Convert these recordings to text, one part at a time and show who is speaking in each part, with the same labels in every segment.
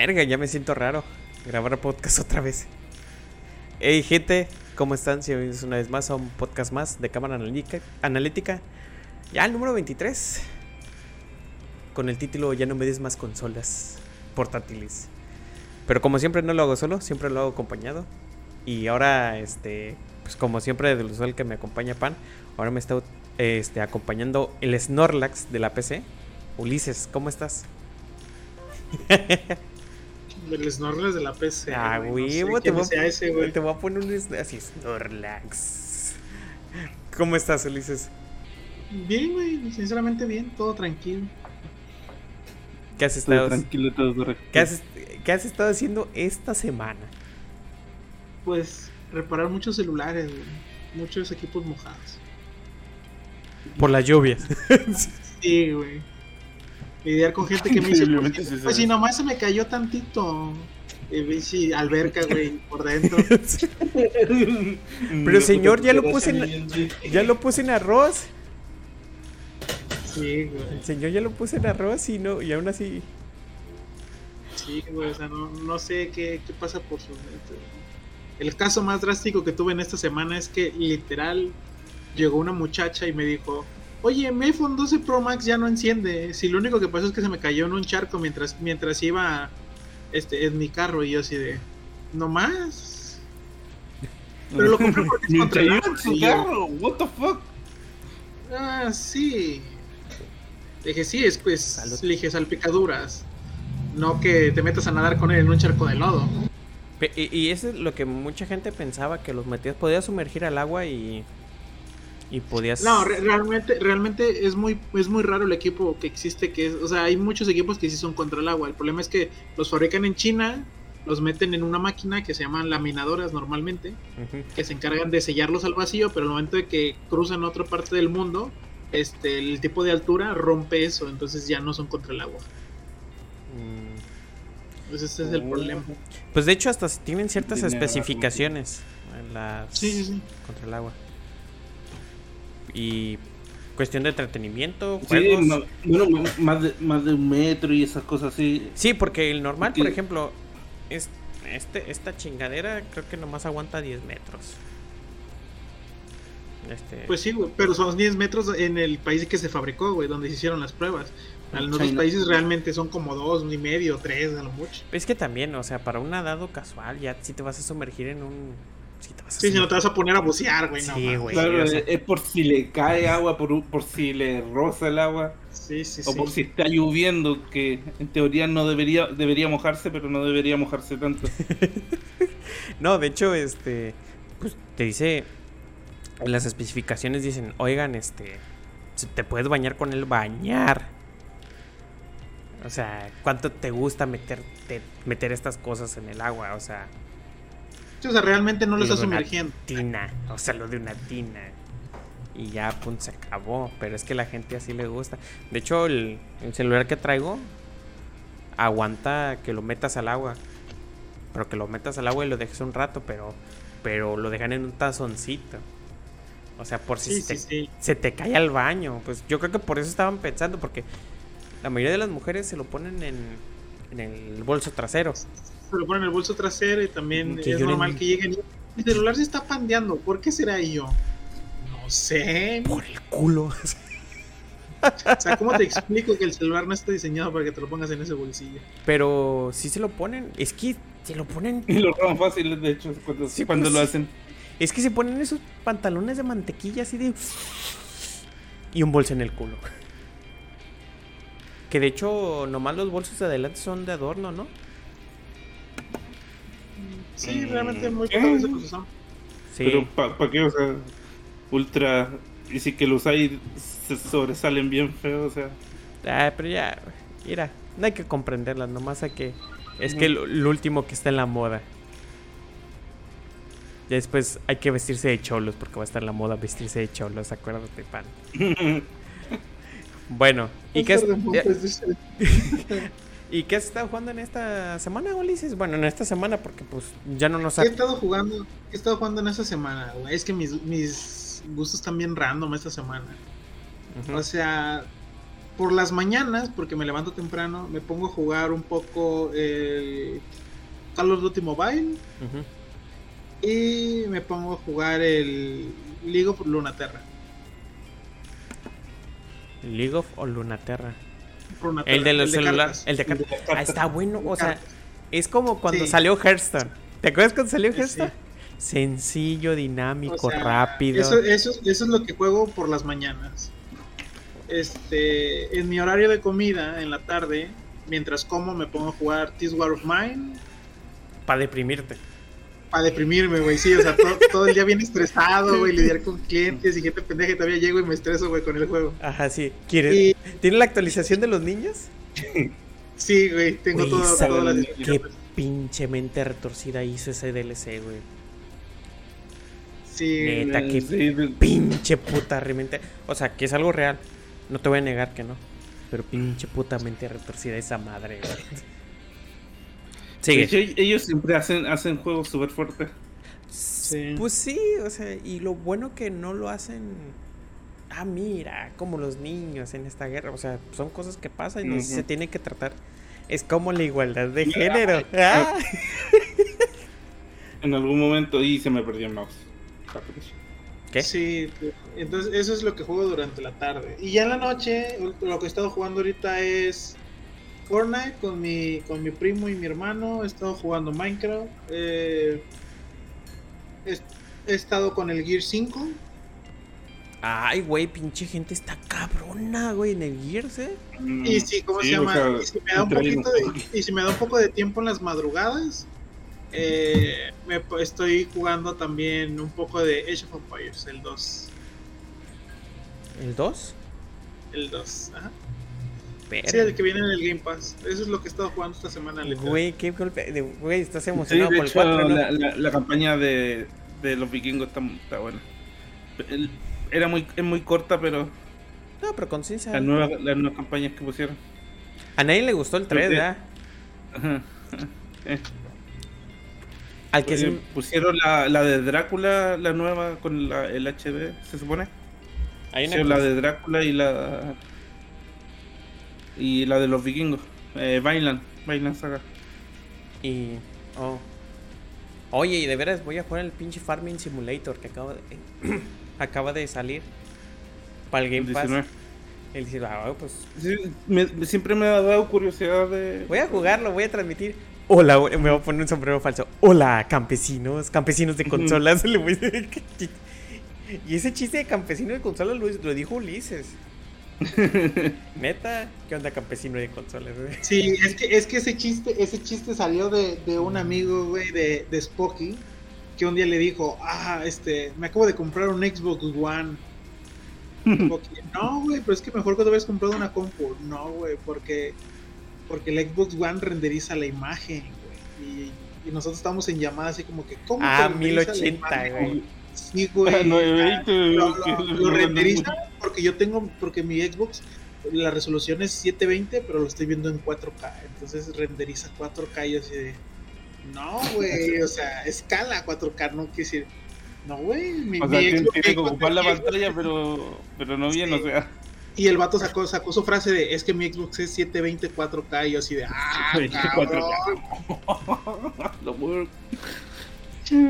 Speaker 1: Verga, ya me siento raro. Grabar podcast otra vez. Hey, gente, ¿cómo están? Si es una vez más a un podcast más de cámara analítica, analítica. Ya el número 23. Con el título Ya no me des más consolas portátiles. Pero como siempre no lo hago solo, siempre lo hago acompañado. Y ahora, este, pues como siempre del usual que me acompaña Pan, ahora me está este, acompañando el Snorlax de la PC. Ulises, ¿cómo estás?
Speaker 2: El Snorlax de la PC.
Speaker 1: Ah, güey,
Speaker 2: no sé
Speaker 1: te, voy
Speaker 2: quién sea ese, güey.
Speaker 1: a, te voy a poner un así, Snorlax. ¿Cómo estás, Ulises?
Speaker 2: Bien, güey, sinceramente bien, todo tranquilo.
Speaker 1: ¿Qué has
Speaker 3: Todo
Speaker 1: estado,
Speaker 3: tranquilo, todo correcto.
Speaker 1: ¿qué has, qué has estado haciendo esta semana?
Speaker 2: Pues reparar muchos celulares, güey. Muchos equipos mojados.
Speaker 1: Por las lluvias.
Speaker 2: Sí, güey. Lidiar con gente que me dice, pues,
Speaker 3: sí
Speaker 2: pues si nomás se me cayó tantito. Y alberca, güey, por dentro.
Speaker 1: Pero señor, ya lo puse en, ya lo puse en arroz.
Speaker 2: Sí, güey.
Speaker 1: El señor ya lo puse en arroz y no, y aún así.
Speaker 2: Sí, güey, o sea, no, no sé qué, qué pasa por su mente. El caso más drástico que tuve en esta semana es que literal llegó una muchacha y me dijo, oye, mi iPhone 12 Pro Max ya no enciende. Si lo único que pasó es que se me cayó en un charco mientras, mientras iba este, en mi carro y yo así de, no más. Pero lo compré porque es
Speaker 3: en su carro, what the fuck.
Speaker 2: Ah, sí. Le dije, sí, es pues,
Speaker 1: Salud.
Speaker 2: le dije, salpicaduras. No que te metas a nadar con él en un charco de lodo.
Speaker 1: Y eso es lo que mucha gente pensaba, que los metías, podías sumergir al agua y. Y podías.
Speaker 2: No, re- realmente, realmente es muy, es muy raro el equipo que existe, que es, o sea, hay muchos equipos que sí son contra el agua. El problema es que los fabrican en China, los meten en una máquina que se llaman laminadoras normalmente, que se encargan de sellarlos al vacío, pero al momento de que cruzan a otra parte del mundo, este, el tipo de altura rompe eso, entonces ya no son contra el agua.
Speaker 1: Mm,
Speaker 2: Entonces ese es el problema.
Speaker 1: Pues de hecho, hasta tienen ciertas especificaciones en las
Speaker 2: Sí, sí, sí.
Speaker 1: contra el agua. Y cuestión de entretenimiento,
Speaker 3: Sí,
Speaker 1: juegos.
Speaker 3: bueno, más de, más de un metro y esas cosas así.
Speaker 1: Sí, porque el normal, por ejemplo, es este esta chingadera creo que nomás aguanta 10 metros. Este,
Speaker 2: Pues sí, güey, pero son 10 metros en el país que se fabricó, güey, donde se hicieron las pruebas. En otros países realmente son como dos y medio, tres a lo mucho.
Speaker 1: es que también, o sea, para un nadado casual, ya si te vas a sumergir en un si te vas a
Speaker 2: Sí, si no te vas a poner a bucear, güey, no.
Speaker 1: Sí,
Speaker 2: mames.
Speaker 1: güey.
Speaker 3: Claro,
Speaker 1: o sea-
Speaker 3: es- es por si le cae agua, por, por si le roza el agua,
Speaker 2: Sí, sí,
Speaker 3: o
Speaker 2: sí.
Speaker 3: por si está lloviendo, que en teoría no debería debería mojarse, pero no debería mojarse tanto.
Speaker 1: No, de hecho, este pues te dice en las especificaciones dicen, "Oigan, este si te puedes bañar con el bañar." O sea, ¿cuánto te gusta meterte, meter estas cosas en el agua? O sea,
Speaker 2: Sí, o sea, realmente no lo está sumergiendo.
Speaker 1: tina, o sea, lo de una tina. Y ya, punto, se acabó. Pero es que la gente así le gusta. De hecho, el, el celular que traigo aguanta que lo metas al agua. Pero que lo metas al agua y lo dejes un rato, pero, pero lo dejan en un tazoncito. O sea, por si
Speaker 2: Sí,
Speaker 1: se,
Speaker 2: sí,
Speaker 1: te,
Speaker 2: sí.
Speaker 1: se te cae al baño. Pues yo creo que por eso estaban pensando, porque la mayoría de las mujeres se lo ponen en, en el bolso trasero.
Speaker 2: Se lo ponen en el bolso trasero y también
Speaker 1: Que
Speaker 2: es normal que lleguen y mi celular se está pandeando. ¿Por qué será yo? No sé.
Speaker 1: Por el culo.
Speaker 2: O sea, ¿cómo te explico que el celular no está diseñado para que te lo pongas en ese bolsillo?
Speaker 1: Pero si se lo ponen, es que se lo ponen
Speaker 3: Y lo roban fácil, de hecho, cuando,
Speaker 1: Sí,
Speaker 3: cuando
Speaker 1: pues,
Speaker 3: lo
Speaker 1: sí.
Speaker 3: hacen.
Speaker 1: Es que se ponen esos pantalones de mantequilla así de. Y un bolso en el culo. Que de hecho, nomás los bolsos de adelante son de adorno, ¿no?
Speaker 2: Sí,
Speaker 3: Mm,
Speaker 2: realmente muy los usamos.
Speaker 1: Sí.
Speaker 3: Pero ¿para qué? O sea, ultra... Y si que lo usáis se sobresalen bien feo, o sea...
Speaker 1: Ah, pero ya, mira, no hay que comprenderlas, nomás hay que. Es que lo último que está en la moda. Ya Después hay que vestirse de cholos, porque va a estar en la moda vestirse de cholos, acuérdate, pan. Bueno, ¿y qué, has, ¿y qué has estado jugando en esta semana, Ulises? Bueno, en esta semana, porque pues ya no nos
Speaker 2: ¿Qué
Speaker 1: ha...
Speaker 2: he estado jugando? ¿Qué he estado jugando en esta semana, güey? Es que mis, mis gustos están bien random esta semana. O sea, por las mañanas, porque me levanto temprano, me pongo a jugar un poco el Call of Duty Mobile y me pongo a jugar el League of Lunaterra.
Speaker 1: League of o Lunaterra. El de los celulares.
Speaker 2: cartas.
Speaker 1: El de cartas. Ah, está bueno. O sea, es como cuando
Speaker 2: Sí.
Speaker 1: salió Hearthstone. ¿Te acuerdas cuando salió
Speaker 2: Sí.
Speaker 1: Hearthstone? Sencillo,
Speaker 2: O
Speaker 1: dinámico,
Speaker 2: sea,
Speaker 1: rápido.
Speaker 2: Eso, eso, eso es lo que juego por las mañanas. Este, en mi horario de comida, en la tarde, mientras como, me pongo a jugar This War of Mine
Speaker 1: Para deprimirte.
Speaker 2: Para deprimirme, güey. Sí, o sea, todo, todo el día bien estresado, güey, lidiar con clientes y gente pendeja y todavía llego y me estreso, güey, con el juego.
Speaker 1: Ajá, sí. ¿Quieres?
Speaker 2: Y
Speaker 1: ¿Tiene la actualización de los niños?
Speaker 2: sí, güey, tengo
Speaker 1: Güey,
Speaker 2: todo, todas las
Speaker 1: Qué pinche mente retorcida hizo ese DLC, güey.
Speaker 2: Sí,
Speaker 1: Neta, qué
Speaker 3: Sí,
Speaker 1: pinche puta realmente. O sea, que es algo real. No te voy a negar que no. Pero pinche puta mente retorcida esa madre, güey. Sigue.
Speaker 3: ellos siempre hacen, hacen juegos súper fuertes.
Speaker 2: Sí.
Speaker 1: Pues sí, o sea, y lo bueno que no lo hacen. Ah, mira, como los niños en esta guerra. O sea, son cosas que pasan y
Speaker 3: Ujú.
Speaker 1: se tiene que tratar. Es como la igualdad de género. Ah.
Speaker 3: En algún momento y se me perdió el mouse.
Speaker 1: ¿Qué?
Speaker 2: Sí, entonces eso es lo que juego durante la tarde. Y ya en la noche, lo que he estado jugando ahorita es Fortnite con mi, con mi primo y mi hermano. He estado jugando Minecraft. eh, he, he estado con el Gear 5.
Speaker 1: Ay, güey, pinche gente está cabrona, güey, en el Gears, ¿eh?
Speaker 2: Y sí, ¿cómo se llama?
Speaker 3: sea,
Speaker 2: y, si me da un poquito de, y si me da un poco de tiempo en las madrugadas, eh, me estoy jugando también un poco de Age of Empires, el 2.
Speaker 1: ¿El 2?
Speaker 2: El 2, ajá. Sí, el que viene en el Game Pass. Eso es lo que he estado jugando esta semana.
Speaker 1: Güey, qué golpe. de- Güey, estás
Speaker 3: Sí,
Speaker 1: emocionado
Speaker 3: de
Speaker 1: por el
Speaker 3: hecho,
Speaker 1: 4, ¿no?
Speaker 3: la, la- la campaña de, de los vikingos está, está buena. El- era muy, es muy corta, pero
Speaker 1: No, pero conciencia.
Speaker 3: las nuevas, las nuevas campañas que pusieron.
Speaker 1: A nadie le gustó el 3,
Speaker 3: Creo que-
Speaker 1: ¿verdad?
Speaker 3: Ajá. Eh,
Speaker 1: Al que sí.
Speaker 3: pusieron la, la de Drácula, la nueva con la, el HD, se supone.
Speaker 1: Hay una
Speaker 3: Pusieron la de Drácula y la y la de los vikingos. Eh, Vineland, Vineland Saga.
Speaker 1: Y. Oh. Oye, y de veras voy a jugar el pinche Farming Simulator que acaba de. acaba de salir. Para el
Speaker 3: el
Speaker 1: Game Pass.
Speaker 3: 19.
Speaker 1: El decir, ah, pues.
Speaker 3: Sí, me- me- siempre me ha dado curiosidad de.
Speaker 1: Voy a jugarlo, voy a transmitir. Hola, me voy a poner un sombrero falso. Hola, campesinos, campesinos de consolas. Le voy a- Y ese chiste de campesino de consolas lo, lo dijo Ulises. Neta, ¿qué onda campesino de consolas? güey?
Speaker 2: Sí, es que, es que ese chiste, ese chiste salió de, de un amigo, güey, de, de Spocky, que un día le dijo, ah, este, me acabo de comprar un Xbox One. Spocky, no, güey, pero es que mejor que te hubieras comprado una compu. No, güey, porque, porque el Xbox One renderiza la imagen, güey. Y, y nosotros estamos en llamada así como que, ¿cómo
Speaker 1: Ah,
Speaker 2: que renderiza la
Speaker 1: 1080,
Speaker 2: imagen?
Speaker 1: güey.
Speaker 2: Sí, güey.
Speaker 3: 920,
Speaker 2: lo, renderiza porque yo tengo, porque mi Xbox, la resolución es 720, pero lo estoy viendo en 4K. Entonces renderiza 4K y así de, no, güey, o sea, escala 4K, no quiere decir, no, güey, mi,
Speaker 3: O sea,
Speaker 2: mi
Speaker 3: tiene,
Speaker 2: Xbox-
Speaker 3: tiene que ocupar la pantalla, pero, pero no bien,
Speaker 2: Sí.
Speaker 3: o sea.
Speaker 2: Y el vato sacó, sacó su frase de, es que mi Xbox es 720 4K y yo así de, ah,
Speaker 3: 720
Speaker 2: cabrón.
Speaker 3: Lo puedo-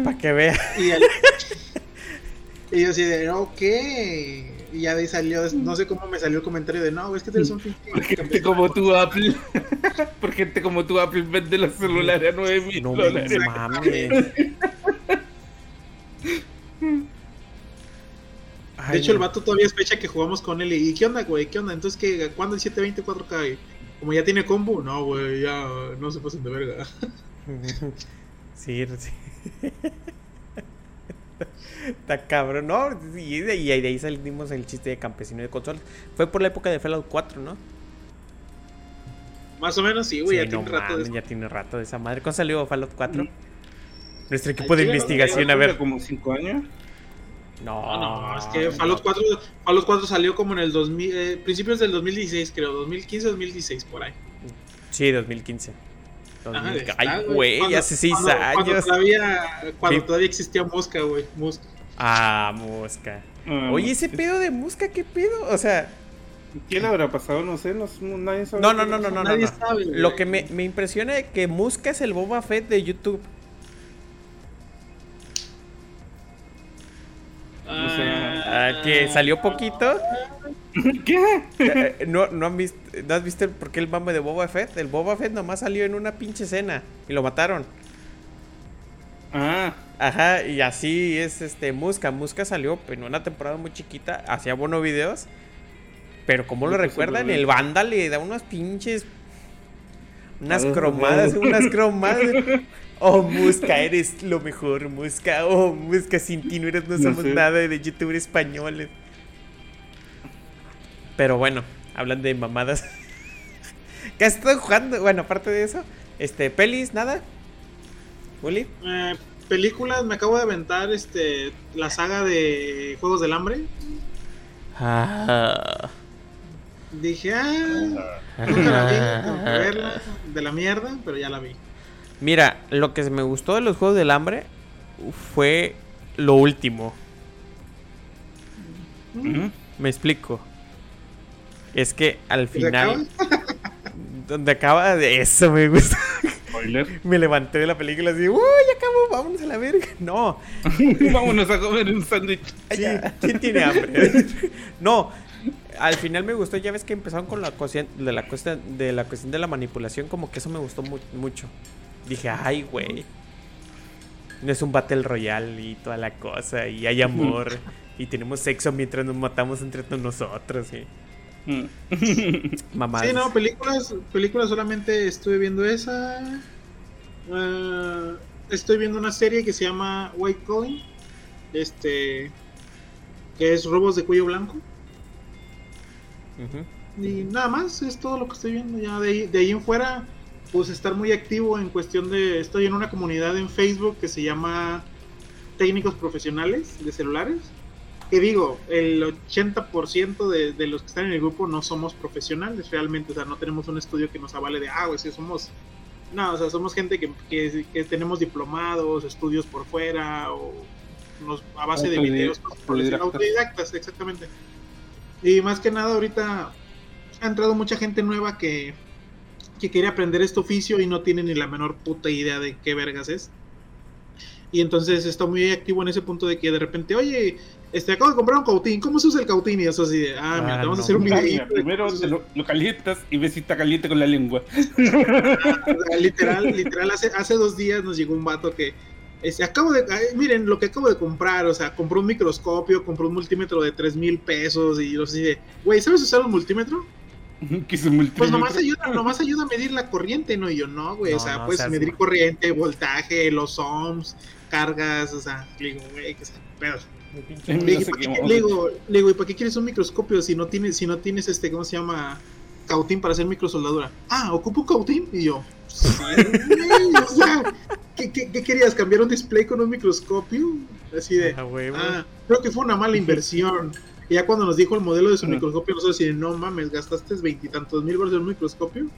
Speaker 1: Para que vea.
Speaker 2: Y, el- y yo así de, ok. Y ya de ahí salió, no sé cómo me salió el comentario de, no, es que tienes un
Speaker 3: Por gente como tú, Apple. Por gente como tú, Apple vende los celulares a 9 mil
Speaker 1: No me
Speaker 3: dólares.
Speaker 1: mames.
Speaker 2: De hecho, el vato todavía es fecha que jugamos con él. ¿Y qué onda, güey? ¿Qué onda? Entonces, ¿qué? ¿cuándo el 720 4K? Y Como ya tiene combo, no, güey, ya no se pasen de verga.
Speaker 1: Sí, sí. Está cabrón, ¿no? Y de, y de ahí salimos el chiste de campesino de consolas. Fue por la época de Fallout 4, ¿no?
Speaker 2: Más o menos, sí, güey,
Speaker 1: Sí,
Speaker 2: ya
Speaker 1: no
Speaker 2: tiene un rato de
Speaker 1: ya tiene rato de esa madre. ¿Cuándo salió Fallout 4?
Speaker 3: Mm.
Speaker 1: Nuestro equipo de investigación, a ver.
Speaker 3: Como 5 años.
Speaker 1: No,
Speaker 2: No, no, es que Fallout 4, Fallout 4 salió como en el 2000, eh, principios del 2016, creo, 2015, 2016, por ahí.
Speaker 1: Sí, 2015.
Speaker 2: Ajá,
Speaker 1: 2000.
Speaker 2: está,
Speaker 1: Ay, güey,
Speaker 2: Cuando-
Speaker 1: hace 6
Speaker 2: cuando- Cuando
Speaker 1: años.
Speaker 2: todavía, cuando todavía existía Mosca, güey. Mosca.
Speaker 1: Ah, mosca.
Speaker 3: Ah,
Speaker 1: Oye, ese pedo de mosca, ¿qué pedo? O sea,
Speaker 3: ¿Quién habrá pasado? No sé, no, nadie sabe.
Speaker 1: No, no, no, no, no, no. Lo que me, me impresiona es que Muska es el Boba Fett de YouTube. Ah, que salió poquito.
Speaker 3: ¿Qué?
Speaker 1: Eh, no, no, han visto, ¿No has visto por qué el mame de Boba Fett? El Boba Fett nomás salió en una pinche escena y lo mataron.
Speaker 3: Ah.
Speaker 1: Ajá, y así es este Muska. Muska salió en una temporada muy chiquita, hacía buenos videos. Pero como lo recuerdan, el banda le da unos pinches. Unas cromadas, unas cromadas. Oh, Musca, eres lo mejor, Musca. Oh, Musca, sin ti no, eres, no somos nada de youtuber españoles. Pero bueno, hablan de mamadas. ¿Qué has estado jugando? Bueno, aparte de eso, este, pelis, nada. ¿Uli?
Speaker 2: Eh, películas, me acabo de aventar este la saga de Juegos del Hambre. Ah. Dije, ah, nunca la vi, tengo que verla, de la mierda, pero ya la vi.
Speaker 1: Mira, lo que me gustó de los Juegos del Hambre fue lo último. Me explico. Es que al final... donde acaba de eso me gusta. me levanté de la película así, uy, ya acabó, vámonos a la verga. No.
Speaker 3: vámonos a comer un sándwich.
Speaker 1: ¿Quién tiene hambre? no, al final me gustó, ya ves que empezaron con la cuestión de la cuestión de la cuestión de la manipulación, como que eso me gustó mucho. Dije, ay, güey. No es un Battle Royale y toda la cosa. Y hay amor. y tenemos sexo mientras nos matamos entre nosotros. ¿sí?
Speaker 2: Mamá. Sí, no, películas, películas solamente estuve viendo esa. Ah, estoy viendo una serie que se llama White Calling. Este. Que es robos de cuello blanco. Y nada más, es todo lo que estoy viendo. Ya de de ahí en fuera pues estar muy activo en cuestión de, estoy en una comunidad en Facebook que se llama técnicos profesionales de celulares. Que digo, el 80% de, de los que están en el grupo no somos profesionales realmente, o sea, no tenemos un estudio que nos avale de, ah, pues somos, no, o sea, somos gente que, que, tenemos diplomados, estudios por fuera, o nos, a base de videos, autodidactas, exactamente. Y más que nada, ahorita ha entrado mucha gente nueva que, que quiere aprender este oficio y no tiene ni la menor puta idea de qué vergas es. Y entonces está muy activo en ese punto de que de repente, oye, este, acabo de comprar un cautín, ¿cómo se usa el cautín? Y eso así de, ah, mira, te vamos a hacer un video.
Speaker 3: Primero lo, calientas y ves si está caliente con la lengua.
Speaker 2: literal, literal, hace, hace dos días nos llegó un vato que, este, acabo de, miren lo que acabo de comprar, o sea, compró un microscopio, compró un multímetro de 3 mil pesos y yo así de, güey, ¿sabes usar un multímetro? pues nomás ayuda, nomás ayuda a medir la corriente, ¿no? Y yo no, güey. o sea, puedes medir corriente, voltaje, los ohms, cargas, o sea, digo, güey, que pedos. Le digo, ¿y para qué quieres un microscopio si no tienes, si no tienes este, ¿cómo se llama? Cautín para hacer microsoldadura. Ah, ocupo un cautín. Y yo, sí, o sea, ¿qué, qué, querías? ¿Cambiar un display con un microscopio? Así de, ah, ah creo que fue una mala inversión. Y ya cuando nos dijo el modelo de su microscopio, nosotros decimos, no mames, gastaste veintitantos mil dólares en un microscopio.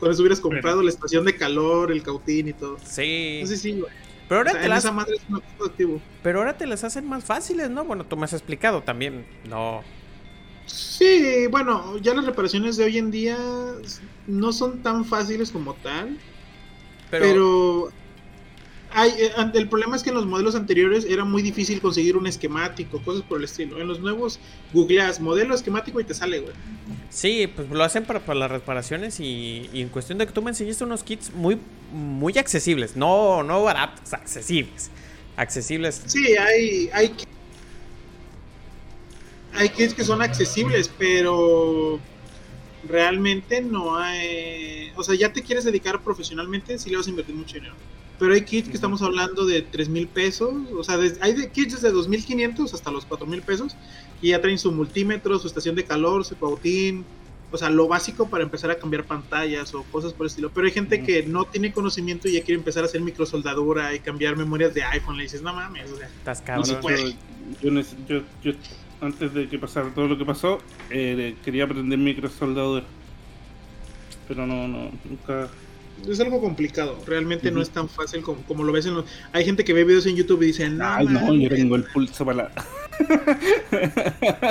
Speaker 2: Con eso hubieras comprado la estación de calor, el cautín y todo.
Speaker 1: Sí.
Speaker 2: Sí, sí, güey.
Speaker 1: Pero ahora te las... Pero ahora te las hacen más fáciles, ¿no? Bueno, tú me has explicado también. No.
Speaker 2: Sí, bueno, ya las reparaciones de hoy en día no son tan fáciles como tal. pero eh, el problema es que en los modelos anteriores era muy difícil conseguir un esquemático, cosas por el estilo. En los nuevos googleas modelo esquemático y te sale, güey.
Speaker 1: Sí, pues lo hacen para, las reparaciones y, en cuestión de que tú me enseñaste unos kits muy, muy accesibles, no, no baratos, accesibles. Accesibles.
Speaker 2: Sí, hay, hay, hay kits que son accesibles, pero realmente no hay... O sea, ya te quieres dedicar profesionalmente, si le vas a invertir mucho dinero. Pero hay kits que estamos hablando de 3 mil pesos. O sea, hay de kits desde 2.500 hasta los 4 mil pesos. Y ya traen su multímetro, su estación de calor, su pautín. O sea, lo básico para empezar a cambiar pantallas o cosas por el estilo. Pero hay gente que no tiene conocimiento y ya quiere empezar a hacer microsoldadura y cambiar memorias de iPhone. Le dices, no mames, o sea,
Speaker 1: Estás cabrón.
Speaker 3: Yo, yo, antes de que pasara todo lo que pasó, eh, quería aprender microsoldadura. Pero no, no, nunca
Speaker 2: es algo complicado. Realmente no es tan fácil como, como, lo ves en los. Hay gente que ve videos en YouTube y dicen.
Speaker 3: Ay, no, yo tengo el pulso para la.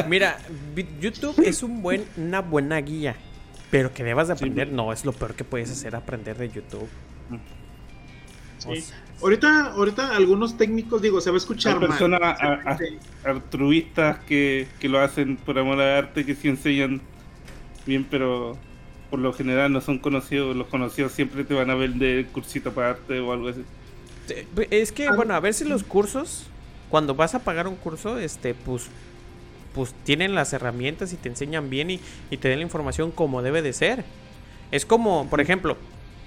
Speaker 1: Mira, YouTube es un buen, una buena guía. Pero que debas de aprender, no, es lo peor que puedes hacer aprender de YouTube.
Speaker 2: ahorita, ahorita algunos técnicos, digo, se va a escuchar
Speaker 3: Hay personas altruistas que, que, lo hacen por amor al arte, que sí enseñan bien, pero por lo general no son conocidos. Los conocidos siempre te van a vender cursito para arte o algo así.
Speaker 1: Es que, bueno, a ver si los cursos, cuando vas a pagar un curso, este, pues pues tienen las herramientas y te enseñan bien y, te den la información como debe de ser. Es como, por ejemplo,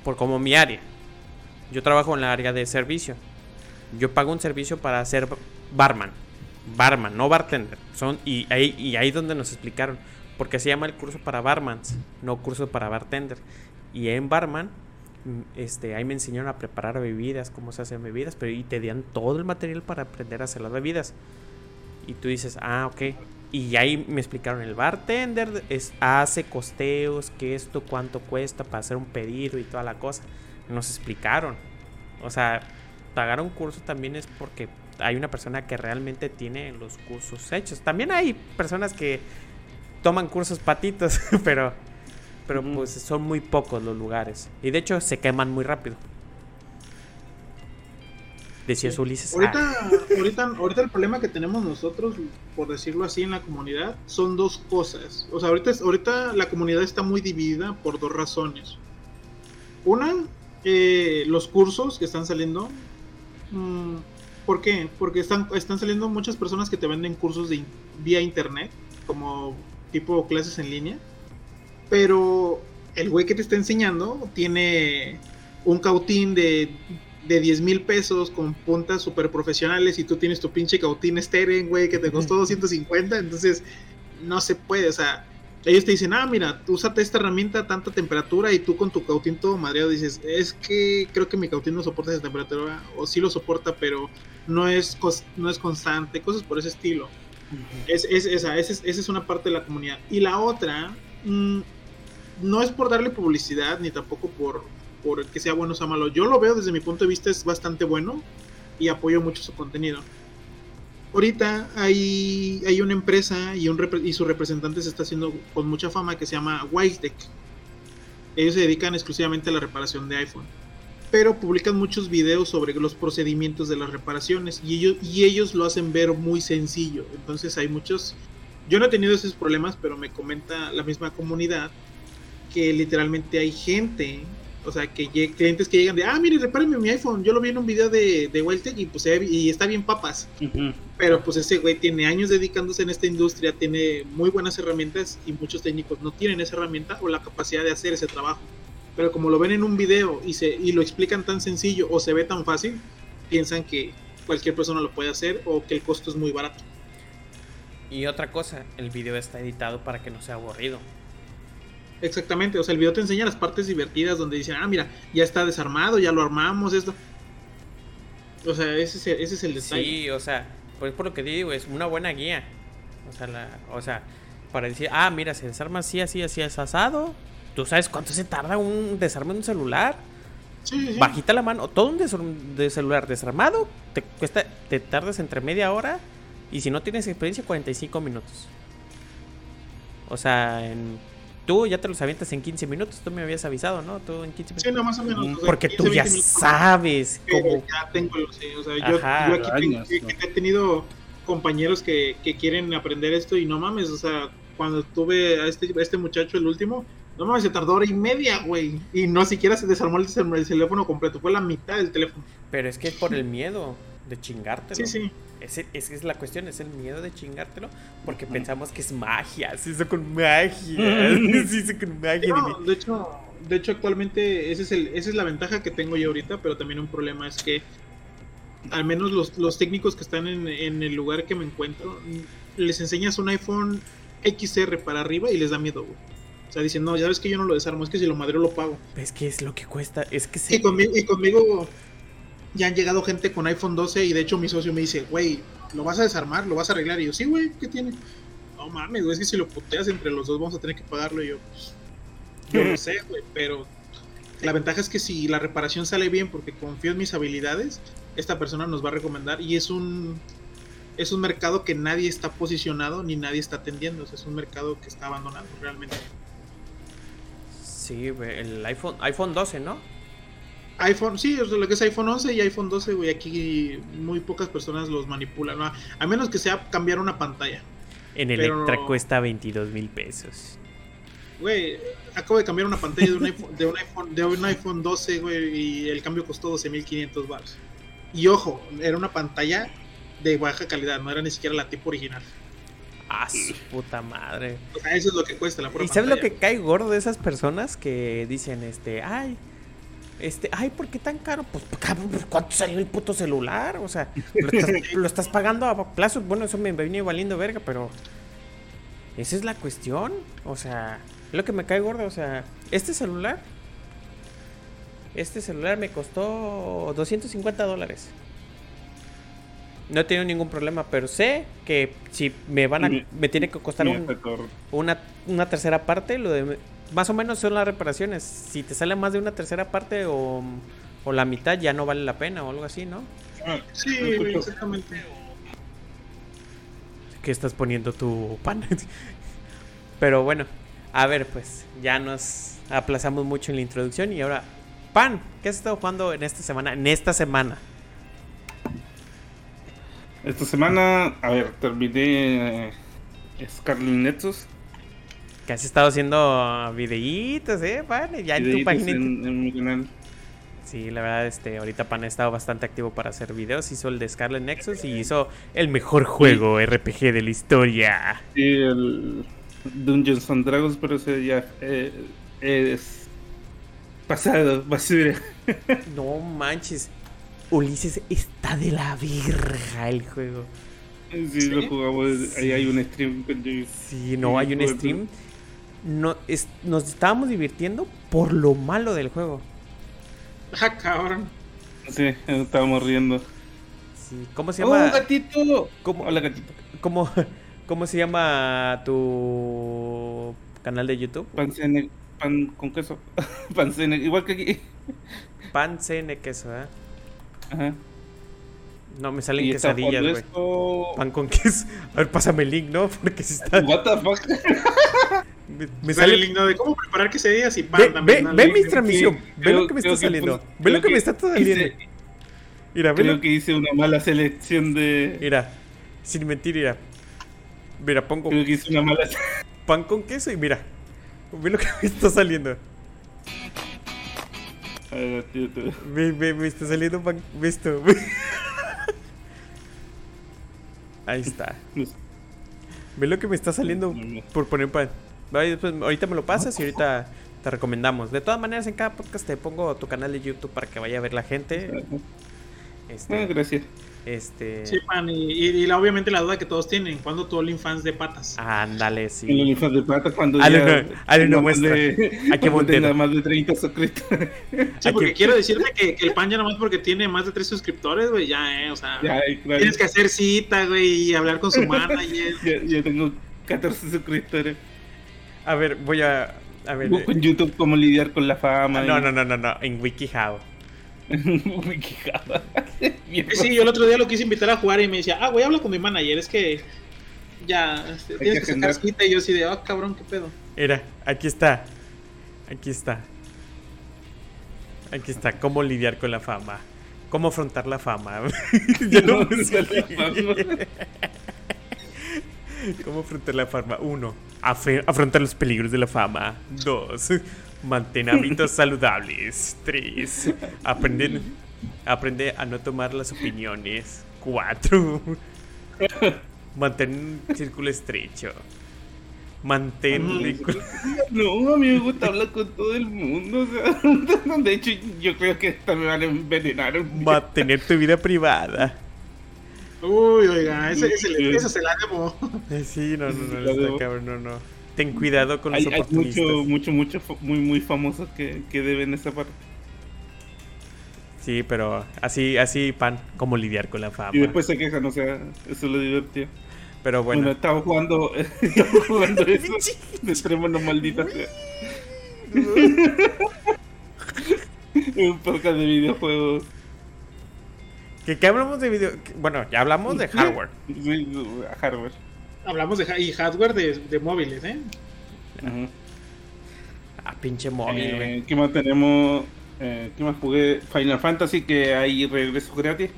Speaker 1: por como mi área. Yo trabajo en la área de servicio. Yo pago un servicio para ser barman. Barman, no bartender. Son, y ahí, y ahí donde nos explicaron. Porque se llama el curso para barmans, no curso para bartender. Y en barman, este, ahí me enseñaron a preparar bebidas, cómo se hacen bebidas, pero y te dan todo el material para aprender a hacer las bebidas. Y tú dices, ah, ok. Y ahí me explicaron, el bartender es, hace costeos, que esto, cuánto cuesta para hacer un pedido y toda la cosa. Nos explicaron. O sea, pagar un curso también es porque hay una persona que realmente tiene los cursos hechos. También hay personas que toman cursos patitos, pero, pero pues son muy pocos los lugares. Y de hecho se queman muy rápido. Decía Ulises.
Speaker 2: Ahorita, ahorita, ahorita el problema que tenemos nosotros, por decirlo así, en la comunidad, son dos cosas. O sea, ahorita, ahorita la comunidad está muy dividida por dos razones. Una, eh, los cursos que están saliendo. Mm, ¿Por qué? Porque están, están saliendo muchas personas que te venden cursos de, vía internet, como tipo clases en línea. Pero el güey que te está enseñando tiene un cautín de de 10 mil pesos con puntas super profesionales y tú tienes tu pinche cautín Steren, güey, que te costó 250, entonces no se puede, o sea, ellos te dicen, ah, mira, úsate esta herramienta a tanta temperatura y tú con tu cautín todo madreado dices, es que creo que mi cautín no soporta esa temperatura, o sí lo soporta, pero no es, no es constante, cosas por ese estilo. es, es, esa, esa, es, una parte de la comunidad. Y la otra, mm, no es por darle publicidad, ni tampoco por, por que sea bueno o malo. Yo lo veo desde mi punto de vista es bastante bueno y apoyo mucho su contenido. Ahorita hay, hay una empresa y, un y su representante se está haciendo con mucha fama que se llama Wisec. Ellos se dedican exclusivamente a la reparación de iPhone. Pero publican muchos videos sobre los procedimientos de las reparaciones y ellos, y ellos lo hacen ver muy sencillo. Entonces hay muchos... Yo no he tenido esos problemas, pero me comenta la misma comunidad que literalmente hay gente o sea, que clientes que llegan de, ah, mire, repárenme mi iPhone. Yo lo vi en un video de, de y pues y está bien papas. Pero pues ese güey tiene años dedicándose en esta industria, tiene muy buenas herramientas y muchos técnicos no tienen esa herramienta o la capacidad de hacer ese trabajo. Pero como lo ven en un video y, se, y lo explican tan sencillo o se ve tan fácil, piensan que cualquier persona lo puede hacer o que el costo es muy barato.
Speaker 1: Y otra cosa, el video está editado para que no sea aburrido.
Speaker 2: Exactamente, o sea, el video te enseña las partes divertidas donde dicen, ah, mira, ya está desarmado, ya lo armamos, esto. O sea, ese es el, ese es el detalle.
Speaker 1: Sí, o sea, pues por lo que digo, es una buena guía. O sea, la, o sea, para decir, ah, mira, se desarma así, así, así, es asado. ¿Tú sabes cuánto se tarda un desarme de un celular? Sí, sí. Bajita la mano, todo un de celular desarmado te cuesta, te tardas entre media hora y si no tienes experiencia, 45 minutos. O sea, en tú ya te los avientas en 15 minutos, tú me habías avisado, ¿no? Tú en 15 minutos.
Speaker 2: Sí, no, más o menos.
Speaker 1: Porque tú ya sabes cómo.
Speaker 2: Ya tengo, sí, o sea, yo, yo, aquí he tenido compañeros que, que, quieren aprender esto y no mames, o sea, cuando tuve a este, a este muchacho, el último, no mames, se tardó hora y media, güey. Y no siquiera se desarmó el, el teléfono completo, fue la mitad del teléfono.
Speaker 1: Pero es que es por el miedo de chingarte.
Speaker 2: Sí, sí.
Speaker 1: Esa es, es, la cuestión, es el miedo de chingártelo, porque pensamos que es magia, se hizo con magia, se hizo con magia.
Speaker 2: de hecho, de hecho actualmente ese es el, esa es la ventaja que tengo yo ahorita, pero también un problema es que al menos los, los técnicos que están en, en, el lugar que me encuentro, les enseñas un iPhone XR para arriba y les da miedo, O sea, dicen, no, ya ves que yo no lo desarmo, es que si lo madreo lo pago.
Speaker 1: Es que es lo que cuesta, es que.
Speaker 2: Y conmigo, y conmigo ya han llegado gente con iPhone 12 y de hecho mi socio me dice, güey, ¿lo vas a desarmar? ¿Lo vas a arreglar? Y yo, sí, güey, ¿qué tiene? No mames, güey, es que si lo puteas entre los dos vamos a tener que pagarlo. Y yo, pues, yo no sé, güey, pero la ventaja es que si la reparación sale bien porque confío en mis habilidades, esta persona nos va a recomendar y es un es un mercado que nadie está posicionado ni nadie está atendiendo. es un mercado que está abandonado realmente.
Speaker 1: Sí, el iPhone, iPhone 12, ¿no?
Speaker 2: iPhone, sí, lo que es iPhone 11 y iPhone 12, güey, aquí muy pocas personas los manipulan, ¿no? a menos que sea cambiar una pantalla.
Speaker 1: En Electra cuesta 22 mil pesos.
Speaker 2: Güey, acabo de cambiar una pantalla de un iPhone, de un iPhone, de un iPhone 12, güey, y el cambio costó 12.500 baros. Y ojo, era una pantalla de baja calidad, no era ni siquiera la tipo original.
Speaker 1: Ah, su puta madre.
Speaker 2: O sea, eso es lo que cuesta la pura
Speaker 1: ¿Y sabes lo que cae gordo de esas personas que dicen, este, ay, este, ay, ¿por qué tan caro? Pues, pues ¿cuánto salió el puto celular? O sea, lo estás, pagando a plazo. Bueno, eso me viene valiendo verga, pero esa es la cuestión. O sea, es lo que me cae gordo. O sea, este celular, este celular me costó 250 dólares. No he tenido ningún problema, pero sé que si me van a, me tiene que costar una, una tercera parte, lo de más o menos son las reparaciones. Si te sale más de una tercera parte o, o la mitad, ya no vale la pena o algo así, ¿no?
Speaker 2: Ah, sí, exactamente.
Speaker 1: ¿Qué estás poniendo tu pan? Pero bueno, a ver, pues ya nos aplazamos mucho en la introducción y ahora, pan, ¿qué has estado jugando en esta semana? En esta semana.
Speaker 3: Esta semana, a ver, terminé eh, Scarlet Nexus.
Speaker 1: Que has estado haciendo videitos, ¿eh, Pan? Ya en tu página.
Speaker 3: En, mi canal.
Speaker 1: Sí, la verdad, este, ahorita Pan ha estado bastante activo para hacer videos. Hizo el de Scarlet Nexus y hizo el mejor juego RPG de la historia.
Speaker 3: Sí, el Dungeons and Dragons, pero ese ya eh, es pasado, basura.
Speaker 1: no manches. Ulises está de la virga el juego.
Speaker 3: Sí, lo jugamos. Ahí hay un stream.
Speaker 1: Sí, no, hay un stream no, es, nos estábamos divirtiendo por lo malo del juego.
Speaker 2: Ah, cabrón.
Speaker 3: Sí, estábamos riendo.
Speaker 1: Sí. ¿Cómo se llama?
Speaker 3: ¡Oh, gatito!
Speaker 1: ¿Cómo,
Speaker 3: Hola, gatito.
Speaker 1: ¿cómo, ¿Cómo se llama tu canal de YouTube?
Speaker 3: Pancene, pan con queso. Pancene, igual que aquí.
Speaker 1: Pancene queso, ¿eh?
Speaker 3: Ajá.
Speaker 1: No, me salen quesadillas, güey. Pan con queso. A ver, pásame el link, ¿no? Porque si está.
Speaker 3: What the fuck?
Speaker 2: Me, sale el link de cómo preparar quesadillas y pan
Speaker 1: también. Ve, ve mi transmisión, ve lo que me está saliendo. ve lo que, me está saliendo.
Speaker 3: mira, creo que hice una mala selección de.
Speaker 1: Mira, sin mentir, mira. Mira, pongo.
Speaker 3: Creo que hice una mala.
Speaker 1: Pan con queso y mira. Ve lo que me está saliendo.
Speaker 3: Ver, tío, tío.
Speaker 1: Ve, ve, me está saliendo pan. Ve esto. Ahí está. Ve lo que me está saliendo por poner pan ahorita me lo pasas y ahorita te recomendamos. De todas maneras, en cada podcast te pongo tu canal de YouTube para que vaya a ver la gente.
Speaker 3: Este, ah, gracias.
Speaker 1: Este...
Speaker 2: Sí, man, y, la, obviamente la duda que todos tienen, ¿cuándo tu OnlyFans de patas?
Speaker 1: Ándale, sí.
Speaker 3: El OnlyFans de patas cuando
Speaker 1: Ale, ya no, muestra. Hay que
Speaker 3: tener más de 30 suscriptores.
Speaker 2: Sí, porque quiero decirte que, el pan ya nomás porque tiene más de 3 suscriptores, güey, ya, eh, o sea, tienes que hacer cita, güey, y hablar con su manager.
Speaker 3: ya, ya tengo 14 suscriptores.
Speaker 1: A ver, voy a. a ver,
Speaker 3: Busco en YouTube cómo lidiar con la fama.
Speaker 1: No, no, no, no, no. En WikiHow.
Speaker 3: WikiHow.
Speaker 2: sí, yo el otro día lo quise invitar a jugar y me decía, ah, güey, habla con mi manager. Es que. Ya, este, tienes que, sacar cita. Y yo así de, ah, cabrón, qué pedo.
Speaker 1: Era, aquí está. Aquí está. Aquí está, cómo lidiar con la fama. Cómo afrontar la fama. Yo no me ¿Cómo afrontar la fama? Uno, afrontar los peligros de la fama. Dos, mantén hábitos saludables. Tres, aprender, aprende a no tomar las opiniones. Cuatro, mantén un círculo estrecho. Mantén.
Speaker 3: No, a mí me gusta hablar con todo el mundo. de hecho, yo creo que esta me van a envenenar.
Speaker 1: Mantener tu vida privada.
Speaker 2: Uy, oiga, ese, ese, ese se la debo.
Speaker 1: Eh, sí, no, no, no, está cabrón, no, no. Ten cuidado con los
Speaker 3: hay,
Speaker 1: oportunistas.
Speaker 3: Hay mucho, mucho, mucho, muy, muy famosos que, que deben esa parte.
Speaker 1: Sí, pero así, así, pan, como lidiar con la fama.
Speaker 3: Y después se quejan, o sea, eso es lo divertido.
Speaker 1: Pero bueno. Bueno,
Speaker 3: estaba jugando, estaba jugando eso de extremo no maldita sea. Un podcast de videojuegos.
Speaker 1: ¿Qué, qué hablamos de video? Bueno, ya hablamos de hardware.
Speaker 3: hardware.
Speaker 2: Hablamos de ha- y hardware de, de móviles, ¿eh?
Speaker 3: Ajá.
Speaker 1: Ah, pinche móvil, güey.
Speaker 3: Eh, ¿Qué más tenemos? Eh, ¿Qué más jugué? Final Fantasy, que hay regreso gratis.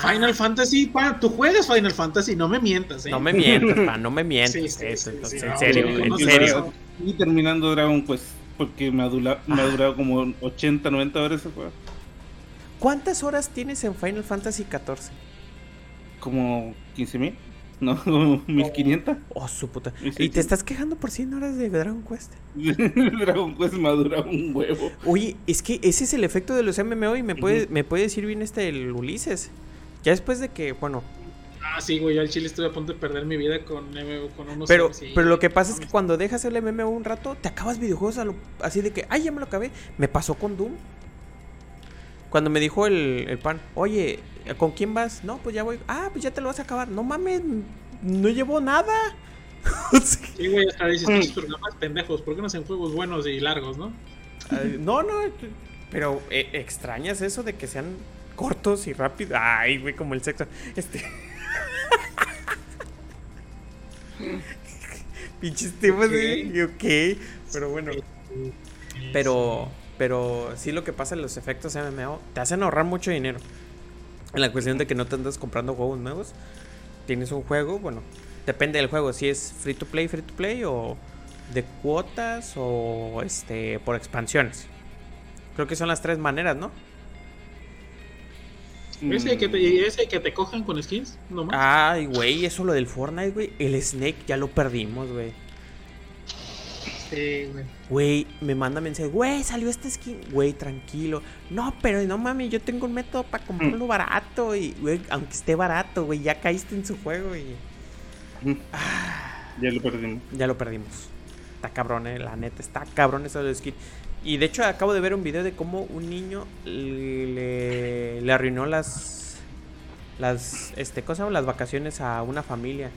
Speaker 2: Final Fantasy, pa, tú juegas Final Fantasy, no me mientas, ¿eh?
Speaker 1: No me mientas, pa, no me mientas.
Speaker 2: Sí, sí,
Speaker 1: eso,
Speaker 2: sí,
Speaker 1: entonces,
Speaker 2: sí,
Speaker 1: en serio,
Speaker 2: no
Speaker 1: en serio.
Speaker 3: Y terminando Dragon Quest, porque me ha, dura- me ha durado como 80, 90 horas ese juego.
Speaker 1: ¿Cuántas horas tienes en Final Fantasy XIV?
Speaker 3: Como 15.000, no, como 1500.
Speaker 1: Oh, su puta.
Speaker 3: Sí, sí,
Speaker 1: Y te
Speaker 3: sí.
Speaker 1: estás quejando por 100 horas de Dragon Quest.
Speaker 3: Dragon Quest durado un huevo.
Speaker 1: Oye, es que ese es el efecto de los MMO y me puede, me puede decir bien este el Ulises. Ya después de que, bueno,
Speaker 2: Ah, sí, güey, yo al chile estuve a punto de perder mi vida con, MMO, con unos...
Speaker 1: pero,
Speaker 2: sí,
Speaker 1: pero lo que pasa es que cuando dejas el MMO un rato, te acabas videojuegos a lo- así de que, ay, ya me lo acabé. Me pasó con Doom. Cuando me dijo el, el pan, oye, ¿con quién vas? No, pues ya voy. Ah, pues ya te lo vas a acabar. No mames, no llevo nada. Sí.
Speaker 2: Güey, hasta dices,
Speaker 3: Mm.
Speaker 2: estos programas pendejos, ¿por qué no hacen juegos buenos y largos, no?
Speaker 1: No, no, pero eh, extrañas eso de que sean cortos y rápidos. Ay, güey, como el sexo. Este. Pinches temas de. Ok, pero bueno. Pero, pero sí lo que pasa en los efectos MMO te hacen ahorrar mucho dinero. En la cuestión de que no te andas comprando juegos nuevos. Tienes un juego, bueno, depende del juego, si es free to play, free to play o de cuotas o este por expansiones. Creo que son las tres maneras, ¿no?
Speaker 2: Ese que, te, ese que te cojan con skins, no más.
Speaker 1: Ay, güey, eso lo del Fortnite, güey. El Snake ya lo perdimos, güey.
Speaker 2: Sí, güey.
Speaker 1: Güey, me manda mensaje, güey, salió este skin. Güey, tranquilo. No, pero no mames, yo tengo un método para comprarlo barato. Y, güey, aunque esté barato, güey, ya caíste en su juego y
Speaker 3: Ya lo perdimos.
Speaker 1: ya lo perdimos. Está cabrón, eh, la neta, está cabrón eso del skin. Y de hecho, acabo de ver un video de cómo un niño le, le arruinó las. Las. Este, ¿cómo se llama? Las vacaciones a una familia.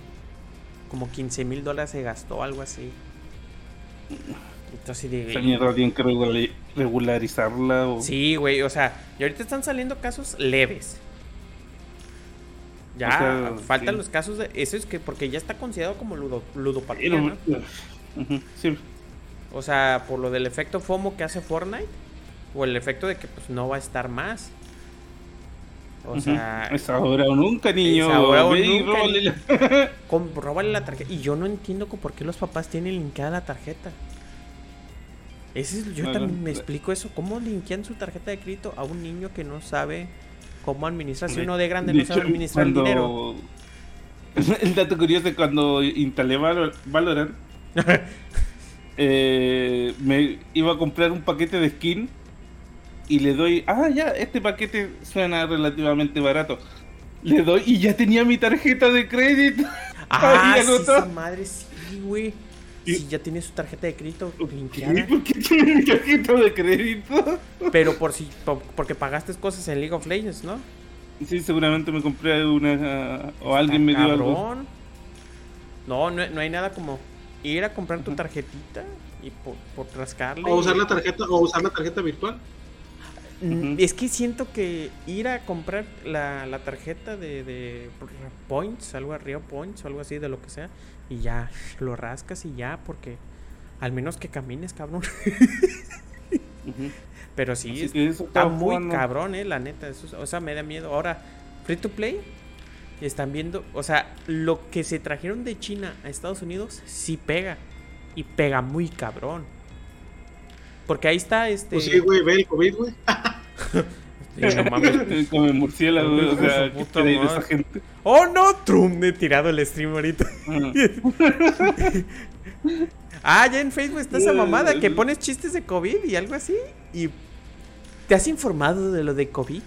Speaker 1: Como 15 mil dólares se gastó, algo así. Entonces, digo.
Speaker 3: mierda tienen que regula- regularizarla. O...
Speaker 1: Sí, güey, o sea, y ahorita están saliendo casos leves. Ya,
Speaker 3: O sea,
Speaker 1: faltan
Speaker 3: sí.
Speaker 1: los casos de. Eso es que porque ya está considerado como ludo, ludopatía,
Speaker 3: Pero-
Speaker 1: ¿no?
Speaker 3: Sí.
Speaker 1: O sea, por lo del efecto FOMO que hace Fortnite. O el efecto de que pues no va a estar más. O sea,
Speaker 3: Es ahora o nunca, niño.
Speaker 1: Es ahora o nunca,
Speaker 3: róbale la-
Speaker 1: con, róbale la tarjeta. Y yo no entiendo por qué los papás tienen linkeada la tarjeta. Ese es- yo también me explico eso. ¿Cómo linkean su tarjeta de crédito a un niño que no sabe cómo administrar? Si uno de grande
Speaker 3: de
Speaker 1: no sabe administrar el dinero.
Speaker 3: El dato curioso es cuando instalé Valor- Valorant, eh, me iba a comprar un paquete de skin y le doy, ah, ya, este paquete suena relativamente barato. Le doy y ya tenía mi tarjeta de crédito.
Speaker 1: Ah, sí, esa madre, sí, güey.
Speaker 3: Y-
Speaker 1: Sí, ya tiene su tarjeta de crédito linkeada.
Speaker 3: ¿Por qué tiene mi tarjeta de crédito?
Speaker 1: Pero por si, po- porque pagaste cosas en League of Legends, ¿no?
Speaker 3: Sí, seguramente me compré una o alguien me dio algo.
Speaker 1: No, no, no hay nada como ir a comprar tu tarjetita y por, por rascarle.
Speaker 2: O usar la tarjeta, o usar la tarjeta virtual.
Speaker 1: Es que siento que ir a comprar la, la tarjeta de, de points, algo arriba points o algo así de lo que sea, y ya lo rascas y ya, porque al menos que camines, cabrón. Pero sí, es- está muy
Speaker 3: jugando.
Speaker 1: cabrón, eh, la neta. Eso, es- o sea, me da miedo. Ahora, free to play, están viendo, o sea, lo que se trajeron de China a Estados Unidos sí pega. Y pega muy cabrón. Porque ahí está este.
Speaker 2: Pues sí, güey, ve el COVID, güey.
Speaker 1: No mames.
Speaker 3: Como el murciélago, o sea,
Speaker 1: su
Speaker 3: ¿qué
Speaker 1: puta
Speaker 3: de esa gente?
Speaker 1: ¡Oh no! Trump he tirado el stream ahorita.
Speaker 3: Ajá.
Speaker 1: Ah, ya en Facebook está esa mamada que pones chistes de COVID y algo así. Y te has informado de lo de COVID.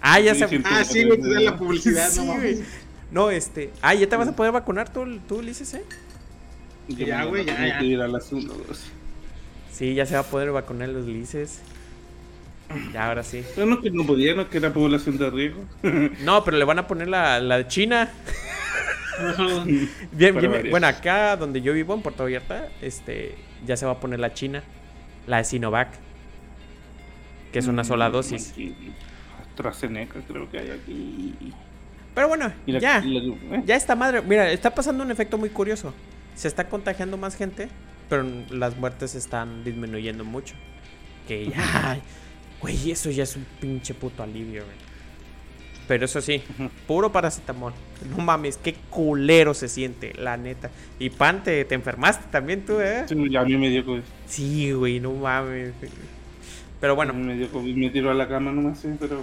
Speaker 1: Ah, ya
Speaker 3: Sí,
Speaker 1: se.
Speaker 2: Ah, sí, güey, te da la publicidad,
Speaker 1: Sí,
Speaker 2: no
Speaker 1: güey.
Speaker 2: mames.
Speaker 1: No, este. Ah, ya te vas a poder vacunar tú, tú Ulises, ¿eh?
Speaker 2: Ya, güey, ya, ya.
Speaker 3: que ir a las uno, dos.
Speaker 1: Sí, ya se va a poder vacunar los Ulises. Ya, ahora sí.
Speaker 3: No, no, que no podía, no, que era población de riesgo.
Speaker 1: No, pero le van a poner la, la de China. Bien, bien, bueno, acá donde yo vivo, en Puerto Vallarta, este, ya se va a poner la China, la de Sinovac, que es una sola
Speaker 3: Mm,
Speaker 1: dosis.
Speaker 3: aquí. AstraZeneca creo que hay aquí.
Speaker 1: Pero bueno,
Speaker 3: la-
Speaker 1: ya.
Speaker 3: la- ¿eh?
Speaker 1: Ya esta madre, mira, está pasando un efecto muy curioso. Se está contagiando más gente, pero las muertes están disminuyendo mucho. Que ya, güey, eso ya es un pinche puto alivio, güey. Pero eso sí, puro paracetamol. No mames, qué culero se siente, la neta. Y pan, te, te enfermaste también tú, ¿eh?
Speaker 3: Sí, ya a mí me dio COVID.
Speaker 1: Sí, güey, no mames. Pero
Speaker 3: A
Speaker 1: bueno,
Speaker 3: mí me dio COVID, me tiró a la cama nomás, sí, pero.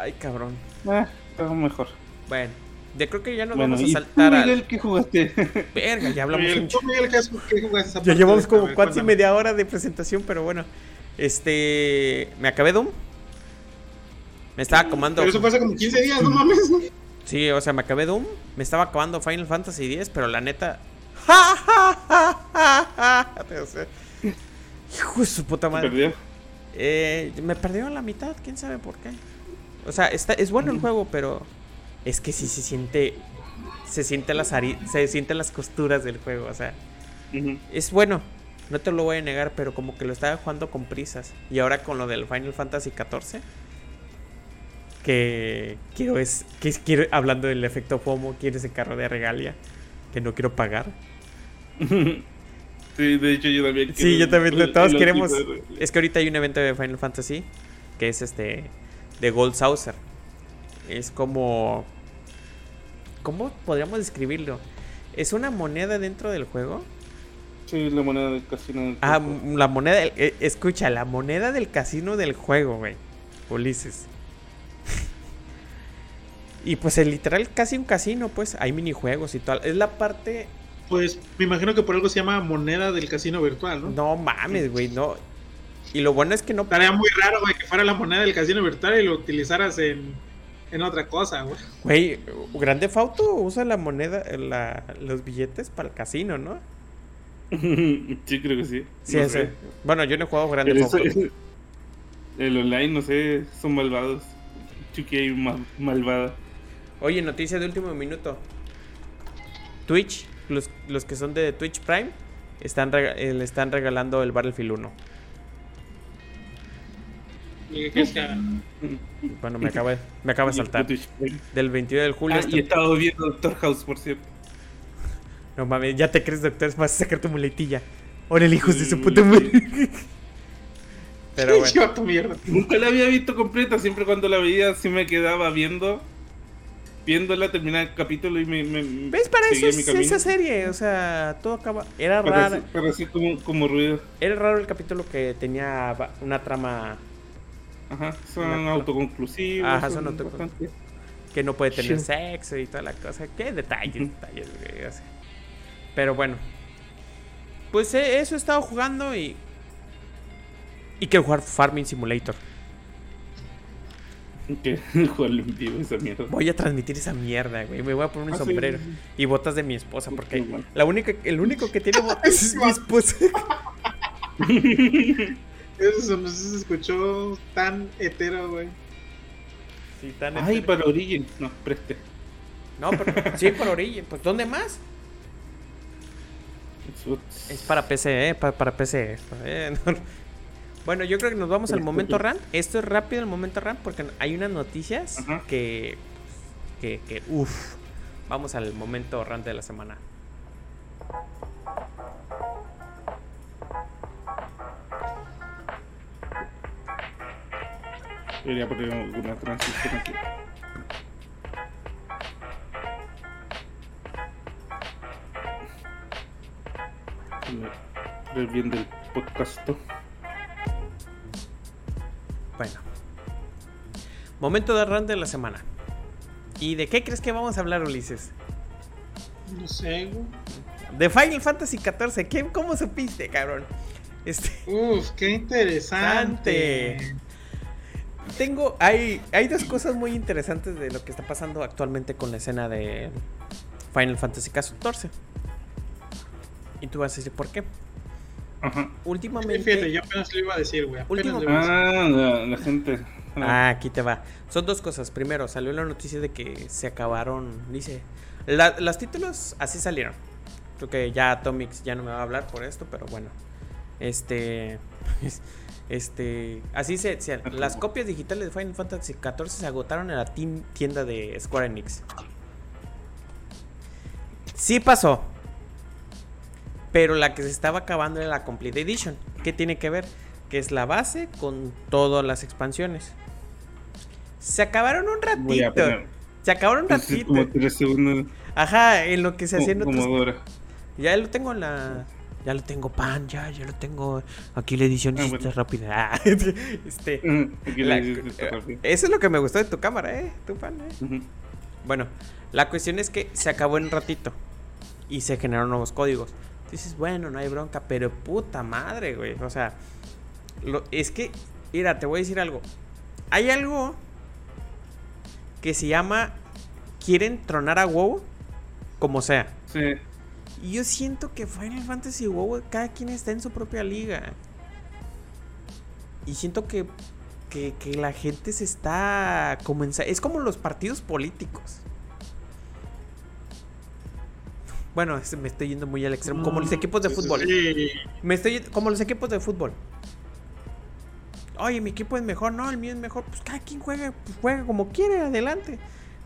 Speaker 1: ay, cabrón.
Speaker 3: Ah, estaba mejor.
Speaker 1: Bueno, yo creo que ya nos
Speaker 3: bueno,
Speaker 1: vamos
Speaker 3: ¿y
Speaker 1: a saltar a.
Speaker 3: Miguel, qué jugaste?
Speaker 1: Verga, ya hablamos
Speaker 2: Miguel,
Speaker 1: un
Speaker 2: tú, Miguel, ¿qué jugaste
Speaker 1: Ya llevamos
Speaker 2: a
Speaker 1: como casi
Speaker 2: cuéntame.
Speaker 1: media hora de presentación, pero bueno. Este. Me acabé Doom. Me estaba acabando.
Speaker 2: Pero eso hace como 15 días, no mames.
Speaker 1: Sí, o sea, me acabé Doom. Me estaba acabando Final Fantasy X, pero la neta. ¡Ja, ja, ja! O sea, Hijo de su puta
Speaker 3: ¿Se
Speaker 1: madre.
Speaker 3: perdió?
Speaker 1: Eh, me perdió la mitad, quién sabe por qué. O sea, está, es bueno el juego, pero es que sí se siente. Se siente las se sienten las costuras del juego, o sea. Es bueno, no te lo voy a negar, pero como que lo estaba jugando con prisas. Y ahora con lo del Final Fantasy XIV, que quiero es, que es- quiero, hablando del efecto FOMO, quiero ese carro de regalia que no quiero pagar.
Speaker 3: Sí, de hecho yo también.
Speaker 1: Sí,
Speaker 3: quiero
Speaker 1: yo también, todos queremos. Es que ahorita hay un evento de Final Fantasy que es este de Gold Saucer. Es como ¿Cómo podríamos describirlo? Es una moneda dentro del juego.
Speaker 3: Sí, la moneda del casino. del
Speaker 1: Ah, la moneda, del- eh, escucha, la moneda del casino del juego, güey. Ulises. y pues es literal casi un casino, pues hay minijuegos y tal. Es la parte...
Speaker 2: Pues me imagino que por algo se llama moneda del casino virtual, ¿no?
Speaker 1: No mames, güey, no. Y lo bueno es que no...
Speaker 2: Estaría muy raro, güey, que fuera la moneda del casino virtual y lo utilizaras en, en otra cosa, güey.
Speaker 1: Güey, Grande Fauto usa la moneda, la- los billetes para el casino, ¿no?
Speaker 3: sí, creo que sí.
Speaker 1: Sí,
Speaker 3: No
Speaker 1: ese.
Speaker 3: sé.
Speaker 1: Bueno, yo no he jugado Grande
Speaker 3: Pero
Speaker 1: Fauto.
Speaker 3: eso- el online, no sé, son malvados. Chucky hay ma- malvada.
Speaker 1: Oye, noticia de último minuto. Twitch, los, los que son de Twitch Prime, están eh, le están regalando el Battlefield 1.
Speaker 2: ¿Y qué crees que haga?
Speaker 1: Bueno, me acaba, me acaba de saltar. Del 22 de julio.
Speaker 3: Ah,
Speaker 1: hasta-
Speaker 3: y he estado viendo Doctor House, por cierto.
Speaker 1: No mames, ya te crees, doctor, vas a sacar tu muletilla. Órale, hijos de su puta madre. Pero bueno.
Speaker 2: Tu mierda.
Speaker 3: Nunca la había visto completa, siempre cuando la veía sí me quedaba viendo. Viéndola, terminar el capítulo y me. me
Speaker 1: ¿Ves? Para eso es esa serie. O sea, todo acaba. Era raro.
Speaker 3: para así como, como ruido.
Speaker 1: Era raro el capítulo que tenía una trama
Speaker 3: Ajá, son
Speaker 1: Una-
Speaker 3: autoconclusivos.
Speaker 1: Ajá, son autocon-
Speaker 3: bastante-
Speaker 1: que no puede tener
Speaker 3: Sí.
Speaker 1: sexo y toda la cosa. Qué detalles, detalles, güey, o sea. Pero bueno. Pues eh, eso he estado jugando y. Y quiero jugar Farming Simulator.
Speaker 3: Que jugarlo en vivo esa mierda.
Speaker 1: Voy a transmitir esa mierda, güey. Me voy a poner un
Speaker 3: Ah,
Speaker 1: sombrero
Speaker 3: sí, sí.
Speaker 1: y botas de mi esposa. Porque la única, el único que tiene botas es mi esposa.
Speaker 2: Eso se, eso se escuchó tan hetero, güey.
Speaker 1: Sí, tan
Speaker 3: Ay,
Speaker 1: entero.
Speaker 3: para Origin. No, preste.
Speaker 1: No, pero sí, por orilla. Pues, ¿dónde más? Es para PC, ¿eh? Pa- para PC. ¿eh? No. Bueno, yo creo que nos vamos al momento RAM. Esto es rápido el momento RAM porque hay unas noticias
Speaker 3: Ajá.
Speaker 1: que, que, que, uff. Vamos al momento RAM de la semana.
Speaker 3: Debería poner una transición aquí. El bien del podcast.
Speaker 1: Bueno. Momento de RAM de la semana. ¿Y de qué crees que vamos a hablar, Ulises?
Speaker 2: No sé, güey.
Speaker 1: De Final Fantasy XIV. ¿Qué, ¿Cómo supiste, cabrón? Este.
Speaker 2: Uf, qué interesante.
Speaker 1: Tengo, hay, hay dos cosas muy interesantes de lo que está pasando actualmente con la escena de Final Fantasy XIV. Y tú vas a decir por qué.
Speaker 3: Ajá.
Speaker 1: Últimamente.
Speaker 2: Fíjate, yo apenas lo iba a decir, güey. decir.
Speaker 3: Ah, la, la gente.
Speaker 1: Ah, aquí te va. Son dos cosas. Primero, salió la noticia de que se acabaron. Dice. la- los títulos así salieron. Creo que ya Atomics ya no me va a hablar por esto, pero bueno. Este. Este, así se, se- las copias digitales de Final Fantasy XIV se agotaron en la tienda de Square Enix. Sí pasó. Pero la que se estaba acabando era la Complete Edition. ¿Qué tiene que ver? Que es la base con todas las expansiones. Se acabaron un ratito. Se acabaron un ratito.
Speaker 3: como tres segundos.
Speaker 1: Ajá, en lo que se hacían otros ya lo tengo en la. Ya lo tengo pan, ya, ya lo tengo. Aquí la edición
Speaker 3: Ah,
Speaker 1: está
Speaker 3: bueno.
Speaker 1: rápida. Ah, este.
Speaker 3: Aquí
Speaker 1: la-
Speaker 3: le dices esto rápido.
Speaker 1: eso es lo que me gustó de tu cámara, eh. Tu pan, eh. Bueno, la cuestión es que se acabó en un ratito. Y se generaron nuevos códigos. Dices, bueno, no hay bronca, pero puta madre, güey. O sea, lo- es que, mira, te voy a decir algo. Hay algo que se llama. Quieren tronar a WoW como sea.
Speaker 3: Sí.
Speaker 1: Y yo siento que Final Fantasy y WoW, cada quien está en su propia liga. Y siento que, que, que la gente se está comenzando. Es como los partidos políticos. Bueno, me estoy yendo muy al extremo. Como los equipos de fútbol. Me estoy yendo- como los equipos de fútbol. Oye, mi equipo es mejor, no, el mío es mejor. Pues cada quien juega, pues juega como quiere, adelante.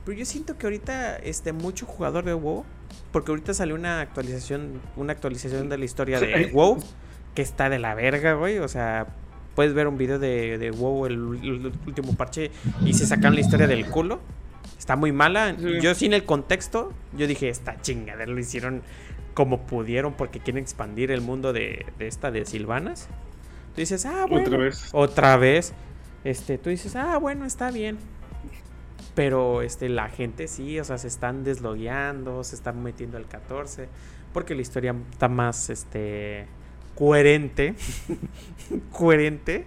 Speaker 1: Pero yo siento que ahorita, este, mucho jugador de WoW, porque ahorita salió una actualización, una actualización de la historia de. WoW, que está de la verga, güey. O sea, puedes ver un video de, de WoW, el, el último parche, y se sacan la historia del culo. Está muy mala.
Speaker 3: Sí.
Speaker 1: Yo sin el contexto, yo dije, esta chingadera lo hicieron como pudieron porque quieren expandir el mundo de, de esta de Silvanas. Tú dices, ah, bueno.
Speaker 3: Otra vez.
Speaker 1: Otra vez. Este, tú dices, ah, bueno, está bien. Pero este, la gente sí, o sea, se están deslogueando, se están metiendo al 14. Porque la historia está más este coherente. coherente.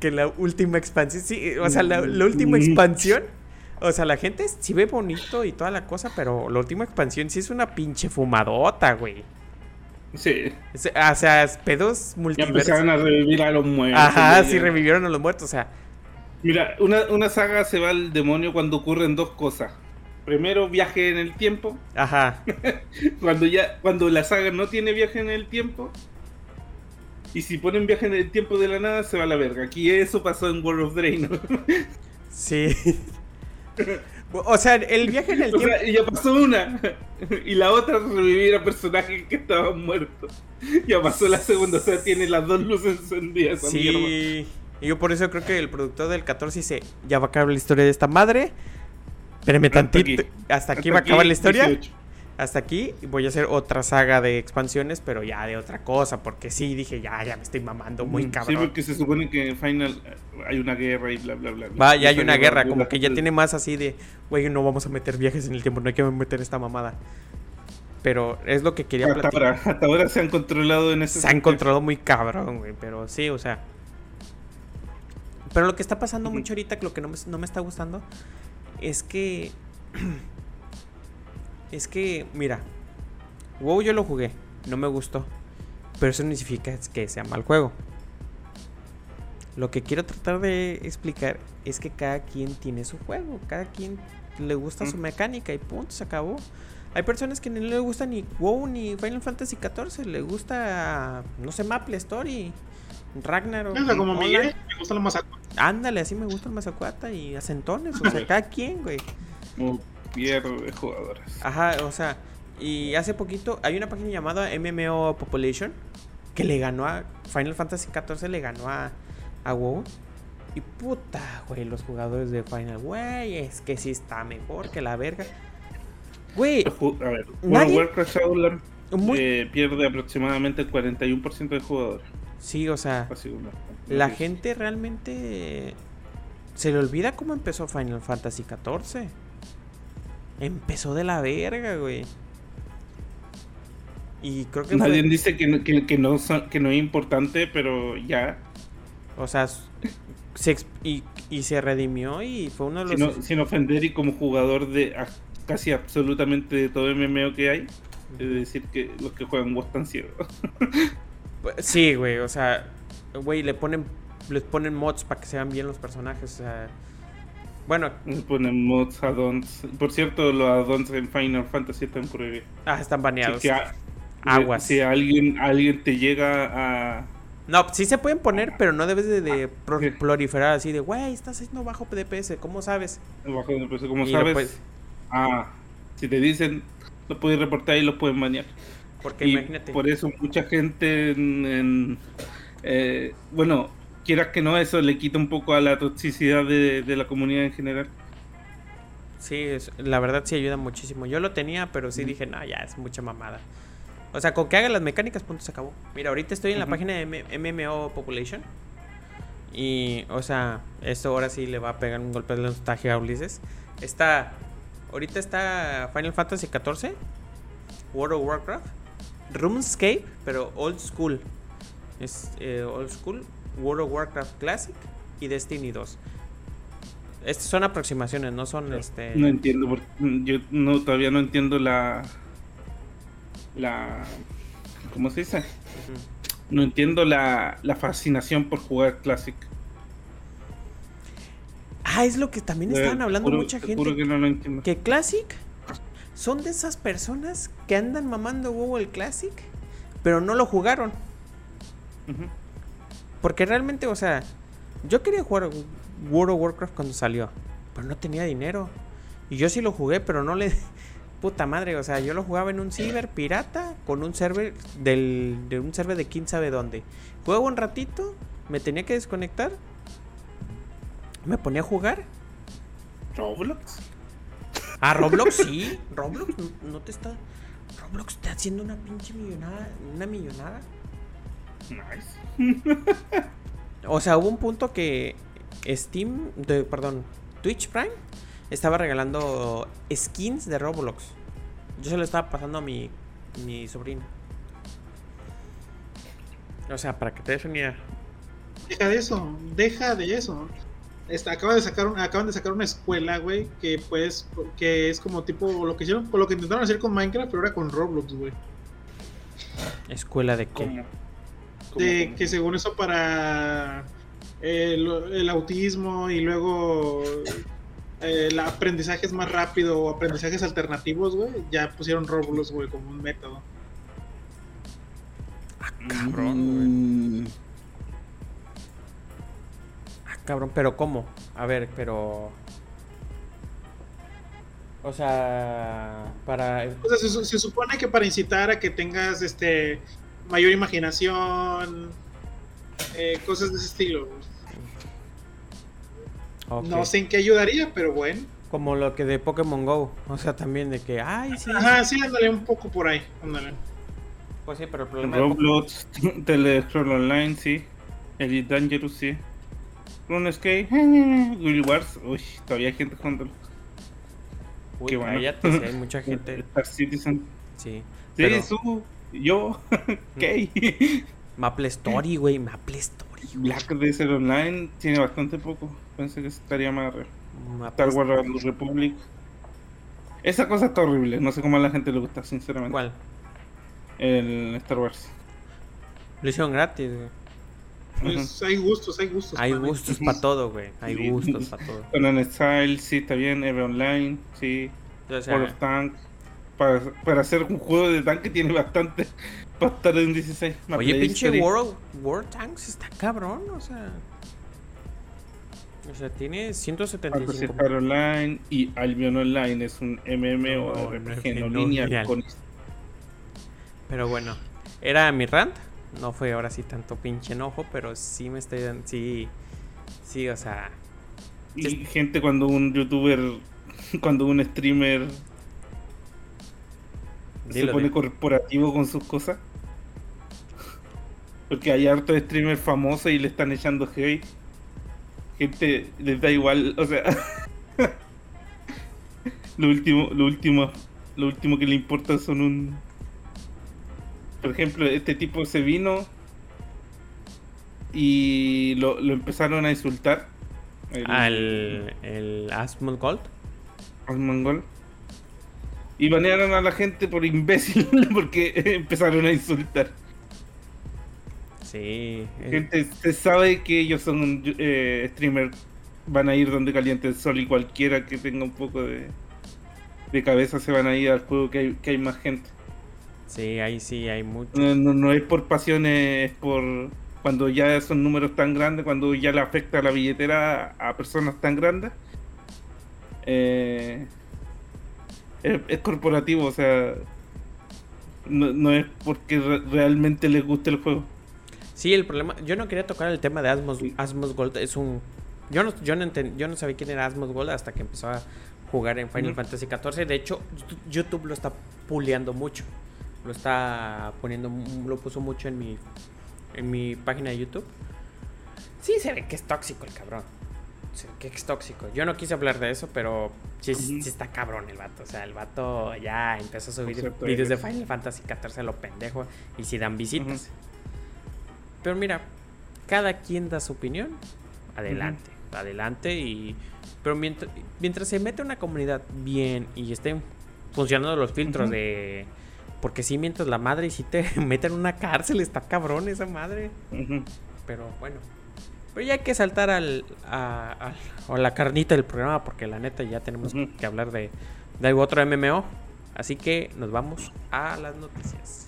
Speaker 1: Que la última expansión. Sí, o sea, la, la última expansión. O sea, la gente sí ve bonito y toda la cosa, pero la última expansión sí es una pinche fumadota, güey.
Speaker 3: Sí.
Speaker 1: Es- O sea, pedos
Speaker 3: Ya
Speaker 1: multiversos.
Speaker 3: empezaron a revivir a los muertos.
Speaker 1: Ajá,
Speaker 3: ya-
Speaker 1: sí revivieron a los muertos, o sea.
Speaker 3: Mira, una, una saga se va al demonio cuando ocurren dos cosas. Primero, viaje en el tiempo.
Speaker 1: Ajá.
Speaker 3: Cuando ya, cuando la saga no tiene viaje en el tiempo. Y si ponen viaje en el tiempo de la nada, se va a la verga. Aquí eso pasó en World of Draenor.
Speaker 1: Sí. O sea, el viaje en el
Speaker 3: O
Speaker 1: tiempo.
Speaker 3: sea, y ya pasó una. Y la otra revivir a personajes que estaban muertos. Ya pasó la segunda, o sea, tiene las dos luces encendidas.
Speaker 1: Sí. Y yo por eso creo que el productor del 14 dice: Ya va a acabar la historia de esta madre. Espérame
Speaker 3: Hasta
Speaker 1: tantito.
Speaker 3: aquí.
Speaker 1: Hasta aquí
Speaker 3: Hasta
Speaker 1: va a acabar la historia.
Speaker 3: 18.
Speaker 1: Hasta aquí. Voy a hacer otra saga de expansiones, pero ya de otra cosa. Porque sí, dije: Ya, ya me estoy mamando muy
Speaker 3: Sí,
Speaker 1: cabrón.
Speaker 3: porque se supone que en Final eh, hay una guerra y bla, bla, bla. bla.
Speaker 1: Va, ya hay una guerra, como que ya tiene más así de, güey, no vamos a meter viajes en el tiempo, no hay que meter esta mamada. Pero es lo que quería
Speaker 3: Hasta
Speaker 1: platicar.
Speaker 3: ahora, hasta ahora se han controlado en ese
Speaker 1: Se ha encontrado muy cabrón, güey, pero sí, o sea. Pero lo que está pasando mucho ahorita, que lo que no me, no me está gustando, es que... es que, mira, WoW yo lo jugué, no me gustó, pero eso no significa que sea mal juego. Lo que quiero tratar de explicar es que cada quien tiene su juego, cada quien le gusta su
Speaker 3: Ujú.
Speaker 1: mecánica y punto, se acabó. Hay personas que no le gusta ni WoW ni Final Fantasy XIV, le gusta, no sé, Maple Story, Ragnarok.
Speaker 2: O sea, como. Miguel, me gusta la mazacuata.
Speaker 1: Ándale, así me gusta el Mazacuata y Acentones, o sea, cada quien, güey.
Speaker 3: Como pierde jugadores.
Speaker 1: Ajá, o sea, y hace poquito hay una página llamada MMO Population que le ganó a Final Fantasy XIV, le ganó a, a WoW. Y puta, güey, los jugadores de Final, güey, es que sí está mejor que la verga. Güey,
Speaker 3: A ver, World
Speaker 1: Nadie-
Speaker 3: of Warcraft Shadowlands
Speaker 1: muy-
Speaker 3: eh, pierde aproximadamente el 41% de jugadores.
Speaker 1: sí, o sea, la gente realmente se le olvida cómo empezó Final Fantasy XIV. Empezó de la verga, güey. Y creo que fue-
Speaker 3: Nadie dice que no, que, que no, que no es importante, pero ya.
Speaker 1: O sea, se y, y se redimió y fue uno de los...
Speaker 3: Sin, sin ofender y como jugador de a- casi absolutamente de todo MMO que hay, es decir que los que juegan WoW están ciegos.
Speaker 1: Pues, Sí, güey, o sea, güey, le ponen, les ponen mods para que se vean bien los personajes, o sea... Bueno,
Speaker 3: Ponen mods, add-ons. Por cierto, los add-ons en Final Fantasy están prohibidos.
Speaker 1: ah, están baneados.
Speaker 3: a-
Speaker 1: Aguas.
Speaker 3: Si alguien, alguien te llega a,
Speaker 1: No, sí se pueden poner, pero no debes de, de pro-
Speaker 3: Sí.
Speaker 1: proliferar así de, güey, estás haciendo bajo DPS, ¿cómo sabes?
Speaker 3: Bajo
Speaker 1: Y lo
Speaker 3: sabes.
Speaker 1: puedes-
Speaker 3: Ah, si te dicen, lo puedes reportar y los puedes manear.
Speaker 1: Porque
Speaker 3: Y
Speaker 1: imagínate.
Speaker 3: por eso mucha gente en, en, eh, bueno, quieras que no, eso le quita un poco a la toxicidad de, de la comunidad en general.
Speaker 1: Sí, es- la verdad sí ayuda muchísimo. Yo lo tenía, pero sí dije, no, ya es mucha mamada. O sea, con que haga las mecánicas, punto, se acabó. Mira, ahorita estoy en la página de M- MMO Population. Y, o sea, esto ahora sí le va a pegar un golpe de nostalgia a Ulises. Está, ahorita está Final Fantasy XIV, World of Warcraft, RuneScape, pero old school. Es eh, old school, World of Warcraft Classic y Destiny 2. Estas son aproximaciones, no son este.
Speaker 3: No entiendo, por- yo no, todavía no entiendo la, la, ¿cómo se dice? No entiendo la, la fascinación por jugar Classic.
Speaker 1: Ah, es lo que también estaban hablando mucha
Speaker 3: te
Speaker 1: gente.
Speaker 3: que no lo entiendo.
Speaker 1: Que Classic son de esas personas que andan mamando huevo el Classic, pero no lo jugaron.
Speaker 3: Ujú.
Speaker 1: Porque realmente, o sea, yo quería jugar World of Warcraft cuando salió, pero no tenía dinero. Y yo sí lo jugué, pero no le. Puta madre, o sea, yo lo jugaba en un ciber pirata con un server del, de un server de quién sabe dónde. Juego un ratito, me tenía que desconectar, me ponía a jugar.
Speaker 3: Roblox.
Speaker 1: Ah, Roblox sí. Roblox no, no te está. Roblox está haciendo una pinche millonada. Una millonada.
Speaker 3: Nice.
Speaker 1: O sea, hubo un punto que Steam, de, perdón, Twitch Prime estaba regalando skins de Roblox. Yo se lo estaba pasando a mi, mi sobrino. O sea, para que te des una idea.
Speaker 2: Deja de eso, deja de eso. Esta, acaba de sacar un- acaban de sacar una escuela, güey, que pues, que es como tipo lo que hicieron, lo que intentaron hacer con Minecraft, pero ahora con Roblox, güey.
Speaker 1: ¿Escuela de qué?
Speaker 3: ¿Cómo?
Speaker 2: De
Speaker 3: ¿Cómo,
Speaker 2: que según eso para eh, el autismo y luego el aprendizaje es más rápido o aprendizajes alternativos, güey, ya pusieron Roblox, güey, como un método.
Speaker 1: Ah, cabrón, güey.
Speaker 3: Mm,
Speaker 1: Ah, cabrón, pero ¿cómo? A ver, pero. O sea, para.
Speaker 2: O sea, se supone que para incitar a que tengas este mayor imaginación, eh, cosas de ese estilo. No sé en qué ayudaría, pero bueno.
Speaker 1: Como lo que de Pokémon Go. O sea, también de que, ay, sí.
Speaker 2: Ajá, sí, ándale un poco por ahí. Ándale.
Speaker 1: Pues sí, pero el problema. de Pokémon-
Speaker 3: Roblox, Telescroll Online, sí. Elite Dangerous, sí. RuneScape, Guild Wars, uy, todavía hay gente jugándolo.
Speaker 1: Uy,
Speaker 3: Qué bueno.
Speaker 1: cállate, sí, hay mucha gente.
Speaker 3: Star Citizen.
Speaker 1: Sí.
Speaker 3: Sí,
Speaker 1: Pero-
Speaker 3: su, yo, Kay.
Speaker 1: Maple Story, güey. Maple Story.
Speaker 3: Black Desert Online tiene bastante poco. Pensé que estaría más Star Wars Republic. Esa cosa está horrible, no sé cómo a la gente le gusta, sinceramente.
Speaker 1: ¿Cuál?
Speaker 3: El Star Wars.
Speaker 1: Lo hicieron gratis, güey.
Speaker 2: Pues hay gustos, hay gustos.
Speaker 1: Hay gustos para todo, güey. Hay
Speaker 3: Sí.
Speaker 1: gustos para todo.
Speaker 3: Conan Style, sí, está bien. Eve Online, sí.
Speaker 1: O
Speaker 3: World
Speaker 1: sea,
Speaker 3: of Tank. Para, para hacer un juego de tanque tiene bastante. Para estar en 16.
Speaker 1: oye, pinche. World, World Tanks está cabrón, o sea. O sea, tiene
Speaker 3: Fantasy
Speaker 1: 175.
Speaker 3: Star Online y Albion Online es un MMO
Speaker 1: No,
Speaker 3: lineal. con
Speaker 1: Pero bueno, era mi rant. No fue ahora sí tanto pinche enojo, pero sí me estoy dando. Sí, sí, o sea.
Speaker 3: y gente cuando un youtuber cuando un streamer se pone corporativo con sus cosas. Porque hay hartos streamers famosos y le están echando hate. Gente les da igual o sea. Lo último lo último lo último que le importa son un por ejemplo este tipo se vino y lo, lo empezaron a insultar. El-
Speaker 1: Al el Asmod Gold.
Speaker 3: al mongol. Y banearon a la gente por imbécil porque empezaron a insultar.
Speaker 1: Sí. eh,
Speaker 3: Gente, se sabe que ellos son un eh, streamer, van a ir donde caliente el sol y cualquiera que tenga un poco de, de cabeza se van a ir al juego que hay, que hay más gente.
Speaker 1: Sí, ahí sí hay mucho.
Speaker 3: No, no, no es por pasiones, es por cuando ya son números tan grandes, cuando ya le afecta la billetera a, personas tan grandes. Eh, es, corporativo, o sea, no, es porque realmente les guste el juego.
Speaker 1: Sí, el problema, yo no quería tocar el tema de Asmos, Asmos Gold, es un... Yo no, yo, no yo no sabía quién era Asmos Gold hasta que empezó a jugar en Final Fantasy XIV. De hecho, YouTube lo está puleando mucho. Lo está poniendo, lo puso mucho en mi en mi página de YouTube. Sí se ve que es tóxico el cabrón. Que es tóxico. Yo no quise hablar de eso, pero sí, está cabrón el vato. O sea, el vato ya empezó a subir videos de Final Fantasy XIV lo pendejo y si dan visitas. Pero mira, cada quien da su opinión. Adelante, adelante y... Pero mientras, mientras se mete una comunidad bien y estén funcionando los filtros de porque si mientras la madre y si te meten en una cárcel, está cabrón esa madre. Pero bueno. Pero ya hay que saltar al, a, la carnita del programa porque la neta ya tenemos que hablar de, de algo otro MMO. Así que nos vamos a las noticias.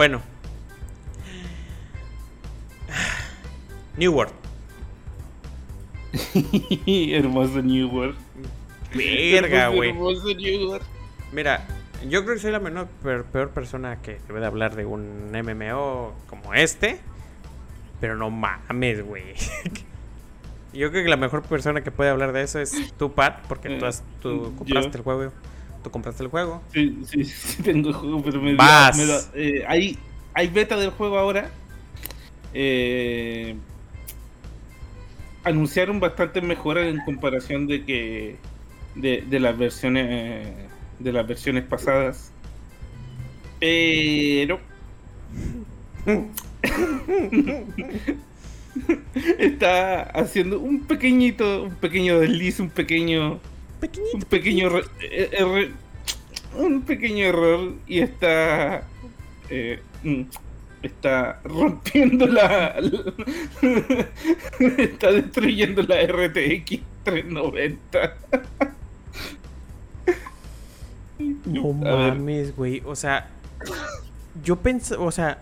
Speaker 1: Bueno. New World.
Speaker 3: hermoso New World.
Speaker 1: Verga, güey. Hermoso New World. Mira, yo creo que soy la menor, peor, persona que debe de hablar de un MMO como este. Pero no mames, güey. Yo creo que la mejor persona que puede hablar de eso es tú, Pat, porque tú, has, tú compraste el juego. ¿Tú compraste el juego?
Speaker 3: Sí, sí, sí tengo el juego, pero me, eh, hay, hay beta del juego ahora. Eh, anunciaron bastante mejoras en comparación de que de, las versiones de las versiones pasadas. Pero está haciendo un pequeñito, un pequeño desliz, un pequeño un pequeño er, un pequeño error y está eh, mm, está rompiendo la, está destruyendo la RTX 390
Speaker 1: no mames güey o sea yo pensé o sea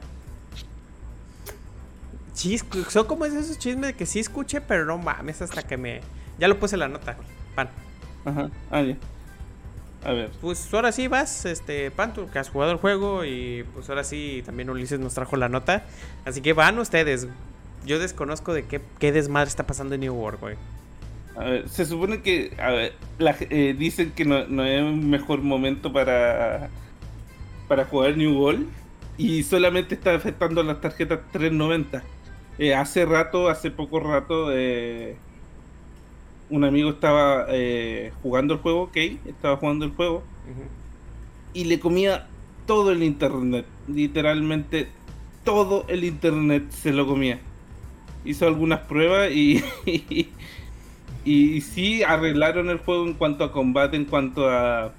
Speaker 1: sí, son como esos chismes de que sí escuché pero no mames hasta que me ya lo puse la nota pan
Speaker 3: Ajá, ah, A ver.
Speaker 1: Pues ahora sí vas, este, Pantu, que has jugado el juego y pues ahora sí también Ulises nos trajo la nota. Así que van ustedes. Yo desconozco de qué, qué desmadre está pasando en New World, güey.
Speaker 3: A ver, se supone que, a ver, eh, dicen que no, no, es un mejor momento para, para jugar New World y solamente está afectando las tarjetas 390. Eh, hace rato, hace poco rato, eh, un amigo estaba eh, jugando el juego, ok, estaba jugando el juego, y le comía todo el internet, literalmente todo el internet se lo comía. Hizo algunas pruebas y, y, y, sí arreglaron el juego en cuanto a combate, en cuanto a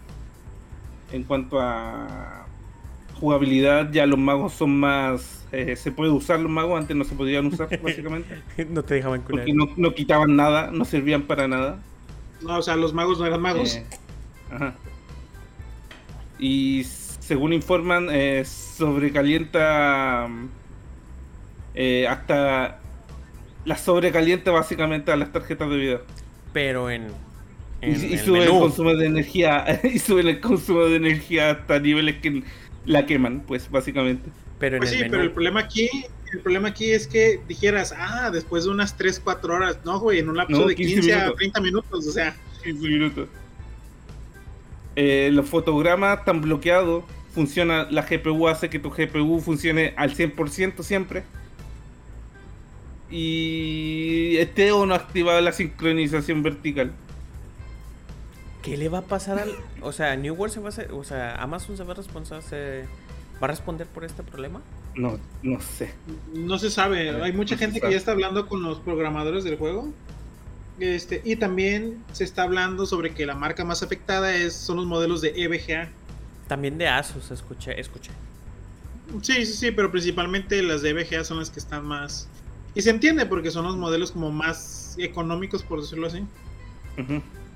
Speaker 3: en cuanto a jugabilidad, ya los magos son más eh, se puede usar los magos, antes no se podían usar, básicamente.
Speaker 1: no te dejaban
Speaker 3: curar. Porque no, quitaban nada, no servían para nada.
Speaker 2: No, o sea, los magos no eran magos. Eh, ajá.
Speaker 3: Y según informan, eh, sobrecalienta eh, hasta la sobrecalienta básicamente a las tarjetas de vida.
Speaker 1: Pero en,
Speaker 3: y, sube el consumo de energía y sube el consumo de energía hasta niveles que la queman, pues básicamente.
Speaker 2: Pero pues sí, pero el problema aquí, el problema aquí es que dijeras, ah, después de unas 3, 4 horas, no, güey, en un lapso de 15, a 30 minutos, o sea. 15 minutos.
Speaker 3: Los fotogramas están bloqueados, funciona, la GPU hace que tu GPU funcione al 100% siempre. Y este o no activado la sincronización vertical.
Speaker 1: ¿Qué le va a pasar al. O sea, New World se va a hacer. O sea, Amazon se va a responsable. ¿Va a responder por este problema?
Speaker 3: No, no sé.
Speaker 2: No se sabe. Hay mucha gente que ya está hablando con los programadores del juego. Este, y también se está hablando sobre que la marca más afectada es, son los modelos de EVGA.
Speaker 1: También de Asus, escuché, escuché.
Speaker 2: Sí, sí, sí, pero principalmente las de EVGA son las que están más... Y se entiende porque son los modelos como más económicos, por decirlo así.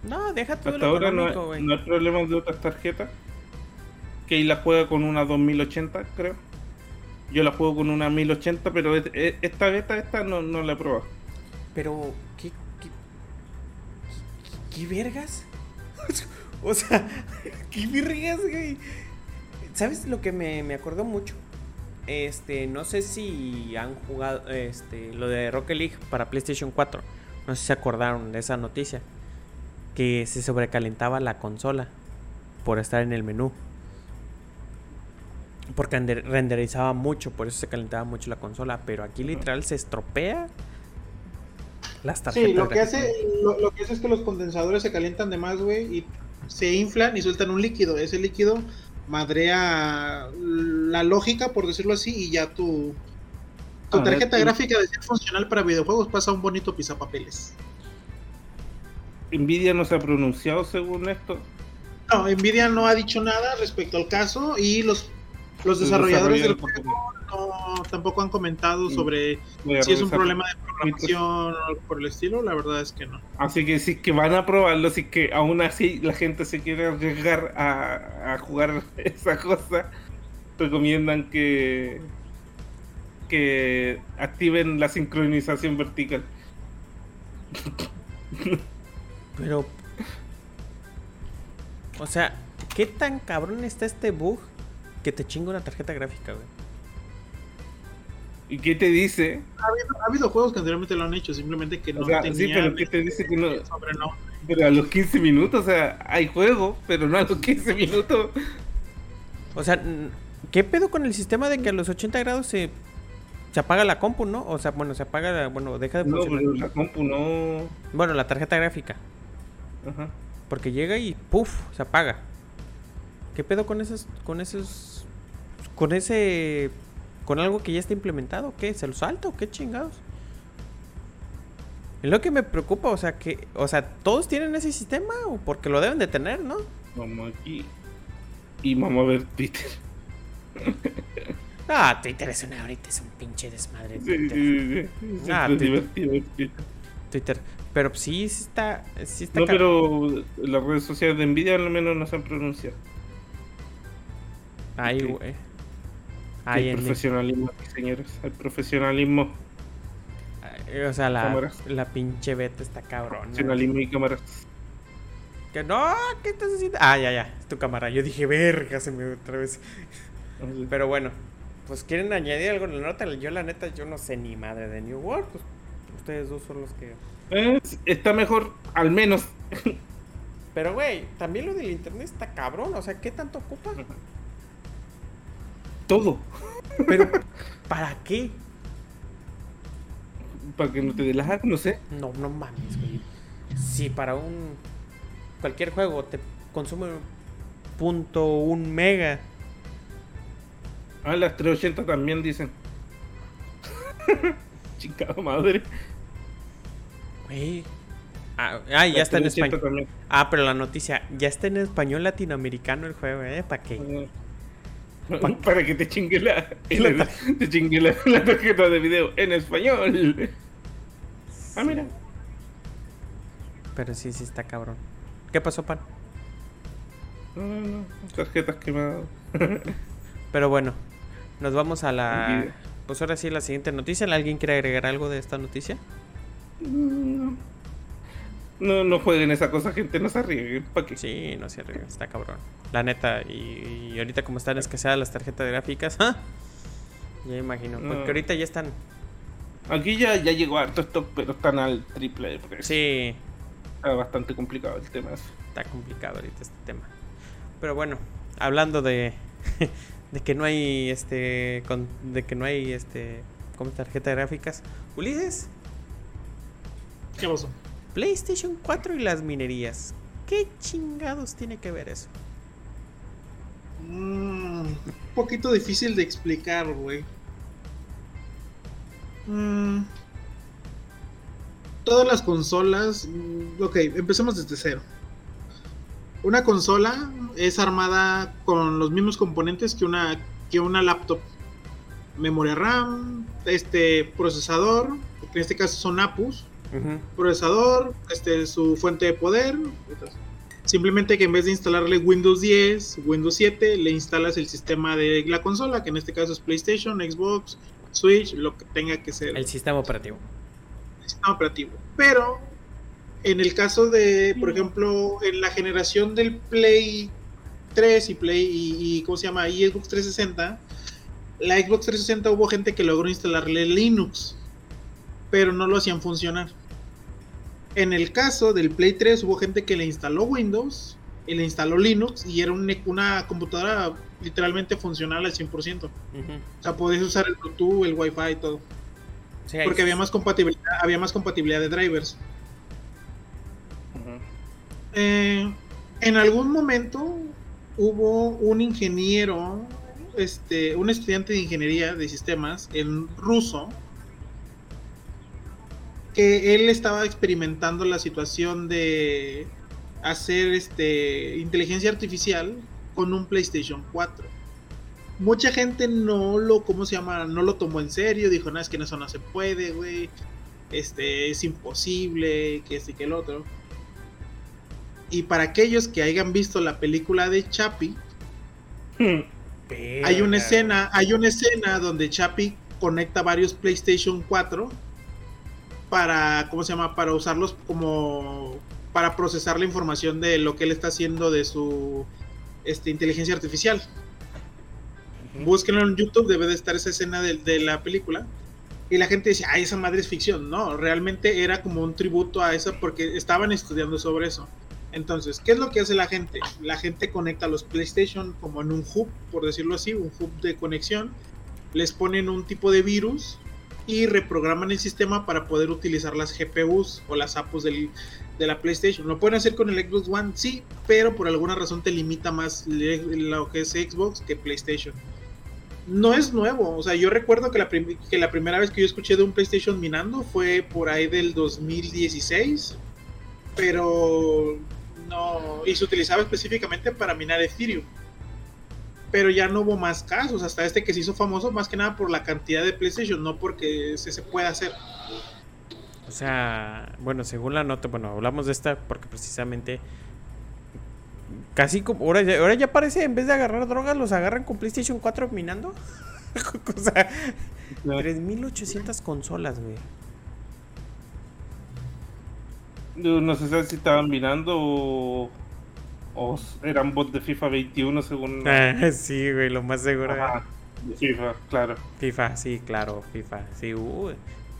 Speaker 1: No, deja todo
Speaker 3: Hasta
Speaker 1: lo
Speaker 3: ahora no, hay- no hay problemas de otras tarjetas. Que la juega con una 2080, creo. Yo la juego con una 1080, pero es- es- esta beta, esta no, no la he probado.
Speaker 1: Pero, ¿qué, qué, qué, qué vergas? o sea, ¿qué vergas, güey? ¿Sabes lo que me, me acordó mucho? Este, no sé si han jugado este, lo de Rocket League para PlayStation 4. No sé si se acordaron de esa noticia. Que se sobrecalentaba la consola por estar en el menú. Porque render- renderizaba mucho, por eso se calentaba mucho la consola. Pero aquí literal se estropea las tarjetas.
Speaker 2: Sí, lo que,
Speaker 1: gráficas.
Speaker 2: hace, lo, lo que hace es que los condensadores se calientan de más, güey, y se inflan y sueltan un líquido. Ese líquido madrea la lógica, por decirlo así, y ya tu, tu
Speaker 3: ver,
Speaker 2: tarjeta gráfica de ser funcional para videojuegos pasa un bonito pisapapeles.
Speaker 3: Nvidia no se ha pronunciado según esto.
Speaker 2: No, Nvidia no ha dicho nada respecto al caso y los, los
Speaker 3: Los
Speaker 2: desarrolladores del juego no, tampoco han comentado
Speaker 3: Sí.
Speaker 2: sobre si es un problema de programación o algo por el estilo. La verdad es que no.
Speaker 3: Así que si es que van a probarlo, si es que aún así la gente se quiere arriesgar a, a jugar esa cosa, recomiendan que que activen la sincronización vertical.
Speaker 1: Pero. O sea, ¿qué tan cabrón está este bug que te chinga una tarjeta gráfica, güey?
Speaker 3: ¿Y qué te dice?
Speaker 2: Ha habido, ha habido juegos que anteriormente lo han hecho, simplemente que no
Speaker 3: O sea,
Speaker 2: tenían
Speaker 3: sí, pero ¿qué te dice que no? Pero a los 15 minutos, o sea, hay juego, pero no a los 15 minutos.
Speaker 1: O sea, n- ¿qué pedo con el sistema de que a los 80 grados se, se apaga la compu, no? O sea, bueno, se apaga, bueno, deja de
Speaker 3: No,
Speaker 1: funcionar.
Speaker 3: pero la compu no.
Speaker 1: Bueno, la tarjeta gráfica.
Speaker 3: Ajá.
Speaker 1: Porque llega y ¡puf! se apaga. ¿Qué pedo con esos, con esos, con ese, con algo que ya está implementado? ¿Qué? ¿Se lo salta o qué chingados? Es lo que me preocupa, o sea, que, o sea, ¿todos tienen ese sistema o porque lo deben de tener, no?
Speaker 3: Vamos aquí. Y vamos a ver Twitter.
Speaker 1: Ah, Twitter es una ahorita, es un pinche desmadre.
Speaker 3: Sí,
Speaker 1: Twitter.
Speaker 3: sí, sí. sí.
Speaker 1: Ah, Twitter.
Speaker 3: divertido Twitter.
Speaker 1: Twitter. Pero sí, sí está, sí está
Speaker 3: No, pero las redes sociales de Nvidia al menos no se han pronunciado. Ok.
Speaker 1: güey.
Speaker 3: Hay
Speaker 1: en
Speaker 3: profesionalismo señores. Hay profesionalismo.
Speaker 1: Ay, O sea, la,
Speaker 3: Cámaras.
Speaker 1: la pinche beta está cabrón.
Speaker 3: Profesionalismo y cámaras.
Speaker 1: Que no, ¿qué estás haciendo? Ah, ya, ya, es tu cámara. Yo dije, verga, se me otra vez. Pero bueno, pues quieren añadir algo en la nota. Yo, la neta, yo no sé ni madre de New World. Pues ustedes dos son los que.
Speaker 3: Eh, está mejor, al menos.
Speaker 1: Pero, güey, también lo del internet está cabrón. O sea, ¿qué tanto ocupa?
Speaker 3: Todo.
Speaker 1: Pero, ¿para qué?
Speaker 3: Para que no te dé lag, no sé.
Speaker 1: No, no mames, güey. Si para un. Cualquier juego te consume punto un mega.
Speaker 3: Ah, las 380 también dicen. Chingada madre.
Speaker 1: Ah, ah, ya está en
Speaker 3: 380
Speaker 1: español. Ah, pero la noticia, ya está en español latinoamericano el juego, ¿eh? ¿Para qué?
Speaker 3: Para que te chingue la, te chingue la, la tarjeta de video en español. Ah, mira.
Speaker 1: Pero sí, sí está cabrón. ¿Qué pasó, pan?
Speaker 3: No, no, no. Tarjetas quemadas.
Speaker 1: Pero bueno, nos vamos a la. Pues ahora sí, la siguiente noticia. ¿Alguien quiere agregar algo de esta noticia?
Speaker 3: No, no, no jueguen esa cosa, gente. No se arriesguen. ¿Para qué?
Speaker 1: Sí, no sé, está cabrón. La neta, y, y ahorita como están escaseadas las tarjetas gráficas, ¡ah! Ya imagino. Porque ahorita ya están.
Speaker 3: Aquí ya, ya llegó harto stock, pero están al triple de.
Speaker 1: Sí,
Speaker 3: Está bastante complicado el tema. ese.
Speaker 1: está complicado ahorita este tema. Pero bueno, hablando de. de que no hay este. con- de que no hay este. como tarjeta de gráficas. Ulises,
Speaker 2: ¿Qué pasó?
Speaker 1: PlayStation 4 y las minerías. ¿Qué chingados tiene que ver eso?
Speaker 2: Mm, un poquito difícil de explicar, güey. Mm, todas las consolas. mm, Ok, empecemos desde cero. Una consola es armada con los mismos componentes que una, que una laptop. Memoria RAM, este procesador, que en este caso son APUs, Procesador, este, su fuente de poder. Simplemente que en vez de instalarle Windows 10, Windows 7, le instalas el sistema de la consola, que en este caso es PlayStation, Xbox, Switch, lo que tenga que ser
Speaker 1: El sistema operativo.
Speaker 2: el sistema operativo. Pero en el caso de, por ejemplo, en la generación del Play 3 y Play y, y ¿cómo se llama? Y Xbox 360, la Xbox 360 hubo gente que logró instalarle Linux, pero no lo hacían funcionar. En el caso del Play 3 hubo gente que le instaló Windows y le instaló Linux y era un- una computadora literalmente funcional al 100%.
Speaker 1: Ujú.
Speaker 2: O sea, podías usar el Bluetooth, el Wi-Fi y todo.
Speaker 1: Sí,
Speaker 2: Porque había más compatibilidad, había más compatibilidad de drivers. Eh, en algún momento hubo un ingeniero, este, un estudiante de ingeniería de sistemas en ruso, que él estaba experimentando la situación de hacer este inteligencia artificial con un PlayStation 4. Mucha gente no lo, ¿cómo se llama? No lo tomó en serio, dijo, no, es que eso no se puede, güey. Este, es imposible, que este que el otro. Y para aquellos que hayan visto la película de Chappie, hay una escena, hay una escena donde Chappie conecta varios PlayStation 4 para, ¿cómo se llama? Para usarlos como para procesar la información de lo que él está haciendo de su este, inteligencia artificial. Búsquenlo en YouTube, debe de estar esa escena de, de la película. Y la gente dice, ay, esa madre es ficción. No, realmente era como un tributo a eso porque estaban estudiando sobre eso. Entonces, ¿qué es lo que hace la gente? La gente conecta los PlayStation como en un hub, por decirlo así, un hub de conexión. Les ponen un tipo de virus y reprograman el sistema para poder utilizar las GPUs o las APUs del, de la PlayStation. Lo pueden hacer con el Xbox One, sí, pero por alguna razón te limita más lo que es Xbox que PlayStation. No es nuevo, o sea, yo recuerdo que la, que la primera vez que yo escuché de un PlayStation minando fue por ahí del 2016, pero no, y se utilizaba específicamente para minar Ethereum. Pero ya no hubo más casos, hasta este que se hizo famoso más que nada por la cantidad de PlayStation, no porque se, se pueda hacer.
Speaker 1: O sea, bueno, según la nota, bueno, hablamos de esta porque precisamente casi como ahora ya, ahora ya parece en vez de agarrar drogas los agarran con PlayStation 4 minando. o sea, 3800 consolas, güey.
Speaker 3: No, no sé si estaban mirando o, o eran bots de FIFA 21 según...
Speaker 1: Ah, sí, güey, lo más seguro.
Speaker 3: Ajá, de FIFA, claro.
Speaker 1: FIFA, sí, claro, FIFA, sí, uy.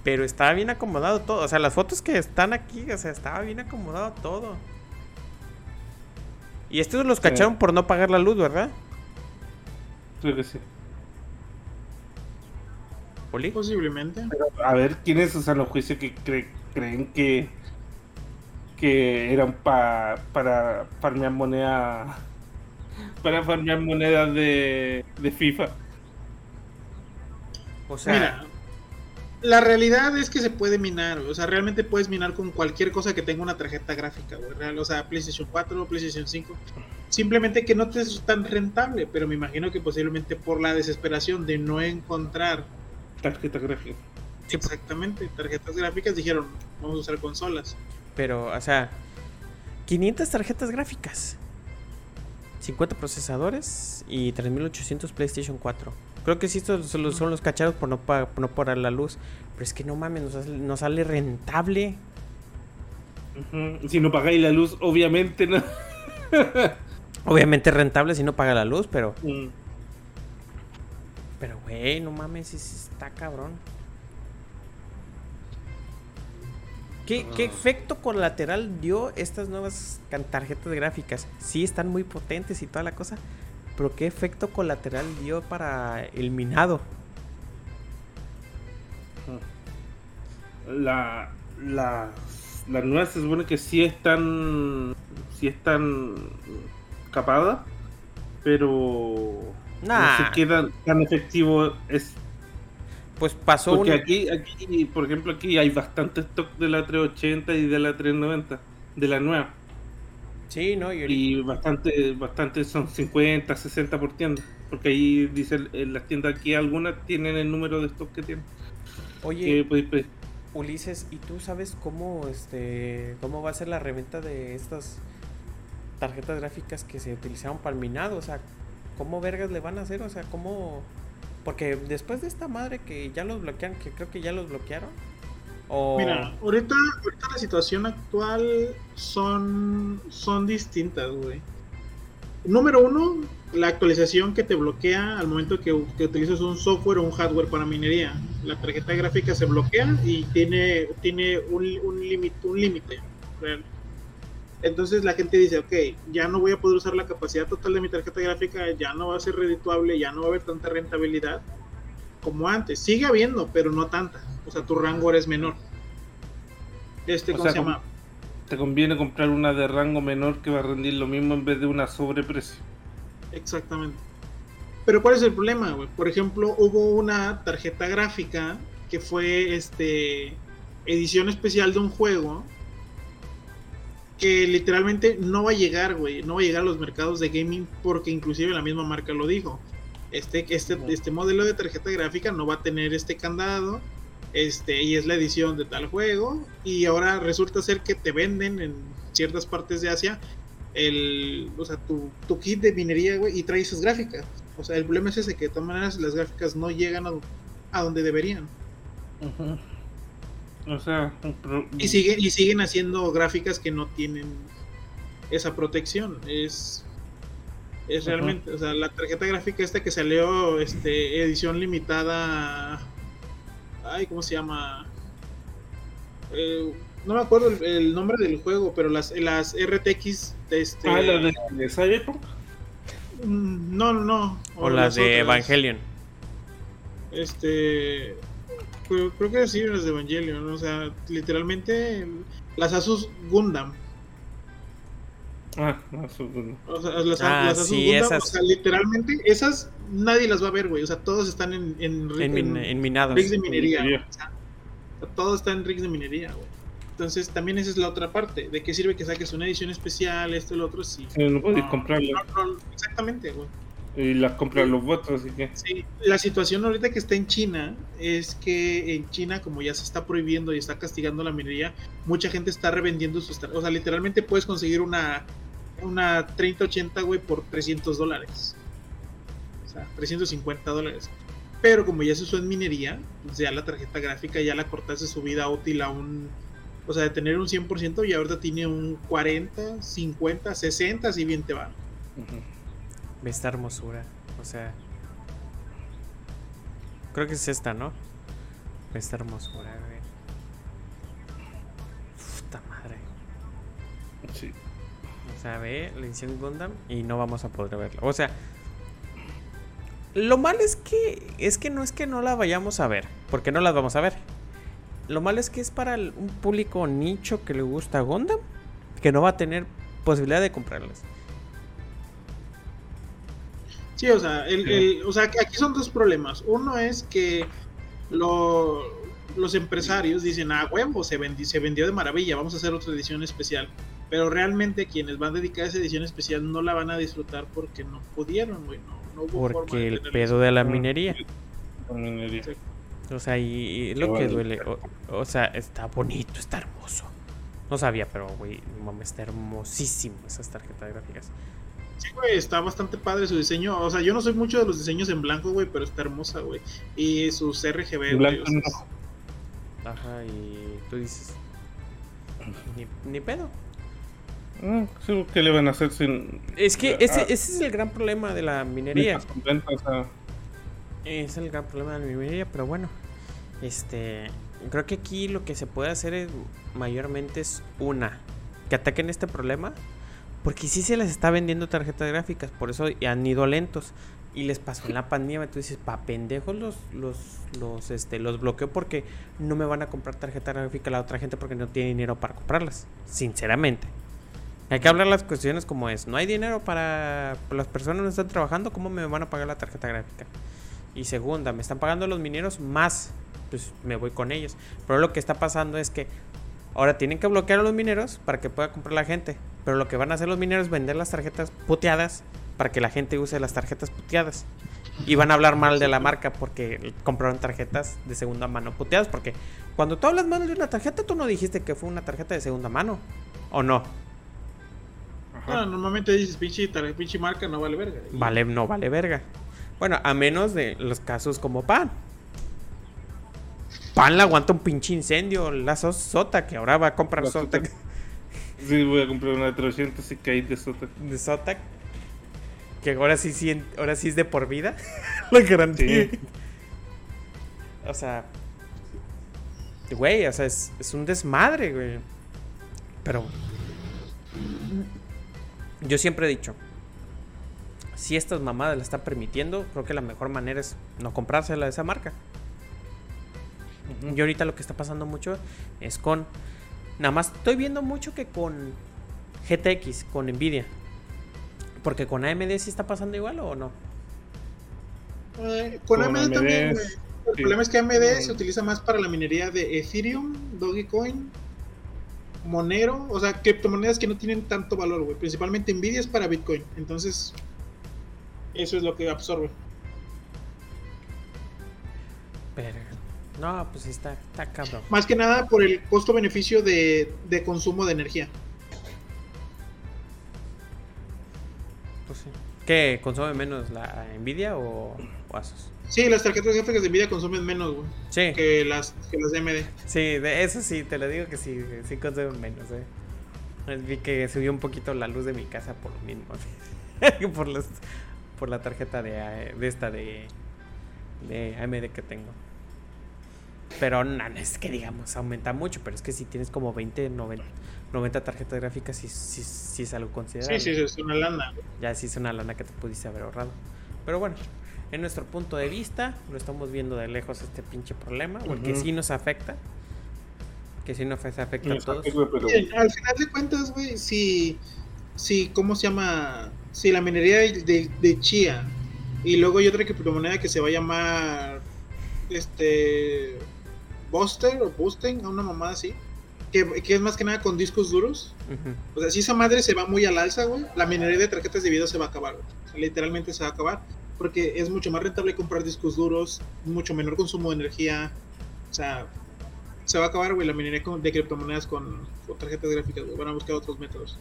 Speaker 1: Pero estaba bien acomodado todo. O sea, las fotos que están aquí, o sea, estaba bien acomodado todo. Y estos los cacharon por no pagar la luz, ¿verdad?
Speaker 3: Creo que sí.
Speaker 1: Poli.
Speaker 2: Posiblemente.
Speaker 3: Pero, a ver, ¿quiénes usan los juicios que cre- creen que que eran pa- para farmear moneda para farmear monedas de, de FIFA?
Speaker 1: O sea,
Speaker 2: Mira, la realidad es que se puede minar, o sea, realmente puedes minar con cualquier cosa que tenga una tarjeta gráfica, güey, o sea, PlayStation 4, PlayStation 5. Simplemente que no te es tan rentable, pero me imagino que posiblemente por la desesperación de no encontrar
Speaker 3: Tarjeta gráfica.
Speaker 2: exactamente tarjetas gráficas, dijeron, vamos a usar consolas.
Speaker 1: Pero, o sea, 500 tarjetas gráficas, 50 procesadores y 3800 PlayStation 4. Creo que sí, estos son los, son los cachados por no, pa- por no pagar la luz. Pero es que no mames, nos sale, nos sale rentable.
Speaker 3: Si no pagáis la luz, obviamente no.
Speaker 1: Obviamente rentable si no paga la luz, pero.
Speaker 3: Mm.
Speaker 1: Pero, güey, no mames, está cabrón. ¿Qué, ¿Qué efecto colateral dio estas nuevas tarjetas gráficas? Sí, están muy potentes y toda la cosa. Pero ¿qué efecto colateral dio para el minado?
Speaker 3: La, la, las nuevas se supone que sí están sí están capadas, pero
Speaker 1: Nah.
Speaker 3: no sé qué tan, tan efectivo es.
Speaker 1: Pues pasó
Speaker 3: Porque aquí, aquí, por ejemplo, aquí hay bastante stock de la 380 y de la 390, de la nueva.
Speaker 1: Sí, ¿no?
Speaker 3: Y, bastante, bastante son 50, 60 por tienda. Porque ahí dice en las tiendas aquí algunas tienen el número de stock que tienen.
Speaker 1: Oye, Ulises, ¿y tú sabes cómo este cómo va a ser la reventa de estas tarjetas gráficas que se utilizaron para el minado? O sea, ¿cómo vergas le van a hacer? O sea, ¿cómo porque después de esta madre que ya los bloquean, que creo que ya los bloquearon,
Speaker 2: Mira, ahorita, ahorita la situación actual son, son distintas, güey. Número uno, la actualización que te bloquea al momento que, que utilizas un software o un hardware para minería. La tarjeta gráfica se bloquea y tiene, tiene un límite. Un límite Entonces la gente dice, ok, ya no voy a poder usar la capacidad total de mi tarjeta gráfica, ya no va a ser redituable, ya no va a haber tanta rentabilidad como antes. Sigue habiendo, pero no tanta. O sea, tu rango es menor. Este, ¿cómo se llama?
Speaker 3: Te conviene comprar una de rango menor que va a rendir lo mismo en vez de una sobreprecio.
Speaker 2: Exactamente. Pero ¿cuál es el problema, güey? Por ejemplo, hubo una tarjeta gráfica que fue este edición especial de un juego que literalmente no va a llegar, güey, no va a llegar a los mercados de gaming porque inclusive la misma marca lo dijo. Este, este, este modelo de tarjeta gráfica no va a tener este candado, este, y es la edición de tal juego, y ahora resulta ser que te venden en ciertas partes de Asia el, o sea, tu, tu kit de minería, güey, y trae esas gráficas. O sea, el problema es ese, que de todas maneras las gráficas no llegan a, donde deberían.
Speaker 3: O sea,
Speaker 2: y siguen, y siguen haciendo gráficas que no tienen esa protección. Es es realmente, o sea, la tarjeta gráfica esta que salió, este, edición limitada. Ay, ¿cómo se llama? Eh, no me acuerdo el, nombre del juego, pero las, las RTX
Speaker 3: de este. Ah, la de, Cyberpunk.
Speaker 2: Mm, no, no.
Speaker 1: O, las, de Evangelion.
Speaker 2: Este. Creo, creo que sí, las de Evangelion. O sea, literalmente las Asus Gundam.
Speaker 3: Ah,
Speaker 2: o sea, las, ah, esas... literalmente, esas nadie las va a ver, güey. O sea, todos están en, en,
Speaker 1: en, minados.
Speaker 2: Rigs de minería. todo está en rigs de minería, güey. Entonces, también esa es la otra parte. ¿De qué sirve que saques una edición especial, esto y lo otro? Sí.
Speaker 3: no puedes comprarlo.
Speaker 2: exactamente, güey.
Speaker 3: Y las compran los votos, así que.
Speaker 2: Sí, la situación ahorita que está en China es que en China, como ya se está prohibiendo y está castigando la minería, mucha gente está revendiendo sus. O sea, literalmente puedes conseguir una una 3080, güey, por 300 dólares. O sea, 350 dólares. Pero como ya se usó en minería, pues ya la tarjeta gráfica ya la cortaste su vida útil a un. O sea, de tener un 100% y ahorita tiene un 40, 50, 60, si bien te va.
Speaker 1: Esta hermosura. O sea. Creo que es esta, ¿no? Esta hermosura, güey. Puta madre.
Speaker 3: Sí
Speaker 1: sea, ve la edición Gundam y no vamos a poder verla. O sea, lo malo es que es que no es que no la vayamos a ver, porque no las vamos a ver. Lo malo es que es para un público nicho que le gusta Gundam, que no va a tener posibilidad de comprarlas.
Speaker 2: Sí, o sea, el, o sea, aquí son dos problemas. Uno es que los empresarios dicen, ah, huevo, se, se vendió de maravilla, vamos a hacer otra edición especial pero realmente quienes van a dedicar a esa edición especial no la van a disfrutar porque no pudieron, güey. No,
Speaker 1: hubo porque el pedo de la minería. O sea, y, lo que duele, o, sea, está bonito, está hermoso. No sabía, pero, güey, mames, está hermosísimo esas tarjetas gráficas.
Speaker 2: Sí, güey, está bastante padre su diseño. O sea, yo no soy mucho de los diseños en blanco, güey, pero está hermosa, güey. Y sus RGB, güey.
Speaker 1: Ajá, y tú dices. Ni, ni pedo.
Speaker 3: Mm, ¿Qué le van a hacer sin.?
Speaker 1: Es que ese, ah. ese es el gran problema de la minería. Es el gran problema de la minería, pero bueno. Este. Creo que aquí lo que se puede hacer es mayormente es una. Que ataquen este problema. Porque sí se les está vendiendo tarjetas gráficas. Por eso han ido lentos. Y les pasó en la pandemia. Tú dices, pa pendejos los, los, los, este, los bloqueo porque no me van a comprar tarjeta gráfica la otra gente porque no tiene dinero para comprarlas. Sinceramente. Hay que hablar las cuestiones como es. No hay dinero para las personas no están trabajando. ¿Cómo me van a pagar la tarjeta gráfica? Y segunda, me están pagando los mineros más, pues me voy con ellos. Pero lo que está pasando es que ahora tienen que bloquear a los mineros para que pueda comprar la gente. Pero lo que van a hacer los mineros es vender las tarjetas puteadas para que la gente use las tarjetas puteadas. Y van a hablar mal de la marca porque compraron tarjetas de segunda mano puteadas. Porque cuando tú hablas mal de una tarjeta, tú no dijiste que fue una tarjeta de segunda mano. ¿O no?
Speaker 2: Ah, normalmente dices pinche, marca no vale verga. Y-
Speaker 1: Vale, no vale verga. Bueno, a menos de los casos como Pan. Pan le aguanta un pinche incendio. La Sota, que ahora va a comprar
Speaker 3: La
Speaker 1: Sota.
Speaker 3: Sota. Sí, voy a comprar una de 300 y caí de sota.
Speaker 1: De Sota. Que ahora sí, sí, ahora sí es de por vida. La garantía.
Speaker 3: Sí.
Speaker 1: O sea. Güey, o sea, es, es un desmadre, güey. Pero. Yo siempre he dicho. Si estas mamadas la están permitiendo, creo que la mejor manera es no comprársela de esa marca. Y ahorita lo que está pasando mucho es con. Nada más estoy viendo mucho que con GTX, con Nvidia. Porque con AMD sí está pasando igual o no.
Speaker 2: Eh, con,
Speaker 3: Con
Speaker 2: AMD,
Speaker 3: AMD,
Speaker 2: también, güey. El
Speaker 3: sí.
Speaker 2: problema es que AMD se utiliza más para la minería de Ethereum, Dogecoin, Monero, o sea, criptomonedas que no tienen tanto valor, güey. Principalmente Nvidia es para Bitcoin. Entonces, eso es lo que absorbe.
Speaker 1: Pero. No, pues está, está cabrón.
Speaker 2: Más que nada por el costo-beneficio de, de consumo de energía.
Speaker 1: Pues sí. ¿Qué consume menos la Nvidia o, o Asus?
Speaker 2: Sí, las tarjetas gráficas de Nvidia consumen menos, güey,
Speaker 1: Sí,
Speaker 2: que las, que las de AMD.
Speaker 1: sí, de eso sí, te lo digo que sí, sí consumen menos, eh. Vi que subió un poquito la luz de mi casa por lo mismo. por, los, por la tarjeta de, de esta de, de AMD que tengo. Pero no, no es que digamos, aumenta mucho, pero es que si tienes como 20, 90, 90 tarjetas gráficas, sí, sí, sí es algo considerable.
Speaker 2: Sí, sí, sí, es una lana.
Speaker 1: Ya sí es una lana que te pudiste haber ahorrado. Pero bueno, en nuestro punto de vista, lo estamos viendo de lejos este pinche problema, porque
Speaker 3: Ujú.
Speaker 1: sí nos afecta. Que sí nos afecta a todos.
Speaker 3: afecta, pero-
Speaker 2: Miren, al final de cuentas, güey, si, si, ¿cómo se llama? Si la minería de, de, de Chia y luego hay otra criptomoneda que se va a llamar, este, Buster o Boosting, una mamada así, que, que es más que nada con discos duros. O sea, si esa madre se va muy al alza, güey, la minería de tarjetas de video se va a acabar, güey. O sea, literalmente se va a acabar. Porque es mucho más rentable comprar discos duros, mucho menor consumo de energía. O sea, se va a acabar, güey, la minería con- de criptomonedas con, con tarjetas gráficas, güey. Van a buscar otros métodos.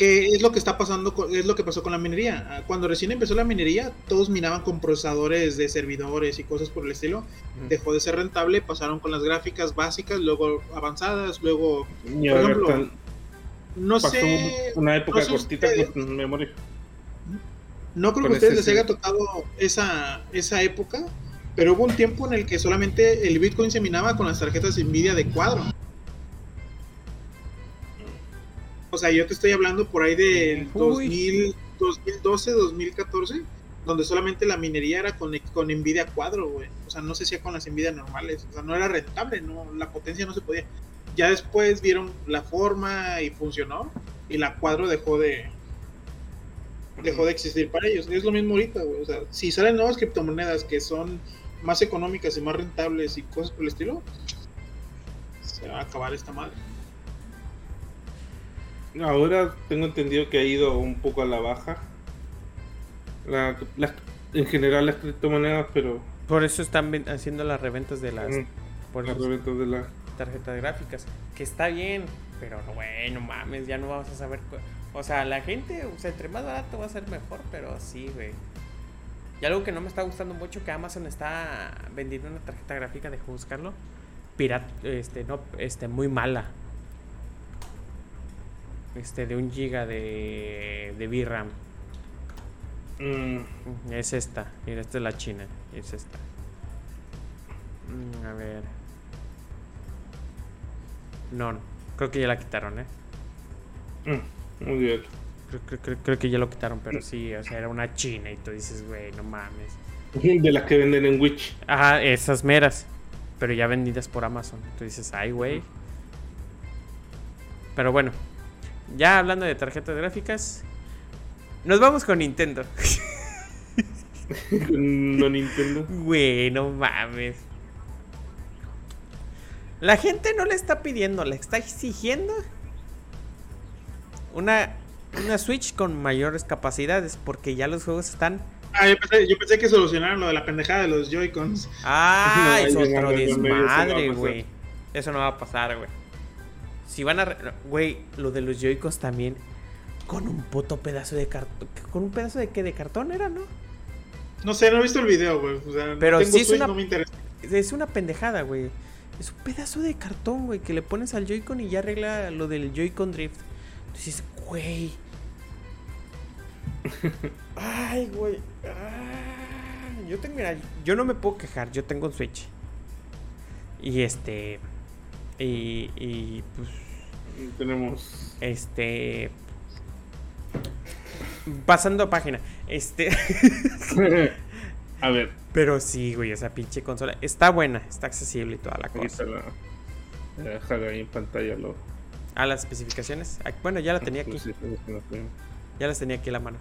Speaker 2: ¿Qué es lo que está pasando? con- es lo que pasó con la minería. Ah, Cuando recién empezó la minería, todos minaban con procesadores de servidores y cosas por el estilo dejó de ser rentable, pasaron con las gráficas básicas, luego avanzadas, luego
Speaker 3: Y ahora
Speaker 2: ejemplo,
Speaker 3: están-
Speaker 2: no
Speaker 3: pasó
Speaker 2: sé,
Speaker 3: una época
Speaker 2: no sé
Speaker 3: cortita
Speaker 2: ustedes.
Speaker 3: con memoria.
Speaker 2: no creo que
Speaker 3: con
Speaker 2: a ustedes
Speaker 3: ese
Speaker 2: les haya tocado esa, esa época, pero hubo un tiempo en el que solamente el Bitcoin se minaba con las tarjetas Nvidia de cuadro. O sea, yo te estoy hablando por ahí del
Speaker 1: Uy.
Speaker 2: 2000, 2012, 2014, donde solamente la minería era con, con Nvidia cuadro, güey. O sea, no se hacía con las Nvidia normales. O sea, no era rentable, no, la potencia no se podía. Ya después vieron la forma y funcionó, y la cuadro dejó de, dejó de existir para ellos. Es lo mismo ahorita, güey. O sea, si salen nuevas criptomonedas que son más económicas y más rentables y cosas por el estilo, se va a acabar esta madre.
Speaker 3: Ahora tengo entendido que ha ido un poco a la baja. La- las- en general las criptomonedas, pero
Speaker 1: Por eso están haciendo las reventas de las,
Speaker 3: mm,
Speaker 1: por
Speaker 3: las
Speaker 1: las
Speaker 3: reventas de la
Speaker 1: tarjetas gráficas. Que está bien, pero no, güey, no mames, ya no vamos a saber. O sea, la gente, o sea, entre más barato va a ser mejor, pero sí, güey. Y algo que no me está gustando mucho, que Amazon está vendiendo una tarjeta gráfica, dejo buscarlo. Pirata, este, no, este, muy mala. Este, de un giga de, de VRAM.
Speaker 3: Mm,
Speaker 1: Es esta. Mira, esta es la china. Es esta. Mm, a ver. No. Creo que ya la quitaron, ¿eh?
Speaker 3: mm, muy bien.
Speaker 1: Creo, creo- creo- creo que ya lo quitaron, pero sí, o sea, era una china y tú dices, güey, no mames.
Speaker 3: De las que venden en Witch.
Speaker 1: Ajá, esas meras. Pero ya vendidas por Amazon. Tú dices, ay, güey. Pero bueno, ya hablando de tarjetas gráficas, nos vamos con Nintendo.
Speaker 3: no Nintendo.
Speaker 1: Güey, no mames. La gente no le está pidiendo, le está exigiendo una, una Switch con mayores capacidades porque ya los juegos están...
Speaker 2: Ah, yo pensé, yo pensé que solucionaron lo de la pendejada de los Joy-Cons.
Speaker 1: Ah,
Speaker 3: No,
Speaker 1: es otro
Speaker 3: no, yo no, eso no va a
Speaker 1: desmadre,
Speaker 3: pasar.
Speaker 1: güey. Eso no va a pasar, güey. Si van a... Güey, lo de los Joy-Cons también con un puto pedazo de cartón. ¿Con un pedazo de qué? ¿De cartón era, no?
Speaker 2: No sé, no he visto el video, güey. O sea, no
Speaker 1: Pero
Speaker 2: tengo
Speaker 1: sí es
Speaker 2: Switch,
Speaker 1: una-
Speaker 2: no me interesa.
Speaker 1: Es una pendejada, güey. Es un pedazo de cartón, güey, que le pones al Joy-Con y ya arregla lo del Joy-Con Drift. Entonces, güey. Ay, güey. Yo tengo, mira, yo no me puedo quejar, yo tengo un Switch. Y este. Y, y pues,
Speaker 3: Tenemos.
Speaker 1: este. Pasando a página. Este.
Speaker 3: A ver,
Speaker 1: Pero sí, güey, esa pinche consola está buena, está accesible y toda la
Speaker 3: aquí
Speaker 1: cosa.
Speaker 3: la. Voy a dejar ahí en pantalla lo.
Speaker 1: Ah, las especificaciones. Ah, Bueno, ya la tenía aquí. Ya las tenía aquí a la mano.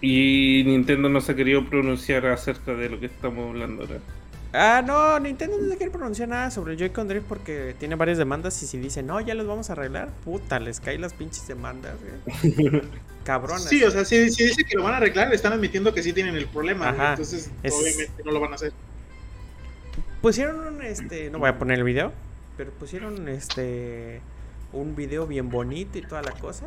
Speaker 3: Y Nintendo no se ha querido pronunciar acerca de lo que estamos hablando ahora.
Speaker 1: Ah, no, Nintendo no se quiere pronunciar nada sobre el Joy-Con Drift porque tiene varias demandas y si dicen, no, ya los vamos a arreglar, puta, les caen las pinches demandas, güey. Cabronas.
Speaker 2: Sí, o sea, si, si dice que lo van a arreglar, están admitiendo que sí tienen el problema.
Speaker 1: Ajá.
Speaker 2: Entonces,
Speaker 1: Es-
Speaker 2: obviamente no lo van a hacer.
Speaker 1: Pusieron un, este, no voy a poner el video, pero pusieron, este, un video bien bonito y toda la cosa.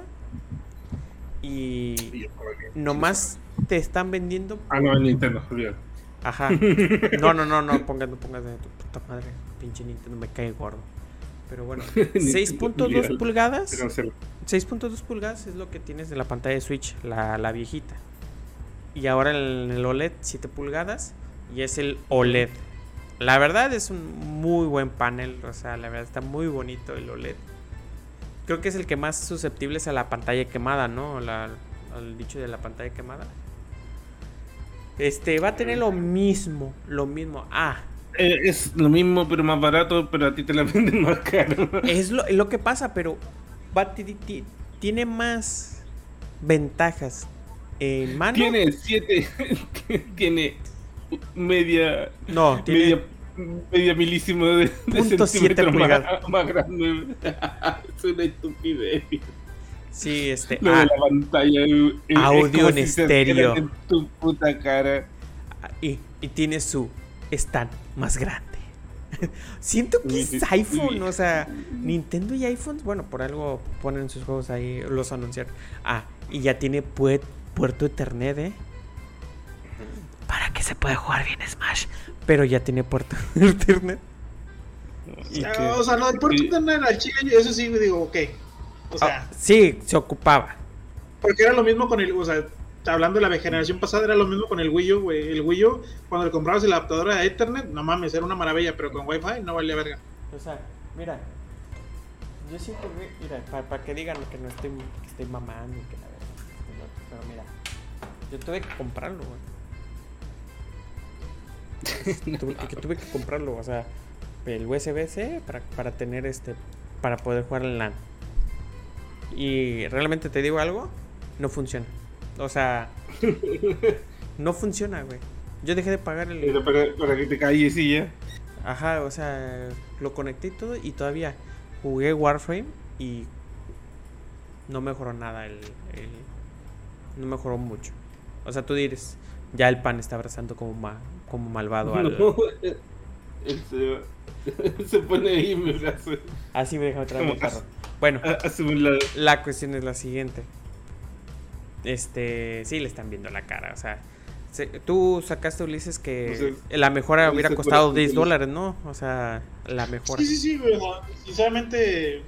Speaker 1: Y nomás te están vendiendo
Speaker 3: Ah, no, en Nintendo, olvídalo.
Speaker 1: Ajá. No, no, no, no, pongas, no pongas de tu puta madre. Pinche Nintendo me cae gordo. Pero bueno, 6.2
Speaker 3: olvídalo.
Speaker 1: pulgadas.
Speaker 3: Se cancela.
Speaker 1: 6.2 pulgadas es lo que tienes de la pantalla de Switch, la, la viejita. Y ahora el, el OLED 7 pulgadas y es el OLED. La verdad es un muy buen panel, o sea, la verdad está muy bonito el OLED. Creo que es el que más susceptible es a la pantalla quemada, ¿no? La- al dicho de la pantalla quemada. Este va a tener lo mismo, lo mismo. Ah,
Speaker 3: Eh, es lo mismo, pero más barato, pero a ti te la venden más caro.
Speaker 1: Es lo, lo que pasa, pero va, ti- ti- tiene más ventajas en mano.
Speaker 3: Tiene 7. tiene media.
Speaker 1: No, tiene.
Speaker 3: Media, media milísimo de, de
Speaker 1: Punto siete
Speaker 3: centímetro más, más grande. es una estupidez.
Speaker 1: Sí, este.
Speaker 3: Lo
Speaker 1: ah,
Speaker 3: de la pantalla. es
Speaker 1: Audio en estéreo.
Speaker 3: En tu puta cara.
Speaker 1: y, y tiene su stand más grande. Siento que es iPhone, o sea, Nintendo y iPhone, bueno, por algo ponen sus juegos ahí, los anunciaron. Ah, y ya tiene pue- puerto Ethernet, ¿eh? Para que se pueda jugar bien Smash. Pero ya tiene puerto Ethernet.
Speaker 2: Ah,
Speaker 1: que-
Speaker 2: O sea, lo del puerto
Speaker 3: Sí.
Speaker 2: internet al chile, eso sí digo, ok. O sea,
Speaker 1: Ah, sí, se ocupaba.
Speaker 2: porque era lo mismo con el, o sea, hablando de la generación pasada, era lo mismo con el Wii U, güey. El Wii U, cuando le comprabas el adaptador a Ethernet, no mames, era una maravilla, pero con Wi-Fi no valía verga.
Speaker 1: O sea, mira, yo siento que, mira, para que digan que no estoy, que estoy mamando y que la verdad, pero mira, yo tuve que comprarlo, güey. tuve, que, que tuve que comprarlo, o sea, el USB-C para, para tener este, para poder jugar en LAN. Y realmente te digo algo, no funciona. O sea, no funciona, güey. Yo dejé de pagar el,
Speaker 3: Era para, para que te calles y ya.
Speaker 1: Ajá, o sea, lo conecté y todo y todavía jugué Warframe y no mejoró nada el, el- no mejoró mucho. O sea, tú dices, ya el pan está abrazando como ma- como malvado al
Speaker 3: No, él se, se pone ahí me hace,
Speaker 1: así me deja atrás
Speaker 3: Como
Speaker 1: Bueno,
Speaker 3: lado.
Speaker 1: la cuestión es la siguiente. Este, sí le están viendo la cara, o sea, se- tú sacaste Ulises que
Speaker 3: O sea,
Speaker 1: la mejora hubiera costado
Speaker 3: fuera
Speaker 1: 10
Speaker 3: Ulises.
Speaker 1: dólares, ¿no? O sea, la mejora.
Speaker 2: Sí, sí, sí, güey. o sea, Sinceramente,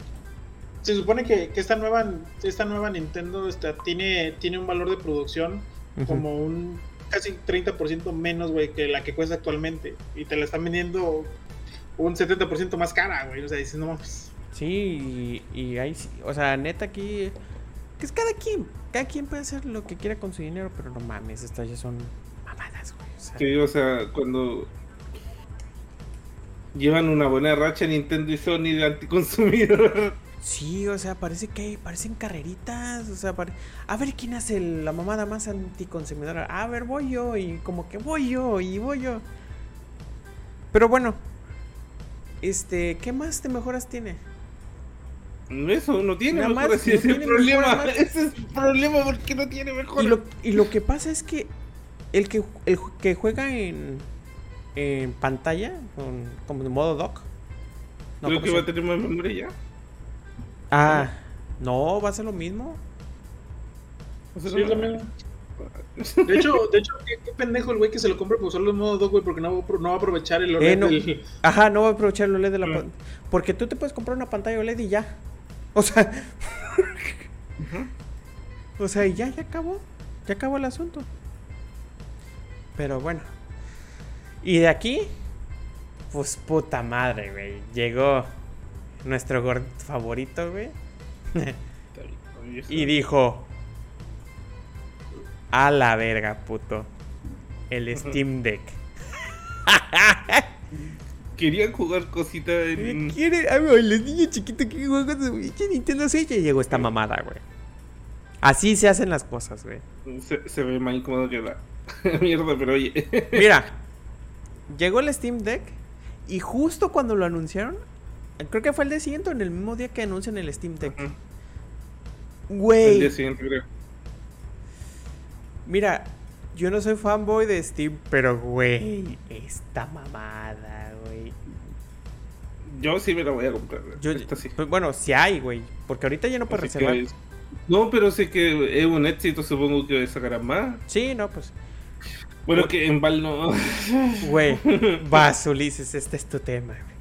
Speaker 2: se supone que, que esta nueva esta nueva Nintendo esta, tiene, tiene un valor de producción como un casi 30% menos, güey, que la que cuesta actualmente. Y te la están vendiendo un 70% más cara, güey. O sea, dices, no mames.
Speaker 1: Sí, y, y ahí sí, o sea, neta aquí, que es cada quien, cada quien puede hacer lo que quiera con su dinero, pero no mames, estas ya son mamadas, güey. O sea,
Speaker 3: Sí, o sea, cuando llevan una buena racha Nintendo y Sony de anticonsumidor.
Speaker 1: Sí, o sea, parece que parecen carreritas, o sea, a ver quién hace la mamada más anticonsumidora. A ver, voy yo y como que voy yo y voy yo. Pero bueno, este, ¿qué más de mejoras tiene?
Speaker 3: Eso no tiene mejoras, ese es el problema. Ese es el problema porque no tiene mejoras.
Speaker 1: Y lo, y lo que pasa es que el que, el que juega en, en pantalla, con, como de modo dock.
Speaker 3: No, Creo que va a tener más memoria ya.
Speaker 1: Ah, no, va a ser lo mismo.
Speaker 2: Sí, lo mismo. De hecho, de hecho ¿qué, pendejo el güey que se lo compra por solo en modo 2, güey, porque no, no, va a aprovechar el OLED.
Speaker 1: Eh, Ajá, no va a aprovechar el OLED de la pantalla. Porque tú te puedes comprar una pantalla OLED y ya. O sea. O sea, y ya, ya acabó. Ya acabó el asunto. Pero bueno. Y de aquí, pues puta madre, güey. Llegó nuestro gordito favorito, güey. y dijo: A la verga, puto. El Steam Deck.
Speaker 3: Querían jugar cositas en.
Speaker 1: Quiere, a ver, los niños chiquitos que juegan con su Nintendo Switch. Y llegó esta mamada, güey. Así se hacen las cosas, güey.
Speaker 3: Se, ve más incómodo que la mierda, pero oye.
Speaker 1: Mira, llegó el Steam Deck. Y justo cuando lo anunciaron, Creo que fue el día siguiente en el mismo día que anuncian el Steam Deck. Güey.
Speaker 3: El día siguiente, creo.
Speaker 1: Mira, yo no soy fanboy de Steam, pero güey, esta mamada, güey.
Speaker 3: Yo sí me la voy a comprar.
Speaker 1: Yo, sí. Pues, bueno, si hay, güey. Porque ahorita ya no puedes reservar.
Speaker 3: No, pero sé que es un éxito, supongo que sacarán más.
Speaker 1: Sí, no, pues.
Speaker 3: Bueno, que en Val no.
Speaker 1: Güey, vas, Ulises, este es tu tema, güey.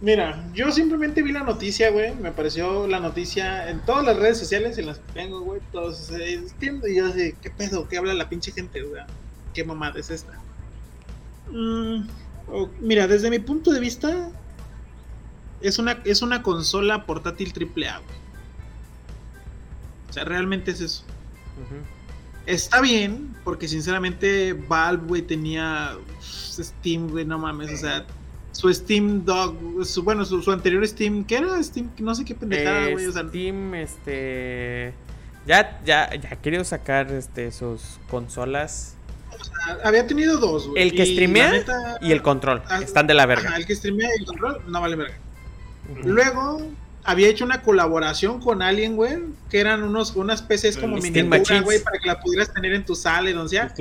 Speaker 2: Mira, yo simplemente vi la noticia, güey. Me apareció la noticia en todas las redes sociales en las que tengo, güey. Todos entiendo y yo sé, ¿qué pedo? ¿Qué habla la pinche gente, güey? ¿Qué mamada es esta? Mm, mira, desde mi punto de vista, es una, es una consola portátil triple A, güey. O sea, realmente es eso. Está bien, porque sinceramente Valve, güey, tenía Steam, güey, no mames, o sea su Steam Dog, su, bueno, su, anterior Steam, ¿qué era? Steam, no sé qué pendejada, güey.
Speaker 1: Steam, este. Ya, ya, ya querido sacar este, sus consolas.
Speaker 2: Sea, había tenido dos,
Speaker 1: güey. El que streamea y el control. Ah, están de la verga.
Speaker 2: el que streamea y el control, no vale verga. Luego había hecho una colaboración con alguien, güey, que eran unos, unas PCs como miniaturas, güey, para que la pudieras tener en tu sala y donde sea.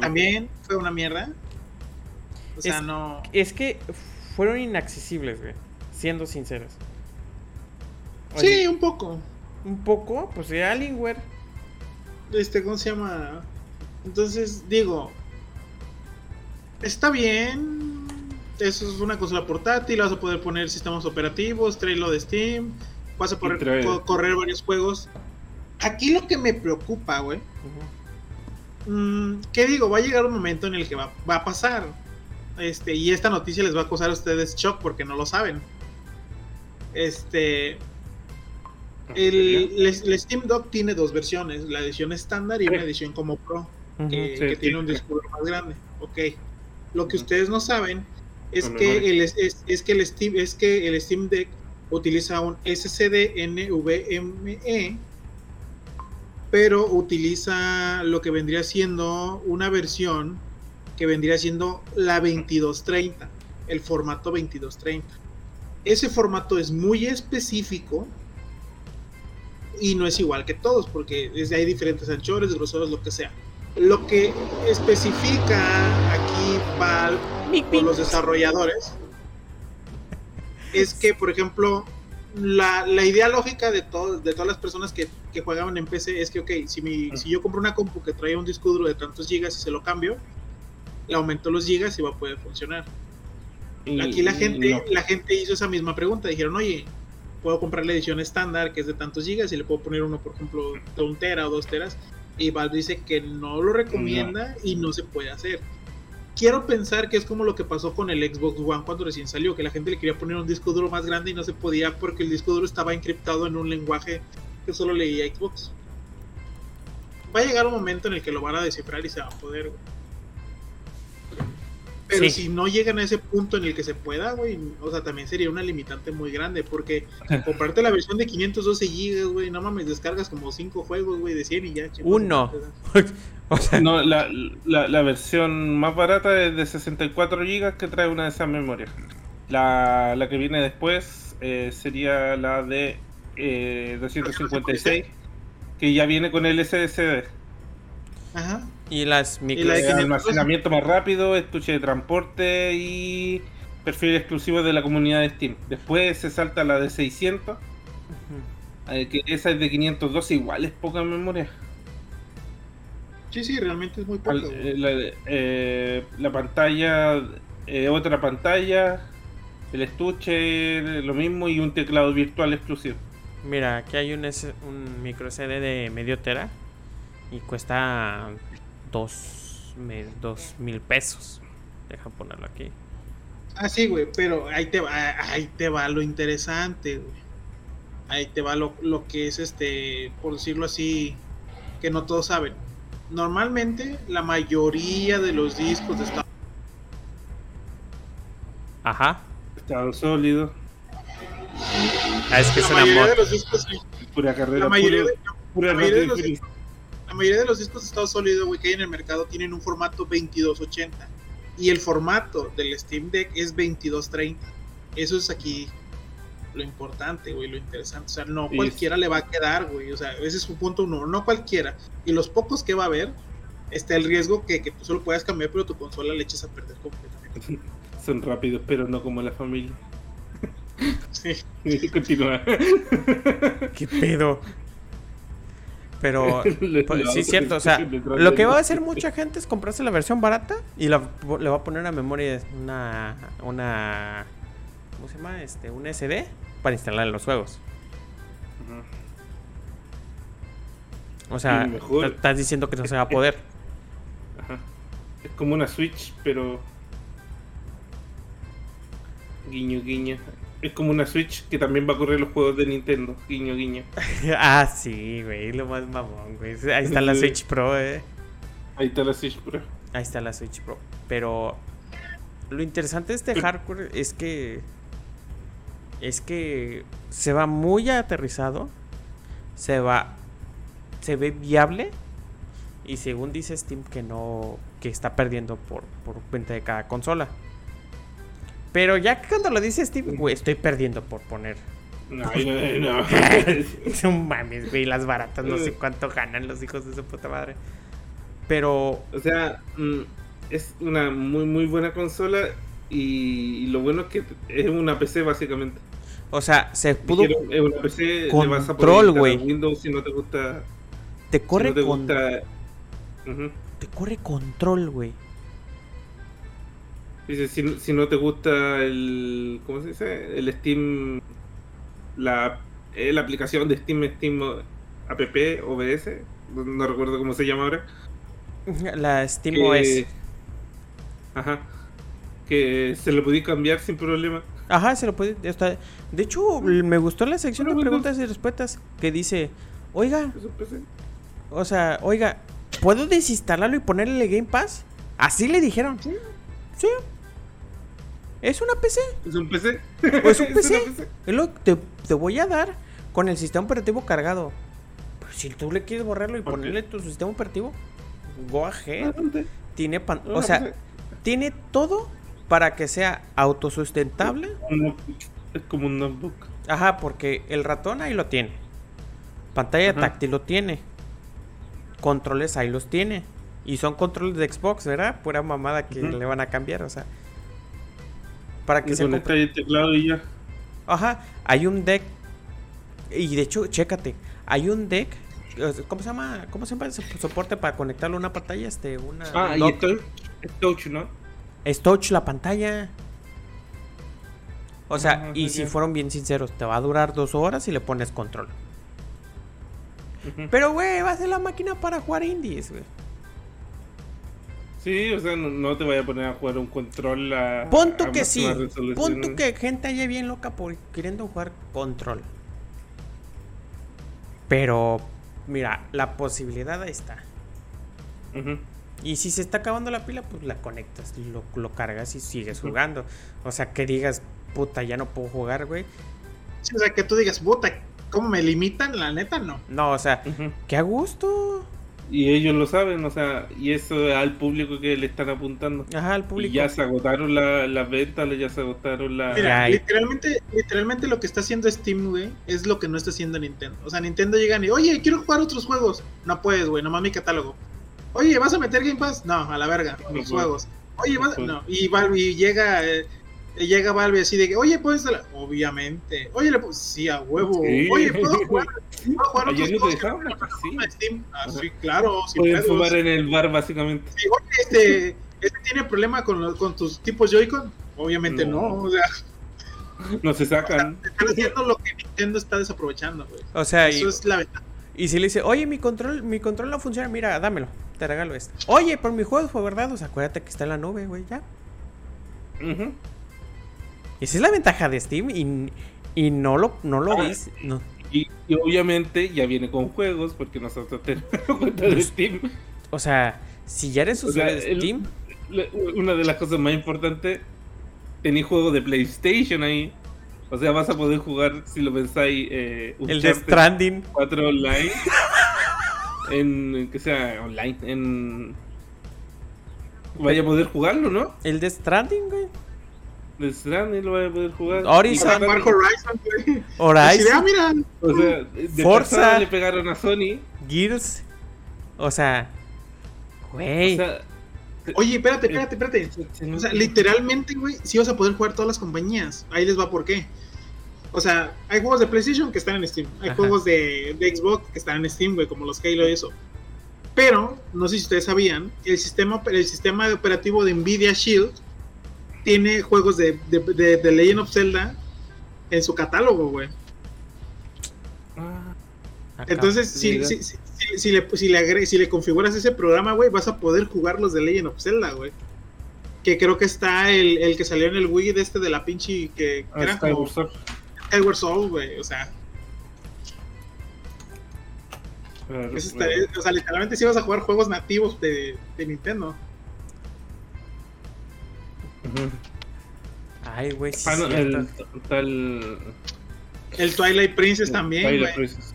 Speaker 2: También fue una mierda. O sea, no.
Speaker 1: Es que fueron inaccesibles, güey. Siendo sinceros.
Speaker 2: sí, un poco.
Speaker 1: Un poco, pues de Alienware.
Speaker 2: Este, ¿cómo se llama? Entonces, digo. Está bien. Eso es una consola portátil. Vas a poder poner sistemas operativos, traerlo de Steam. Vas a poder correr varios juegos. Aquí lo que me preocupa, güey. Mm, ¿Qué digo? Va a llegar un momento en el que va, va a pasar este, y esta noticia les va a causar a ustedes shock porque no lo saben. Este. El, Steam Dock tiene dos versiones: la edición estándar y una edición como Pro, que, tiene un disco más grande. Ok. Lo que ustedes no saben es que, el, es, que el Steam, es que el Steam Deck utiliza un SSD NVMe, pero utiliza lo que vendría siendo una versión que vendría siendo la 2230, el formato 2230. Ese formato es muy específico y no es igual que todos, porque desde hay diferentes anchores, grosores, lo que sea. Lo que especifica aquí Valve o los desarrolladores es que, por ejemplo, la, idea lógica de, de todas las personas que, que, juegan en PC es que, ok, si, mi, si yo compro una compu que trae un disco duro de tantos gigas y se lo cambio, le aumentó los gigas y va a poder funcionar. Aquí la gente, la gente hizo esa misma pregunta, dijeron, oye, puedo comprar la edición estándar que es de tantos gigas y le puedo poner uno, por ejemplo, de un tera o dos teras. Y Valve dice que no lo recomienda y no se puede hacer. Quiero pensar que es como lo que pasó con el Xbox One cuando recién salió, que la gente le quería poner un disco duro más grande y no se podía porque el disco duro estaba encriptado en un lenguaje que solo leía Xbox. Va a llegar un momento en el que lo van a descifrar y se va a poder. Pero
Speaker 1: Sí.
Speaker 2: si no llegan a ese punto en el que se pueda, güey, o sea, también sería una limitante muy grande, porque comprarte la versión de 512 gigas, güey, no mames, descargas como 5 juegos, güey, de 100 y ya. chingos,
Speaker 1: Uno. o sea,
Speaker 3: No, la, la, la versión más barata es de 64 GB que trae una de esas memorias. La, la que viene después eh, sería la de eh, 256, que ya viene con el SSD.
Speaker 2: Ajá.
Speaker 1: Y las micro.
Speaker 2: la de 512.
Speaker 3: almacenamiento más rápido, estuche de transporte y perfil exclusivo de la comunidad de Steam. Después se salta la de 600,
Speaker 1: Ujú.
Speaker 3: eh, que esa es de 512, igual es poca memoria.
Speaker 2: Sí, sí, realmente es muy güey.
Speaker 3: eh, la, eh, la pantalla, eh, otra pantalla, el estuche, lo mismo y un teclado virtual exclusivo.
Speaker 1: Mira, aquí hay un, un micro CD de medio tera y cuesta dos, me- dos mil pesos. Deja ponerlo aquí.
Speaker 2: Ah, sí, güey, pero ahí te va, ahí te va lo interesante, güey. Ahí te va lo, lo que es este, por decirlo así, que no todos saben. Normalmente la mayoría de los discos de Estados
Speaker 1: Ajá.
Speaker 3: Estado sólido,
Speaker 1: Ah, es que es
Speaker 2: la
Speaker 1: una
Speaker 2: mayoría
Speaker 1: mod.
Speaker 2: de los discos,
Speaker 3: pura carrera,
Speaker 2: la mayoría
Speaker 3: pura,
Speaker 2: de,
Speaker 3: pura
Speaker 2: la mayoría de los
Speaker 3: Furioso.
Speaker 2: La mayoría de los discos de estado sólido, güey, que hay en el mercado tienen un formato 2280 y el formato del Steam Deck es 2230. Eso es aquí lo importante, güey, lo interesante. O sea, no cualquiera le va a quedar, güey. O sea, ese es su punto uno, no cualquiera. Y los pocos que va a haber, está el riesgo que, que tú solo puedas cambiar, pero tu consola le eches a perder completamente.
Speaker 3: Son rápidos, pero no como la familia.
Speaker 2: Sí.
Speaker 3: Continúa.
Speaker 1: ¿Qué pedo? Pero pues, sí cierto, o sea, lo que va a hacer mucha gente es comprarse la versión barata y la, le va a poner una memoria, una, una, ¿cómo se llama? Este, un SD para instalar en los juegos. O sea, estás diciendo que no se va a poder.
Speaker 3: Ajá. Es como una Switch, pero. Guiño, guiño. Es como una Switch que también va a correr los juegos de Nintendo. Guiño, guiño.
Speaker 1: ah, sí, güey, lo más mamón, güey. Ahí está la. Switch Pro, eh.
Speaker 3: Ahí está la Switch Pro.
Speaker 1: Ahí está la Switch Pro. Pero lo interesante de este hardcore es que es que se va muy aterrizado, se va se ve viable y según dice Steam que no que está perdiendo por por cuenta de cada consola. Pero ya que cuando lo dice Steam, güey, estoy perdiendo por poner.
Speaker 3: No, no, no.
Speaker 1: No mames, güey, las baratas no sé cuánto ganan los hijos de su puta madre. Pero
Speaker 3: O sea, mm, es una muy, muy buena consola. Y, lo bueno es que es una PC básicamente.
Speaker 1: o sea, se pudo
Speaker 3: Es una PC,
Speaker 1: Control, güey.
Speaker 3: Windows si no te gusta.
Speaker 1: te corre
Speaker 3: si no te
Speaker 1: con
Speaker 3: gusta. Ujú.
Speaker 1: te corre control, güey.
Speaker 3: Dice, si, si no te gusta el. ¿Cómo se dice? El Steam. La, eh, la aplicación de Steam, Steam App, OBS. No, no recuerdo cómo se llama ahora.
Speaker 1: La Steam
Speaker 3: que-
Speaker 1: OS.
Speaker 3: Ajá. Que se lo podía cambiar sin problema.
Speaker 1: Ajá, se lo puede. está. De hecho, me gustó la sección de preguntas y respuestas que dice, oiga, o sea, oiga, ¿puedo desinstalarlo y ponerle Game Pass? Así le dijeron.
Speaker 3: Sí.
Speaker 1: Sí. Es una PC.
Speaker 3: Es un PC.
Speaker 1: Es un PC. Es lo que te, te voy a dar con el sistema operativo cargado. Pero si tú le quieres borrarlo y ponerle tu sistema operativo, go ahead. Tiene pan- o sea,
Speaker 3: PC.
Speaker 1: tiene todo para que sea autosustentable.
Speaker 3: Es como un notebook.
Speaker 1: Ajá, porque el ratón ahí lo tiene. Pantalla
Speaker 3: Ajá.
Speaker 1: táctil lo tiene. Controles ahí los tiene. Y son controles de Xbox, ¿verdad? Pura mamada que le van a cambiar, o sea. Para que se
Speaker 3: conectas el teclado y ya.
Speaker 1: Ajá, hay un deck. Y de hecho, chécate. Hay un deck. ¿Cómo se llama? ¿Cómo se llama ese soporte para conectarlo a una pantalla? Este, una.
Speaker 3: Ah, y es touch, ¿no?
Speaker 1: Es touch la pantalla. O sea,
Speaker 3: Ah,
Speaker 1: y si fueron bien sinceros, te va a durar dos horas y le pones control. Pero, güey, va a ser la máquina para jugar indies, güey.
Speaker 3: Sí, o sea, no, no te vaya a poner a jugar un control a.
Speaker 1: Pon tú
Speaker 3: a
Speaker 1: que sí. Pon tú que gente haya bien loca por queriendo jugar control. Pero, mira, la posibilidad ahí está. Y si se está acabando la pila, pues la conectas, lo, lo cargas y sigues jugando. O sea, que digas, puta, ya no puedo jugar, güey.
Speaker 2: Sí, o sea, que tú digas, puta, ¿cómo me limitan? La neta, no.
Speaker 1: No, o sea, que a gusto.
Speaker 3: Y ellos lo saben, o sea, y eso al público que le están apuntando.
Speaker 1: Ajá, al
Speaker 3: Y
Speaker 1: público.
Speaker 3: ya se agotaron la- las ventas, ya se agotaron las...
Speaker 2: Mira,
Speaker 1: Ay.
Speaker 2: literalmente, literalmente lo que está haciendo Steam, güey, es lo que no está haciendo Nintendo. O sea, Nintendo llegan y, oye, quiero jugar otros juegos. No puedes, güey, nomás mi catálogo. Oye, ¿vas a meter Game Pass? No, a la verga,
Speaker 3: No
Speaker 2: mis
Speaker 3: puedo.
Speaker 2: juegos. Oye,
Speaker 3: No
Speaker 2: vas... No, y, y llega, eh, llega Valve así de que, oye, puedes... Obviamente. Oye, le pu- sí, a huevo.
Speaker 3: Sí.
Speaker 2: Oye, ¿puedo jugar, ¿puedo jugar
Speaker 3: Ayer
Speaker 2: otros
Speaker 3: no te dejaban, sí.
Speaker 2: Steam? Ah, sí, claro,
Speaker 3: Pueden fumar en el bar, básicamente.
Speaker 2: Sí, oye, este, este tiene problema con, los- con tus tipos Joy-Con. Obviamente no.
Speaker 3: No.
Speaker 2: o sea,
Speaker 3: No se sacan.
Speaker 2: están haciendo lo que Nintendo está desaprovechando, güey.
Speaker 1: O sea, y,
Speaker 2: Eso es la ventaja.
Speaker 1: y si le dice, oye, mi control, mi control no funciona, mira, dámelo, te regalo este. Oye, por mi juego fue verdad, o sea, acuérdate que está en la nube, güey, ya.
Speaker 3: Ujú.
Speaker 1: Esa es la ventaja de Steam y, y no lo, no lo
Speaker 3: Ah.
Speaker 1: dice. No.
Speaker 3: Y, y obviamente ya viene con juegos, porque nosotros tenemos cuenta de Steam.
Speaker 1: O sea, si ya eres
Speaker 3: O sea,
Speaker 1: usuario de
Speaker 3: el-
Speaker 1: Steam,
Speaker 3: La- Una de las cosas más importantes, tenéis juegos de PlayStation ahí. O sea, vas a poder jugar, si lo pensáis, eh,
Speaker 1: el de Stranding.
Speaker 3: 4 online. en que sea online. En. Vaya a poder jugarlo, ¿no?
Speaker 1: El de Stranding, güey.
Speaker 3: De Stranding lo vaya a poder jugar.
Speaker 1: Horizon.
Speaker 2: Horizon,
Speaker 1: Horizon,
Speaker 2: ah, mira,
Speaker 3: O sea, de
Speaker 1: Forza.
Speaker 3: le pegaron a Sony.
Speaker 1: Gears. O sea, güey.
Speaker 3: O sea,
Speaker 2: Oye, espérate, espérate, espérate.
Speaker 3: se-
Speaker 2: O sea, literalmente, güey, sí vas a poder jugar todas las compañías. Ahí les va por qué. O sea, hay juegos de PlayStation que están en Steam. Hay
Speaker 1: Ajá.
Speaker 2: juegos de, de Xbox que están en Steam, güey, como los Halo y eso. Pero, no sé si ustedes sabían, el sistema, el sistema de operativo de Nvidia Shield tiene juegos de, de, de- de Legend of Zelda en su catálogo, güey.
Speaker 3: Ah.
Speaker 2: Entonces, si, si, si, si- si le, si, le agre- si le configuras ese programa, güey, vas a poder jugar los de Legend of Zelda, güey. Que creo que está el, el que salió en el Wii de este de la pinche que, que
Speaker 3: ah,
Speaker 2: era como
Speaker 3: Skyward Sword,
Speaker 2: güey. O sea,
Speaker 3: Claro,
Speaker 2: o sea, literalmente si vas a jugar juegos nativos de, de Nintendo.
Speaker 1: Ay, güey, sí
Speaker 3: Ah, no, el, el,
Speaker 2: El Twilight Princess también,
Speaker 3: Twilight. Princess.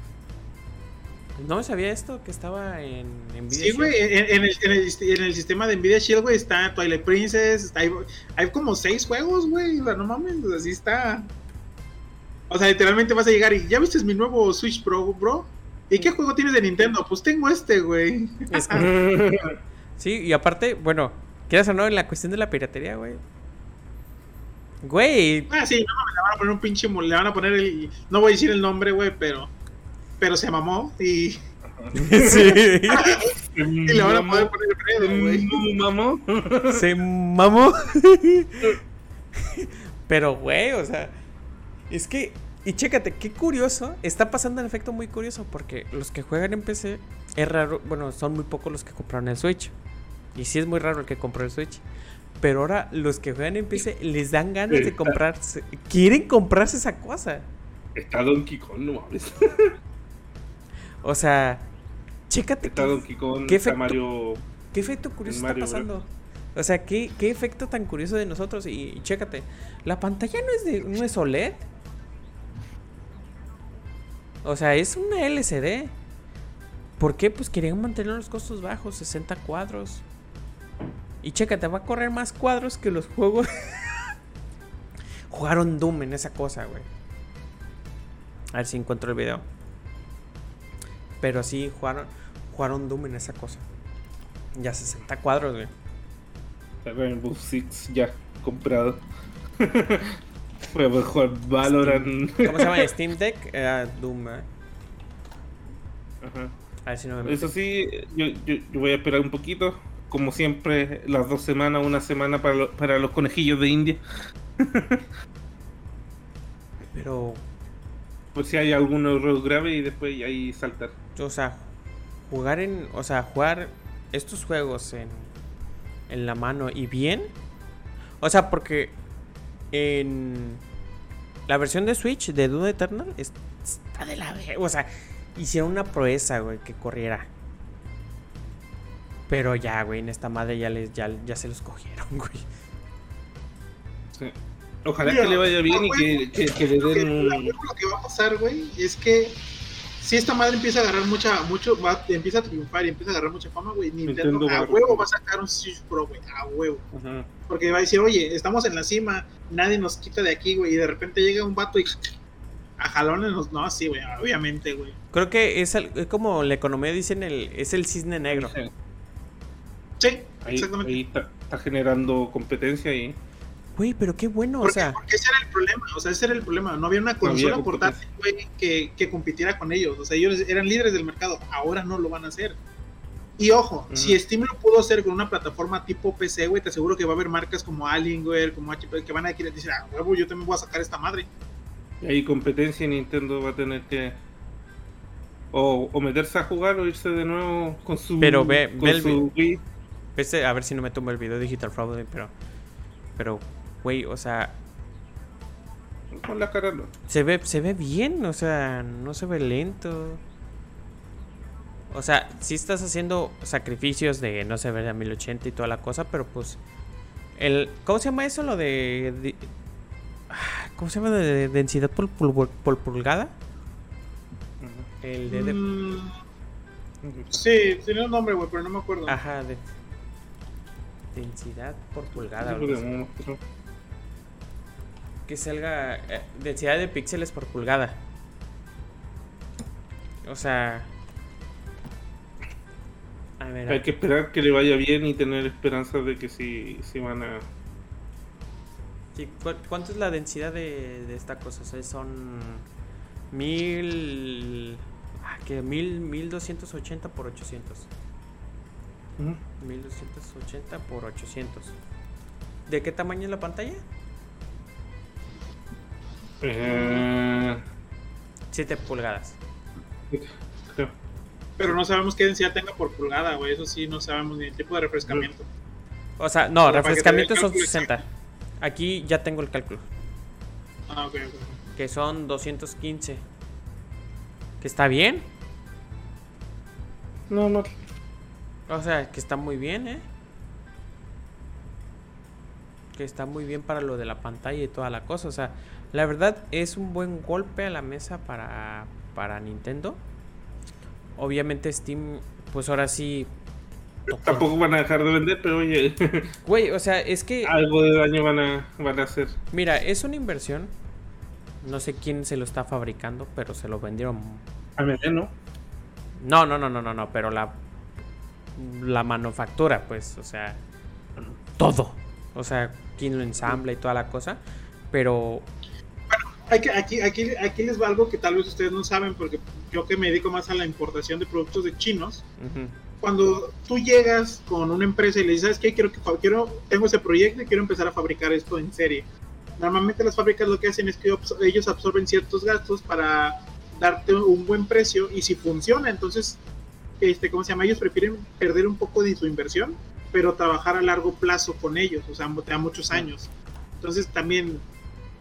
Speaker 1: No sabía esto, que estaba en, en
Speaker 2: Sí, güey, en, en el, en, el, en el sistema de Nvidia Shield, güey, está Twilight Princess, está, hay, hay como seis juegos, güey, o sea, no mames, o sea, así está. O sea, literalmente vas a llegar y, ¿ya viste mi nuevo Switch Pro, bro? ¿Y qué juego tienes de Nintendo? Pues tengo este, güey.
Speaker 1: Es que- sí, y aparte, bueno, quieras o no, en la cuestión de la piratería, güey. Güey,
Speaker 2: Ah, sí, no le van a poner un pinche, le van a poner el, no voy a decir el nombre, güey, pero, pero se mamó y,
Speaker 1: sí.
Speaker 2: y le van a poder poner el pedo, güey.
Speaker 3: Mm, Mamó.
Speaker 1: Se mamó. Pero, güey, o sea, es que, y chécate, qué curioso, está pasando un efecto muy curioso, porque los que juegan en PC, es raro, bueno, son muy pocos los que compraron el Switch. Y sí es muy raro el que compró el Switch. Pero ahora los que juegan en PC les dan ganas de comprarse, quieren comprarse esa cosa.
Speaker 3: Está Donkey Kong, no mames.
Speaker 1: O sea, chécate
Speaker 3: Está
Speaker 1: qué,
Speaker 3: Donkey Kong,
Speaker 1: qué
Speaker 3: está
Speaker 1: efecto-
Speaker 3: Mario.
Speaker 1: qué efecto curioso
Speaker 3: Mario,
Speaker 1: está pasando. O sea, ¿qué, qué efecto tan curioso de nosotros. Y, y chécate, la pantalla no es de no es OLED. O sea, es una LCD. ¿Por qué? Pues querían mantener los costos bajos, 60 cuadros. Y chécate, va a correr más cuadros que los juegos. Jugaron Doom en esa cosa, güey. A ver si encuentro el video. Pero sí, jugaron, jugaron Doom en esa cosa. Ya 60 cuadros, güey.
Speaker 3: Rainbow Six ya comprado. Voy a poder jugar Valorant.
Speaker 1: ¿Cómo se llama? Steam Deck. Eh, Doom, eh.
Speaker 3: Ajá.
Speaker 1: A ver si no me
Speaker 3: Eso sí, yo, yo, yo voy a esperar un poquito. Como siempre, las dos semanas, una semana para, lo- para los conejillos de India.
Speaker 1: Pero,
Speaker 3: Por si hay algún error grave y después ahí saltar.
Speaker 1: o sea, jugar en. O sea, jugar estos juegos en, en la mano y bien. O sea, porque en la versión de Switch de Doom Eternal es- está de la. O sea, hicieron una proeza, güey, que corriera. Pero ya, güey, en esta madre ya, les, ya, ya se los cogieron, güey.
Speaker 3: Sí. Ojalá que le vaya bien y que, que, que le den un...
Speaker 2: Lo que va a pasar, güey, es que si esta madre empieza a agarrar mucha, mucho, va, empieza a triunfar y empieza a agarrar mucha fama, güey, Nintendo,
Speaker 3: Nintendo
Speaker 2: a huevo va a sacar un Switch Pro, güey, a huevo.
Speaker 3: Ajá.
Speaker 2: Porque va a decir, oye, estamos en la cima, nadie nos quita de aquí, güey, y de repente llega un vato y a jalones nos... No, sí, güey, obviamente, güey.
Speaker 1: Creo que es, el- es como la economía dicen, el, es el cisne negro.
Speaker 3: Sí.
Speaker 2: Sí,
Speaker 3: Ahí,
Speaker 2: exactamente.
Speaker 3: ahí está, está generando competencia y
Speaker 1: Güey, pero qué bueno, o sea.
Speaker 2: porque ese era el problema, o sea, ese era el problema. No había una consola portátil, güey, que, que compitiera con ellos. O sea, ellos eran líderes del mercado, ahora no lo van a hacer. Y ojo, si Steam lo pudo hacer con una plataforma tipo PC, güey, te aseguro que va a haber marcas como Alienware, como HP, que van a querer decir, ah, huevo, yo también voy a sacar esta madre.
Speaker 3: y hay competencia y Nintendo va a tener que o, o meterse a jugar o irse de nuevo con su
Speaker 1: Pero ve-
Speaker 3: con
Speaker 1: ve el
Speaker 3: su Wii.
Speaker 1: Este, a ver si no me tomo el video Digital Fraud, pero. Pero, güey, o sea.
Speaker 3: con la cara no.
Speaker 1: Se ve, se ve bien, o sea, no se ve lento. O sea, sí estás haciendo sacrificios de no se ver a 1080 y toda la cosa, pero pues. El, ¿Cómo se llama eso? Lo de. de- ah, ¿Cómo se llama? De, de densidad por, pul- por pulgada. El de. de-
Speaker 2: Mm, sí, tiene un nombre, güey, pero no me acuerdo.
Speaker 1: ajá, de. Densidad por pulgada.
Speaker 3: Podemos, pero-
Speaker 1: Que salga eh, densidad de píxeles por pulgada. O sea. A ver.
Speaker 3: Hay que esperar que le vaya bien y tener esperanza de que sí, sí van a.
Speaker 1: sí, ¿cu- ¿Cuánto es la densidad de, de esta cosa? O sea, son. Mil. Ah, que mil, mil doscientos ochenta por ochocientos. 1280 por 800. ¿De qué tamaño es la pantalla?
Speaker 3: Eh,
Speaker 1: 7 pulgadas.
Speaker 3: creo.
Speaker 2: Pero no sabemos qué densidad tenga por pulgada, güey. Eso sí, no sabemos ni el tipo de refrescamiento.
Speaker 1: O sea, no, refrescamiento son
Speaker 2: cálculo
Speaker 1: 60. Aquí ya tengo el cálculo.
Speaker 2: Ah, ok, ok.
Speaker 1: Que son 215. Que está bien.
Speaker 3: No, no.
Speaker 1: O sea, que está muy bien, ¿eh? Que está muy bien para lo de la pantalla y toda la cosa. O sea, la verdad es un buen golpe a la mesa para, para Nintendo. Obviamente Steam, pues ahora sí... tocó.
Speaker 3: Tampoco van a dejar de vender, pero oye,
Speaker 1: Güey, o sea, es que...
Speaker 3: algo de daño van a, van a hacer.
Speaker 1: Mira, es una inversión. No sé quién se lo está fabricando, pero se lo vendieron.
Speaker 3: A ¿no?
Speaker 1: No, no, no, no, no, no, pero la la manufactura, pues, o sea, todo. O sea, quién lo ensambla y toda la cosa, pero
Speaker 2: que, aquí, aquí, aquí les va algo que tal vez ustedes no saben, porque yo que me dedico más a la importación de productos de chinos, cuando tú llegas con una empresa y le dices, ¿sabes qué? Quiero que quiero, tengo ese proyecto y quiero empezar a fabricar esto en serie. Normalmente las fábricas lo que hacen es que ellos absorben ciertos gastos para darte un buen precio y si funciona, entonces, este, ¿cómo se llama? Ellos prefieren perder un poco de su inversión, pero trabajar a largo plazo con ellos, o sea, te da muchos años. Entonces también,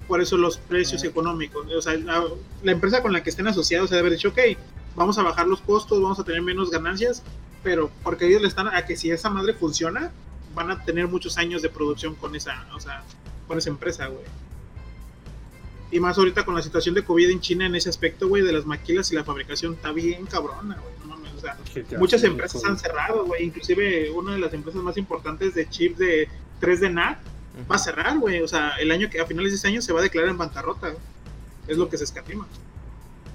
Speaker 2: por eso los precios económicos, o sea, la, la empresa con la que estén asociados debe haber dicho, ok, vamos a bajar los costos, vamos a tener menos ganancias, pero porque ellos le están a que si esa madre funciona, van a tener muchos años de producción con esa, o sea, con esa empresa, güey. Y más ahorita con la situación de COVID en China en ese aspecto, güey, de las maquilas y la fabricación está bien cabrona, güey. Sea, muchas empresas han cerrado, güey. Inclusive una de las empresas más importantes de chips de 3D NAT va a cerrar, güey. O sea, el año que a finales de este año se va a declarar en bancarrota. Es lo que se escatima.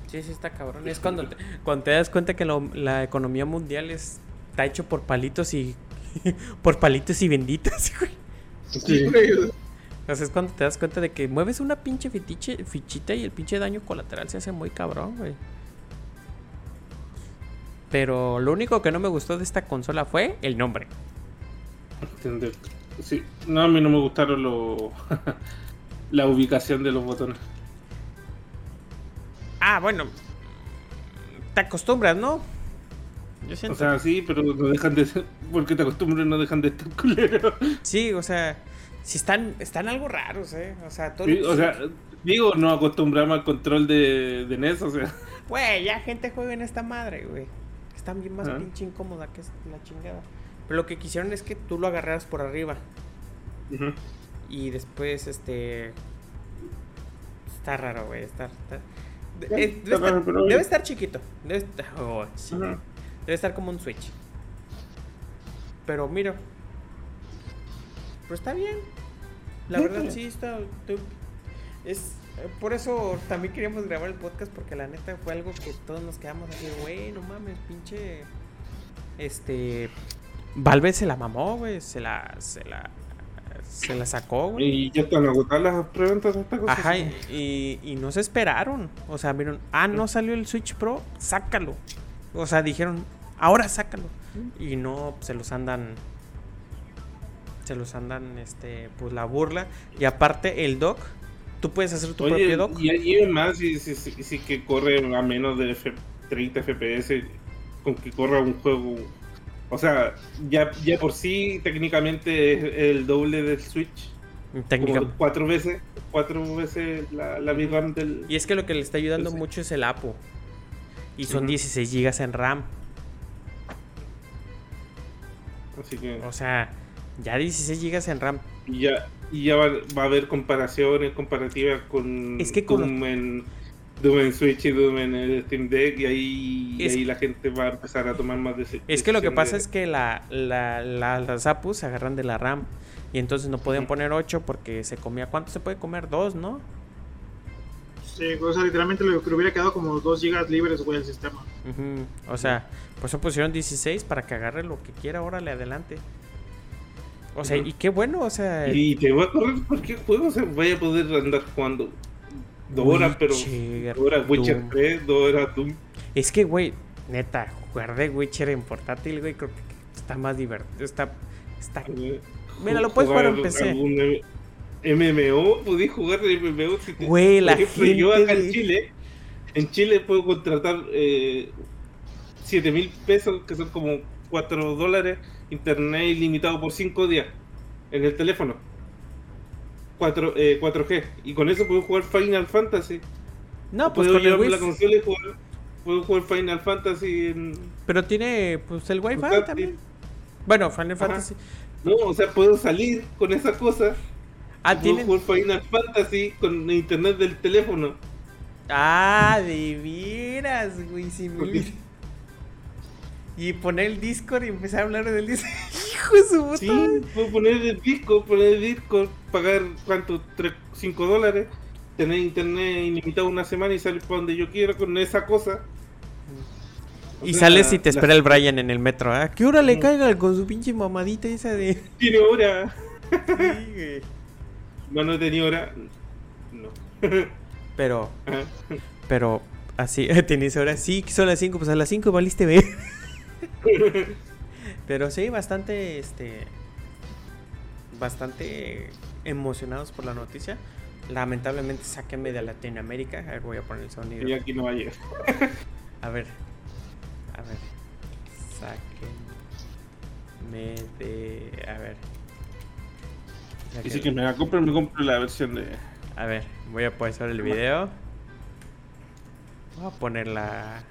Speaker 1: Sí, sí está cabrón. Es cuando te, cuando te das cuenta que lo- la economía mundial es, está hecho por palitos y por palitos y benditas, güey.
Speaker 3: Sí.
Speaker 2: güey.
Speaker 1: O sea, es cuando te das cuenta de que mueves una pinche fitiche, fichita y el pinche daño colateral se hace muy cabrón, güey. Pero lo único que no me gustó de esta consola fue el nombre.
Speaker 3: Entender. Sí. No, a mí no me gustaron lo... la ubicación de los botones.
Speaker 1: Ah, bueno. Te acostumbras, ¿no? Yo
Speaker 3: O
Speaker 1: siento.
Speaker 3: sea, sí, pero no dejan de ser... Porque te acostumbras, no dejan de estar culeros.
Speaker 1: sí, o sea. Si están, están algo raros, ¿eh? O sea, todo.
Speaker 3: Sí, o sea, digo, no acostumbramos al control de, de NES, o sea...
Speaker 1: Güey, ya gente juega en esta madre, güey. Está bien más
Speaker 3: Ah.
Speaker 1: pinche incómoda que es la chingada. Pero lo que quisieron es que tú lo agarraras por arriba. Y después, este. Está raro, güey. Está, está- de-
Speaker 3: Sí,
Speaker 1: eh, debe, estar, debe chiquito. Debe estar, oh, sí. Debe estar como un Switch. Pero mira. Pero está bien. La verdad
Speaker 3: está
Speaker 1: sí está. Es. Por eso también queríamos grabar el podcast. Porque la neta fue algo que todos nos quedamos así, güey, no mames, pinche. Este. Valve se la mamó, güey. Se la. Se la. Se la sacó, güey.
Speaker 3: Y ya están agotadas las preventas de esta cosa.
Speaker 1: Ajá, y, y no se esperaron. O sea, vieron, ah, no salió el Switch Pro, sácalo. O sea, dijeron, ahora sácalo. Y no, se los andan. Se los andan, este, pues la burla. Y aparte, el dock, tú puedes hacer tu
Speaker 3: Oye,
Speaker 1: propio dock.
Speaker 3: y hay más, si, que corre a menos de F- 30 FPS, con que corra un juego. O sea, ya, ya por sí técnicamente es el doble del Switch. Como cuatro veces, cuatro veces la, la VRAM del...
Speaker 1: Y es que lo que le está ayudando mucho es el APU. Y son
Speaker 3: Ujú.
Speaker 1: 16 GB en RAM.
Speaker 3: Así que
Speaker 1: O sea, ya 16 GB en RAM.
Speaker 3: y ya, y ya va, va a haber comparaciones comparativas con
Speaker 1: Es que con
Speaker 3: Doom, en, Doom en Switch y Doom en el Steam Deck y ahí, y ahí la gente va a empezar a tomar más decisiones.
Speaker 1: Es que lo que pasa es que la, la- la- las APUs se agarran de la RAM. Y entonces no podían poner 8 porque se comía. ¿Cuánto se puede comer? 2, ¿no?
Speaker 2: Sí, o sea, literalmente lo que le hubiera quedado como 2 gigas libres, güey, el sistema.
Speaker 1: Ujú. O sea, por eso pusieron 16 para que agarre lo que quiera. Órale, adelante. O sea, y qué bueno, o sea.
Speaker 3: Y te va a correr cualquier juego, o sea, voy a poder andar jugando dos horas, pero dos horas Witcher
Speaker 1: Doom.
Speaker 3: 3, dos horas Doom.
Speaker 1: Es que, güey, neta, jugar de Witcher en portátil, güey, creo que está más divertido. Está. Está. Mira, lo puedes jugar en PC.
Speaker 3: MMO, podés jugar de MMO. Si te-
Speaker 1: Güey, la
Speaker 3: por ejemplo, yo
Speaker 1: gente
Speaker 3: acá
Speaker 1: de-
Speaker 3: en Chile, en Chile puedo contratar eh, 7 mil pesos, que son como 4 dólares, internet ilimitado por 5 días en el teléfono. 4, eh, 4G. Y con eso puedo jugar Final Fantasy.
Speaker 1: No, pues
Speaker 3: puedo
Speaker 1: con el
Speaker 3: la consola y jugar. Puedo jugar Final Fantasy en.
Speaker 1: Pero tiene, pues, el Wi-Fi también. Bueno, Final
Speaker 3: Ajá.
Speaker 1: Fantasy.
Speaker 3: No, o sea, puedo salir con esa cosa.
Speaker 1: Ah,
Speaker 3: puedo
Speaker 1: tienen.
Speaker 3: jugar Final Fantasy con internet del teléfono.
Speaker 1: Ah, de veras, güey. Sí, me. Y poner el Discord y empezar a hablar del Discord. Hijo de su puta.
Speaker 3: Sí, poner el disco, poner el disco, pagar cuánto, 3, 5 dólares, tener internet ilimitado una semana y salir para donde yo quiera con esa cosa. O
Speaker 1: Y
Speaker 3: sea,
Speaker 1: sales y te
Speaker 3: la-
Speaker 1: espera el Brian en el metro. ¿A qué hora le
Speaker 3: No.
Speaker 1: caiga con su pinche mamadita esa de.? Sí,
Speaker 3: Tiene hora.
Speaker 1: güey.
Speaker 3: No, no tenía hora. No.
Speaker 1: Pero,
Speaker 3: Ajá.
Speaker 1: pero, así, ¿tienes hora? Sí, que son las 5, pues a las 5 valiste ver. Pero sí, bastante, este. Bastante emocionados por la noticia. Lamentablemente, sáquenme de Latinoamérica. A ver, voy a poner el sonido.
Speaker 3: y aquí no va a llegar.
Speaker 1: A ver. A ver. Sáquenme de. A ver.
Speaker 3: Y si
Speaker 1: Sáquenme-
Speaker 3: que me me compro la versión de.
Speaker 1: A ver, voy a pausar el video. Voy a poner la.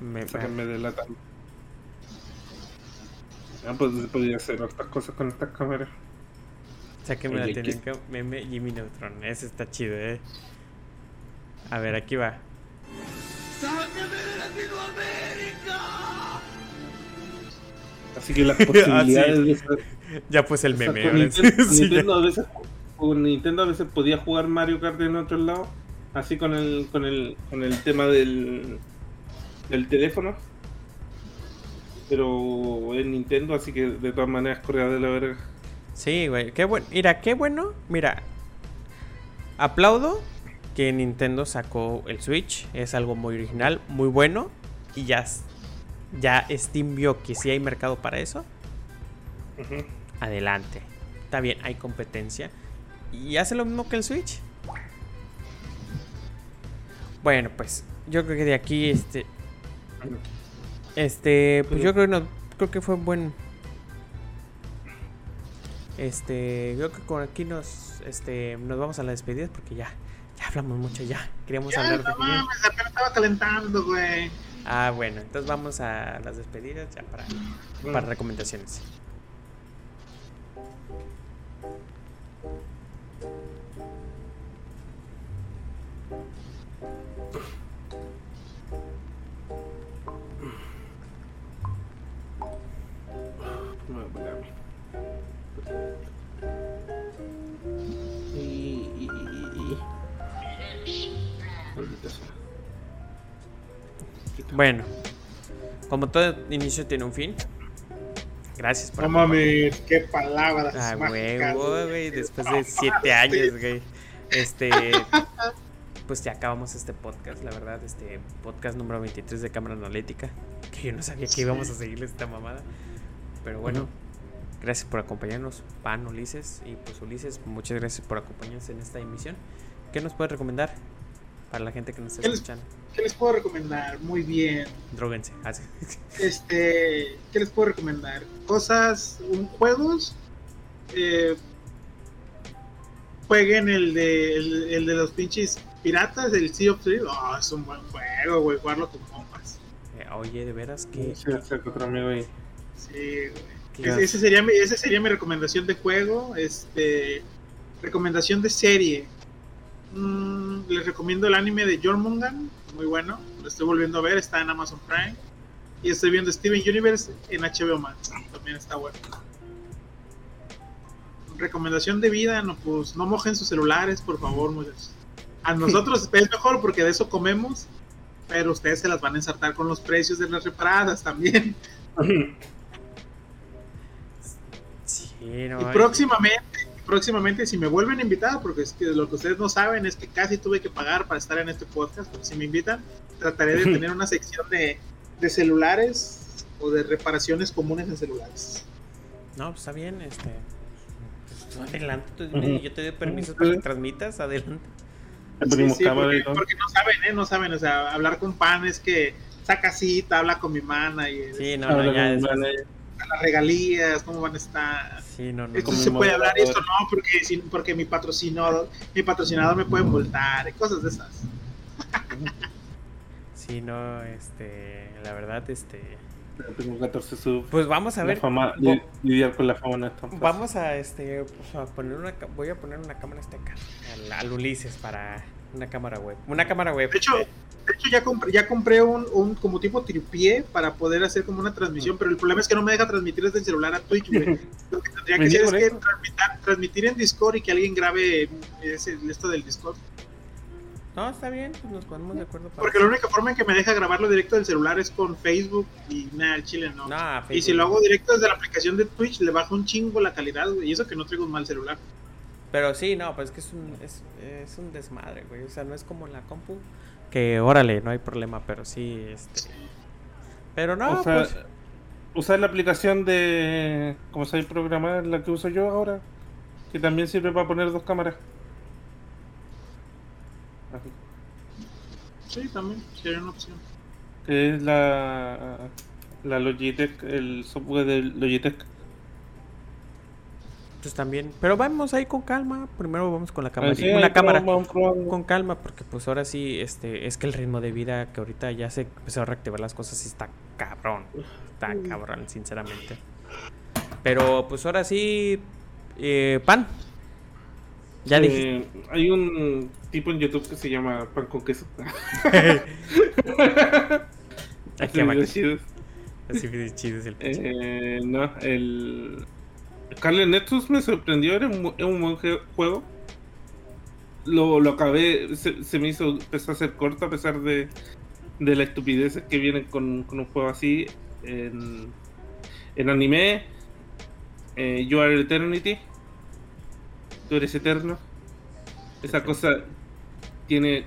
Speaker 1: Me-
Speaker 3: Sáquenme de la tabla. Ah, pues podría hacer otras cosas con estas cámaras.
Speaker 1: Sáquenme la
Speaker 3: Oye,
Speaker 1: tienen
Speaker 3: ¿qué?
Speaker 1: que. Meme Jimmy Neutron. Ese está chido, eh. A ver, aquí va.
Speaker 3: Así que las posibilidades de hacer-
Speaker 1: Ya puse el
Speaker 3: O sea,
Speaker 1: meme.
Speaker 3: con Nintendo,
Speaker 1: sí,
Speaker 3: Nintendo
Speaker 1: ya.
Speaker 3: a veces, con Nintendo a veces podía jugar Mario Kart en otro lado, así con el con el con el tema del del teléfono. Pero en Nintendo, así que de todas maneras corría de la verga.
Speaker 1: Sí, güey. Qué bueno. Mira, qué bueno. Mira. Aplaudo que Nintendo sacó el Switch. Es algo muy original, muy bueno. Y ya, ya Steam vio que sí hay mercado para eso. Adelante. Está bien, hay competencia. Y hace lo mismo que el Switch. Bueno, pues yo creo que de aquí este este, pues yo creo que no, creo que fue un buen este, creo que con aquí nos este nos vamos a la despedida porque ya ya hablamos mucho ya. Queríamos
Speaker 2: Ya,
Speaker 1: hablar de
Speaker 2: no mames, apenas estaba calentando, güey.
Speaker 1: Ah, bueno, entonces vamos a las despedidas ya para, para recomendaciones. Bueno, como todo inicio tiene un fin. Gracias
Speaker 2: por. No mames, qué palabras. Ah,
Speaker 1: huevo, güey. Después de siete años, güey. Este. Pues ya acabamos este podcast, la verdad. Este podcast número 23 de Cámara Analítica. Que yo no sabía que íbamos a seguirle esta mamada. Pero bueno, gracias por acompañarnos, Pan, Ulises. Y pues Ulises, muchas gracias por acompañarnos en esta emisión. ¿Qué nos puede recomendar para la gente que nos está escuchando?
Speaker 2: ¿Qué les puedo recomendar? Muy bien.
Speaker 1: Droguense.
Speaker 2: Este, ¿qué les puedo recomendar? Cosas, un, juegos. Eh, jueguen el de, el, de los pinches piratas, el Sea of Thieves. Oh, es un buen juego, güey, jugarlo con compas.
Speaker 1: Eh, oye, de veras que.
Speaker 3: Sí, otro amigo ahí.
Speaker 2: Sí, güey. Ese sería, mi, ese sería mi recomendación de juego. Este, recomendación de serie. Mm, les recomiendo el anime de Jormungan muy bueno. Lo estoy volviendo a ver, está en Amazon Prime. Y estoy viendo Steven Universe en HBO Max. También está bueno. Recomendación de vida, no, pues no mojen sus celulares, por favor, muchachos. A nosotros es mejor porque de eso comemos, pero ustedes se las van a ensartar con los precios de las reparadas también. y próximamente próximamente si me vuelven a invitar, porque es que lo que ustedes no saben es que casi tuve que pagar para estar en este podcast, pero si me invitan, trataré de tener una sección de, de celulares o de reparaciones comunes en celulares.
Speaker 1: No, pues está bien, este pues, adelante, yo te doy permiso para que transmitas, adelante.
Speaker 2: Sí, porque, no saben, ¿eh? No saben, o sea, hablar con pan es que saca cita, habla con mi mana y...
Speaker 1: Sí, no, no, ya,
Speaker 2: las regalías, cómo van a estar.
Speaker 1: Sí, no,
Speaker 2: Esto se puede hablar, esto no, porque, porque mi patrocinador, mi patrocinador me puede multar, cosas de esas.
Speaker 1: sí, no, este, la verdad, este.
Speaker 3: Tengo 14 sub.
Speaker 1: Pues vamos a ver.
Speaker 3: Fama, lidiar con la fama
Speaker 1: Vamos a este pues a poner una voy a poner una cámara este acá al, Ulises para una cámara web. Una cámara web.
Speaker 2: De hecho, de hecho, ya compré, ya compré un, un como tipo tripié para poder hacer como una transmisión, pero el problema es que no me deja transmitir desde el celular a Twitch, Lo que tendría que hacer es que transmitir en Discord y que alguien grabe ese, esto del Discord.
Speaker 1: No, está bien, pues nos ponemos de acuerdo.
Speaker 2: Porque la única forma en que me deja grabarlo directo del celular es con Facebook y nada, el chile no. y si lo hago directo desde la aplicación de Twitch, le baja un chingo la calidad, güey. Y eso que no traigo un mal celular.
Speaker 1: Pero sí, no, pues es que es un, es, es un desmadre, güey. O sea, no es como la compu que órale, no hay problema, pero sí, este... Pero no, pues...
Speaker 3: Usar la aplicación de... ¿Cómo se programar? La que uso yo ahora. Que también sirve para poner dos cámaras.
Speaker 2: Sí, también, sería una opción.
Speaker 3: Que es la... La Logitech, el software de Logitech
Speaker 1: también. Pero vamos ahí con calma. Primero vamos con la cámara. una cámara con calma, porque pues ahora sí, este, es que el ritmo de vida que ahorita ya se empezó a reactivar las cosas y está cabrón. Está cabrón, sinceramente. Pero pues ahora sí, eh, pan.
Speaker 3: Ya dije. Hay un tipo en YouTube que se llama pan con queso.
Speaker 1: Así chido. Así chido es el
Speaker 3: eh, No, el Carly Nexus me sorprendió, era un, buen juego. Lo, lo acabé, se, me hizo, empezó a ser corto a pesar de, de la estupidez que vienen con, un juego así. En, en anime, eh, You Are Eternity, tú eres eterno. Esa cosa tiene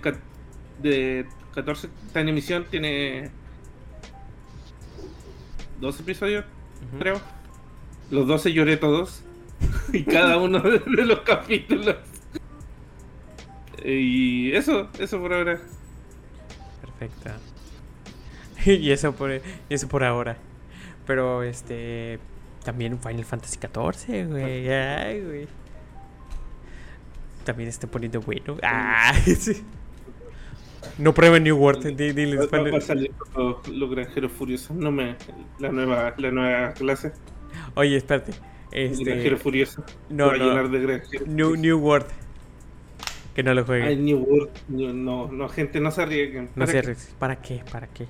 Speaker 3: de 14, está en emisión, tiene dos episodios, creo. Los 12 lloré todos. y cada uno de los capítulos. Y eso, eso por ahora.
Speaker 1: Perfecto. y eso por, eso por ahora. Pero este. También Final Fantasy XIV, güey. Ay, güey. También está poniendo bueno. Ah, sí. No prueben New World. di- diles,
Speaker 3: Va, va-
Speaker 1: ponle-
Speaker 3: va a salir los, los granjeros furiosos. No me. La nueva, la nueva clase.
Speaker 1: Oye, espérate.
Speaker 3: El granjero
Speaker 1: Este.
Speaker 3: furioso.
Speaker 1: No,
Speaker 3: Se
Speaker 1: no.
Speaker 3: llenar de granjeros.
Speaker 1: New, New World. Que no lo
Speaker 3: Ay,
Speaker 1: jueguen.
Speaker 3: New World. No, no, gente, no se arriesguen.
Speaker 1: No
Speaker 3: ¿Para
Speaker 1: sé,
Speaker 3: qué?
Speaker 1: Rex, ¿para qué? ¿Para qué?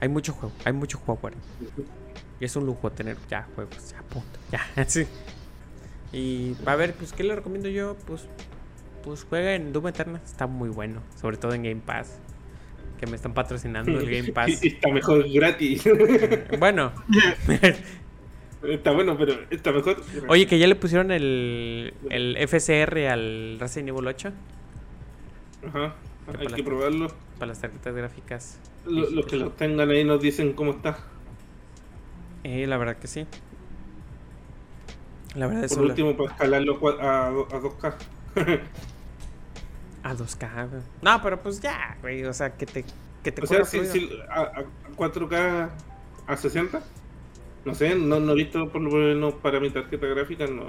Speaker 1: Hay mucho juego, hay mucho juego. Y es un lujo tener ya juegos, ya punto, ya, sí. Y a ver, pues, ¿qué le recomiendo yo? Pues, pues juega en Doom Eternal, está muy bueno, sobre todo en Game Pass. Que me están patrocinando el Game Pass.
Speaker 3: Está mejor gratis.
Speaker 1: Bueno,
Speaker 3: está bueno, pero está mejor.
Speaker 1: oye, que ya le pusieron el, el FSR al Resident Evil 8
Speaker 3: Ajá.
Speaker 1: Que
Speaker 3: Hay que probarlo.
Speaker 1: para las tarjetas gráficas.
Speaker 3: Lo- Los que los tengan ahí nos dicen cómo está.
Speaker 1: Eh, la verdad que sí. La verdad es
Speaker 3: Por último, para escalarlo a, a 2K.
Speaker 1: A 2K, güey. No, pero pues ya, güey. O sea, que te, que te
Speaker 3: O sea, si, si a, a 4K a 60, no sé, no, no he visto por lo menos para mi tarjeta gráfica, no.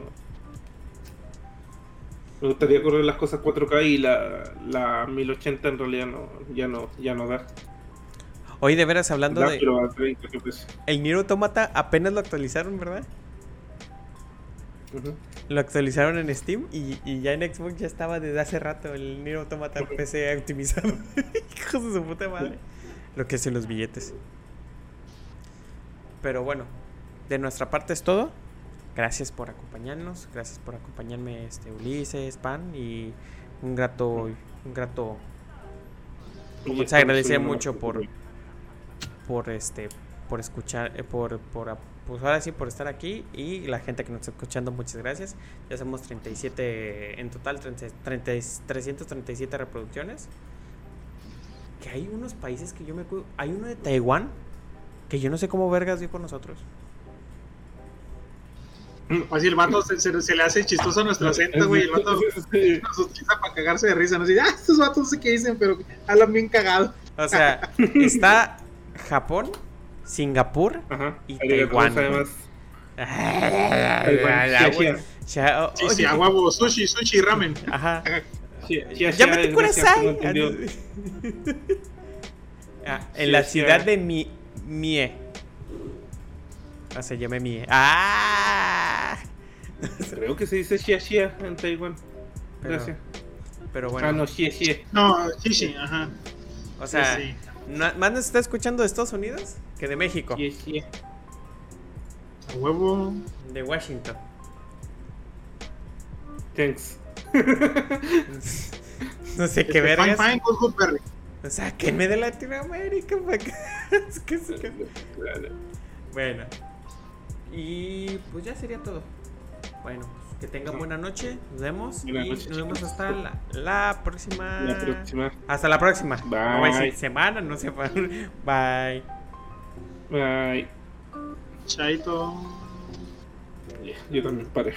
Speaker 3: Me gustaría correr las cosas 4K y la, la 1080 en realidad no, ya no, ya no da.
Speaker 1: Oye, de veras, hablando
Speaker 3: Da,
Speaker 1: de.
Speaker 3: pero a 30 FPS.
Speaker 1: El Nier Automata apenas lo actualizaron, ¿verdad? Lo actualizaron en Steam y, y ya en Xbox ya estaba desde hace rato el Nier Automata PC optimizado. Hijos de su puta madre. Lo que hacen los billetes. Pero bueno, de nuestra parte es todo. Gracias por acompañarnos, gracias por acompañarme este Ulises, Pan y un grato un grato se agradecía
Speaker 3: estamos
Speaker 1: mucho por por este por escuchar eh, por por pues ahora sí por estar aquí y la gente que nos está escuchando muchas gracias. Ya somos 37 en total 30 30 337 reproducciones. Que hay unos países que yo me acuerdo hay uno de Taiwán que yo no sé cómo vergas dio con nosotros
Speaker 2: Así el vato se, se- se le hace chistoso a nuestro acento, güey. El vato
Speaker 3: Sí.
Speaker 2: nos utiliza para cagarse de risa. No sé, ah, estos vatos no sé qué dicen, pero hablan bien cagado.
Speaker 1: o sea está Japón Singapur
Speaker 3: Ajá.
Speaker 1: Y Taiwán.
Speaker 2: Sí, sí, a huevo, sushi, sushi, ramen.
Speaker 1: Ajá. Ya me te
Speaker 3: entendido.
Speaker 1: Ah, en la ciudad de Mi Mie. Ah, se llama Mie. ¡Ah!
Speaker 3: Creo que se dice xia xia en Taiwán. Gracias.
Speaker 1: pero bueno,
Speaker 3: Ah, no, xie xie.
Speaker 2: No, sushi, ajá.
Speaker 1: o sea,
Speaker 2: Sí,
Speaker 1: no- más nos está escuchando de Estados Unidos que de México,
Speaker 3: Xie xie.
Speaker 2: A huevo.
Speaker 1: de Washington.
Speaker 3: Thanks.
Speaker 1: No sé qué
Speaker 2: Este, Fine,
Speaker 1: vergas.
Speaker 2: fine, good, good, Perry.
Speaker 1: O sea, que me de Latinoamérica pa' acá. Es que sí que- Bueno. Y pues ya sería todo. Bueno, pues, que tengan buena noche. Nos vemos.
Speaker 3: Buenas
Speaker 1: y
Speaker 3: noches,
Speaker 1: nos vemos
Speaker 3: chicos.
Speaker 1: hasta la, la próxima.
Speaker 3: La próxima.
Speaker 1: Hasta la próxima.
Speaker 3: Bye.
Speaker 1: No voy a decir semana, no sé. Bye.
Speaker 3: Bye.
Speaker 2: Chaito.
Speaker 3: Yo también paré.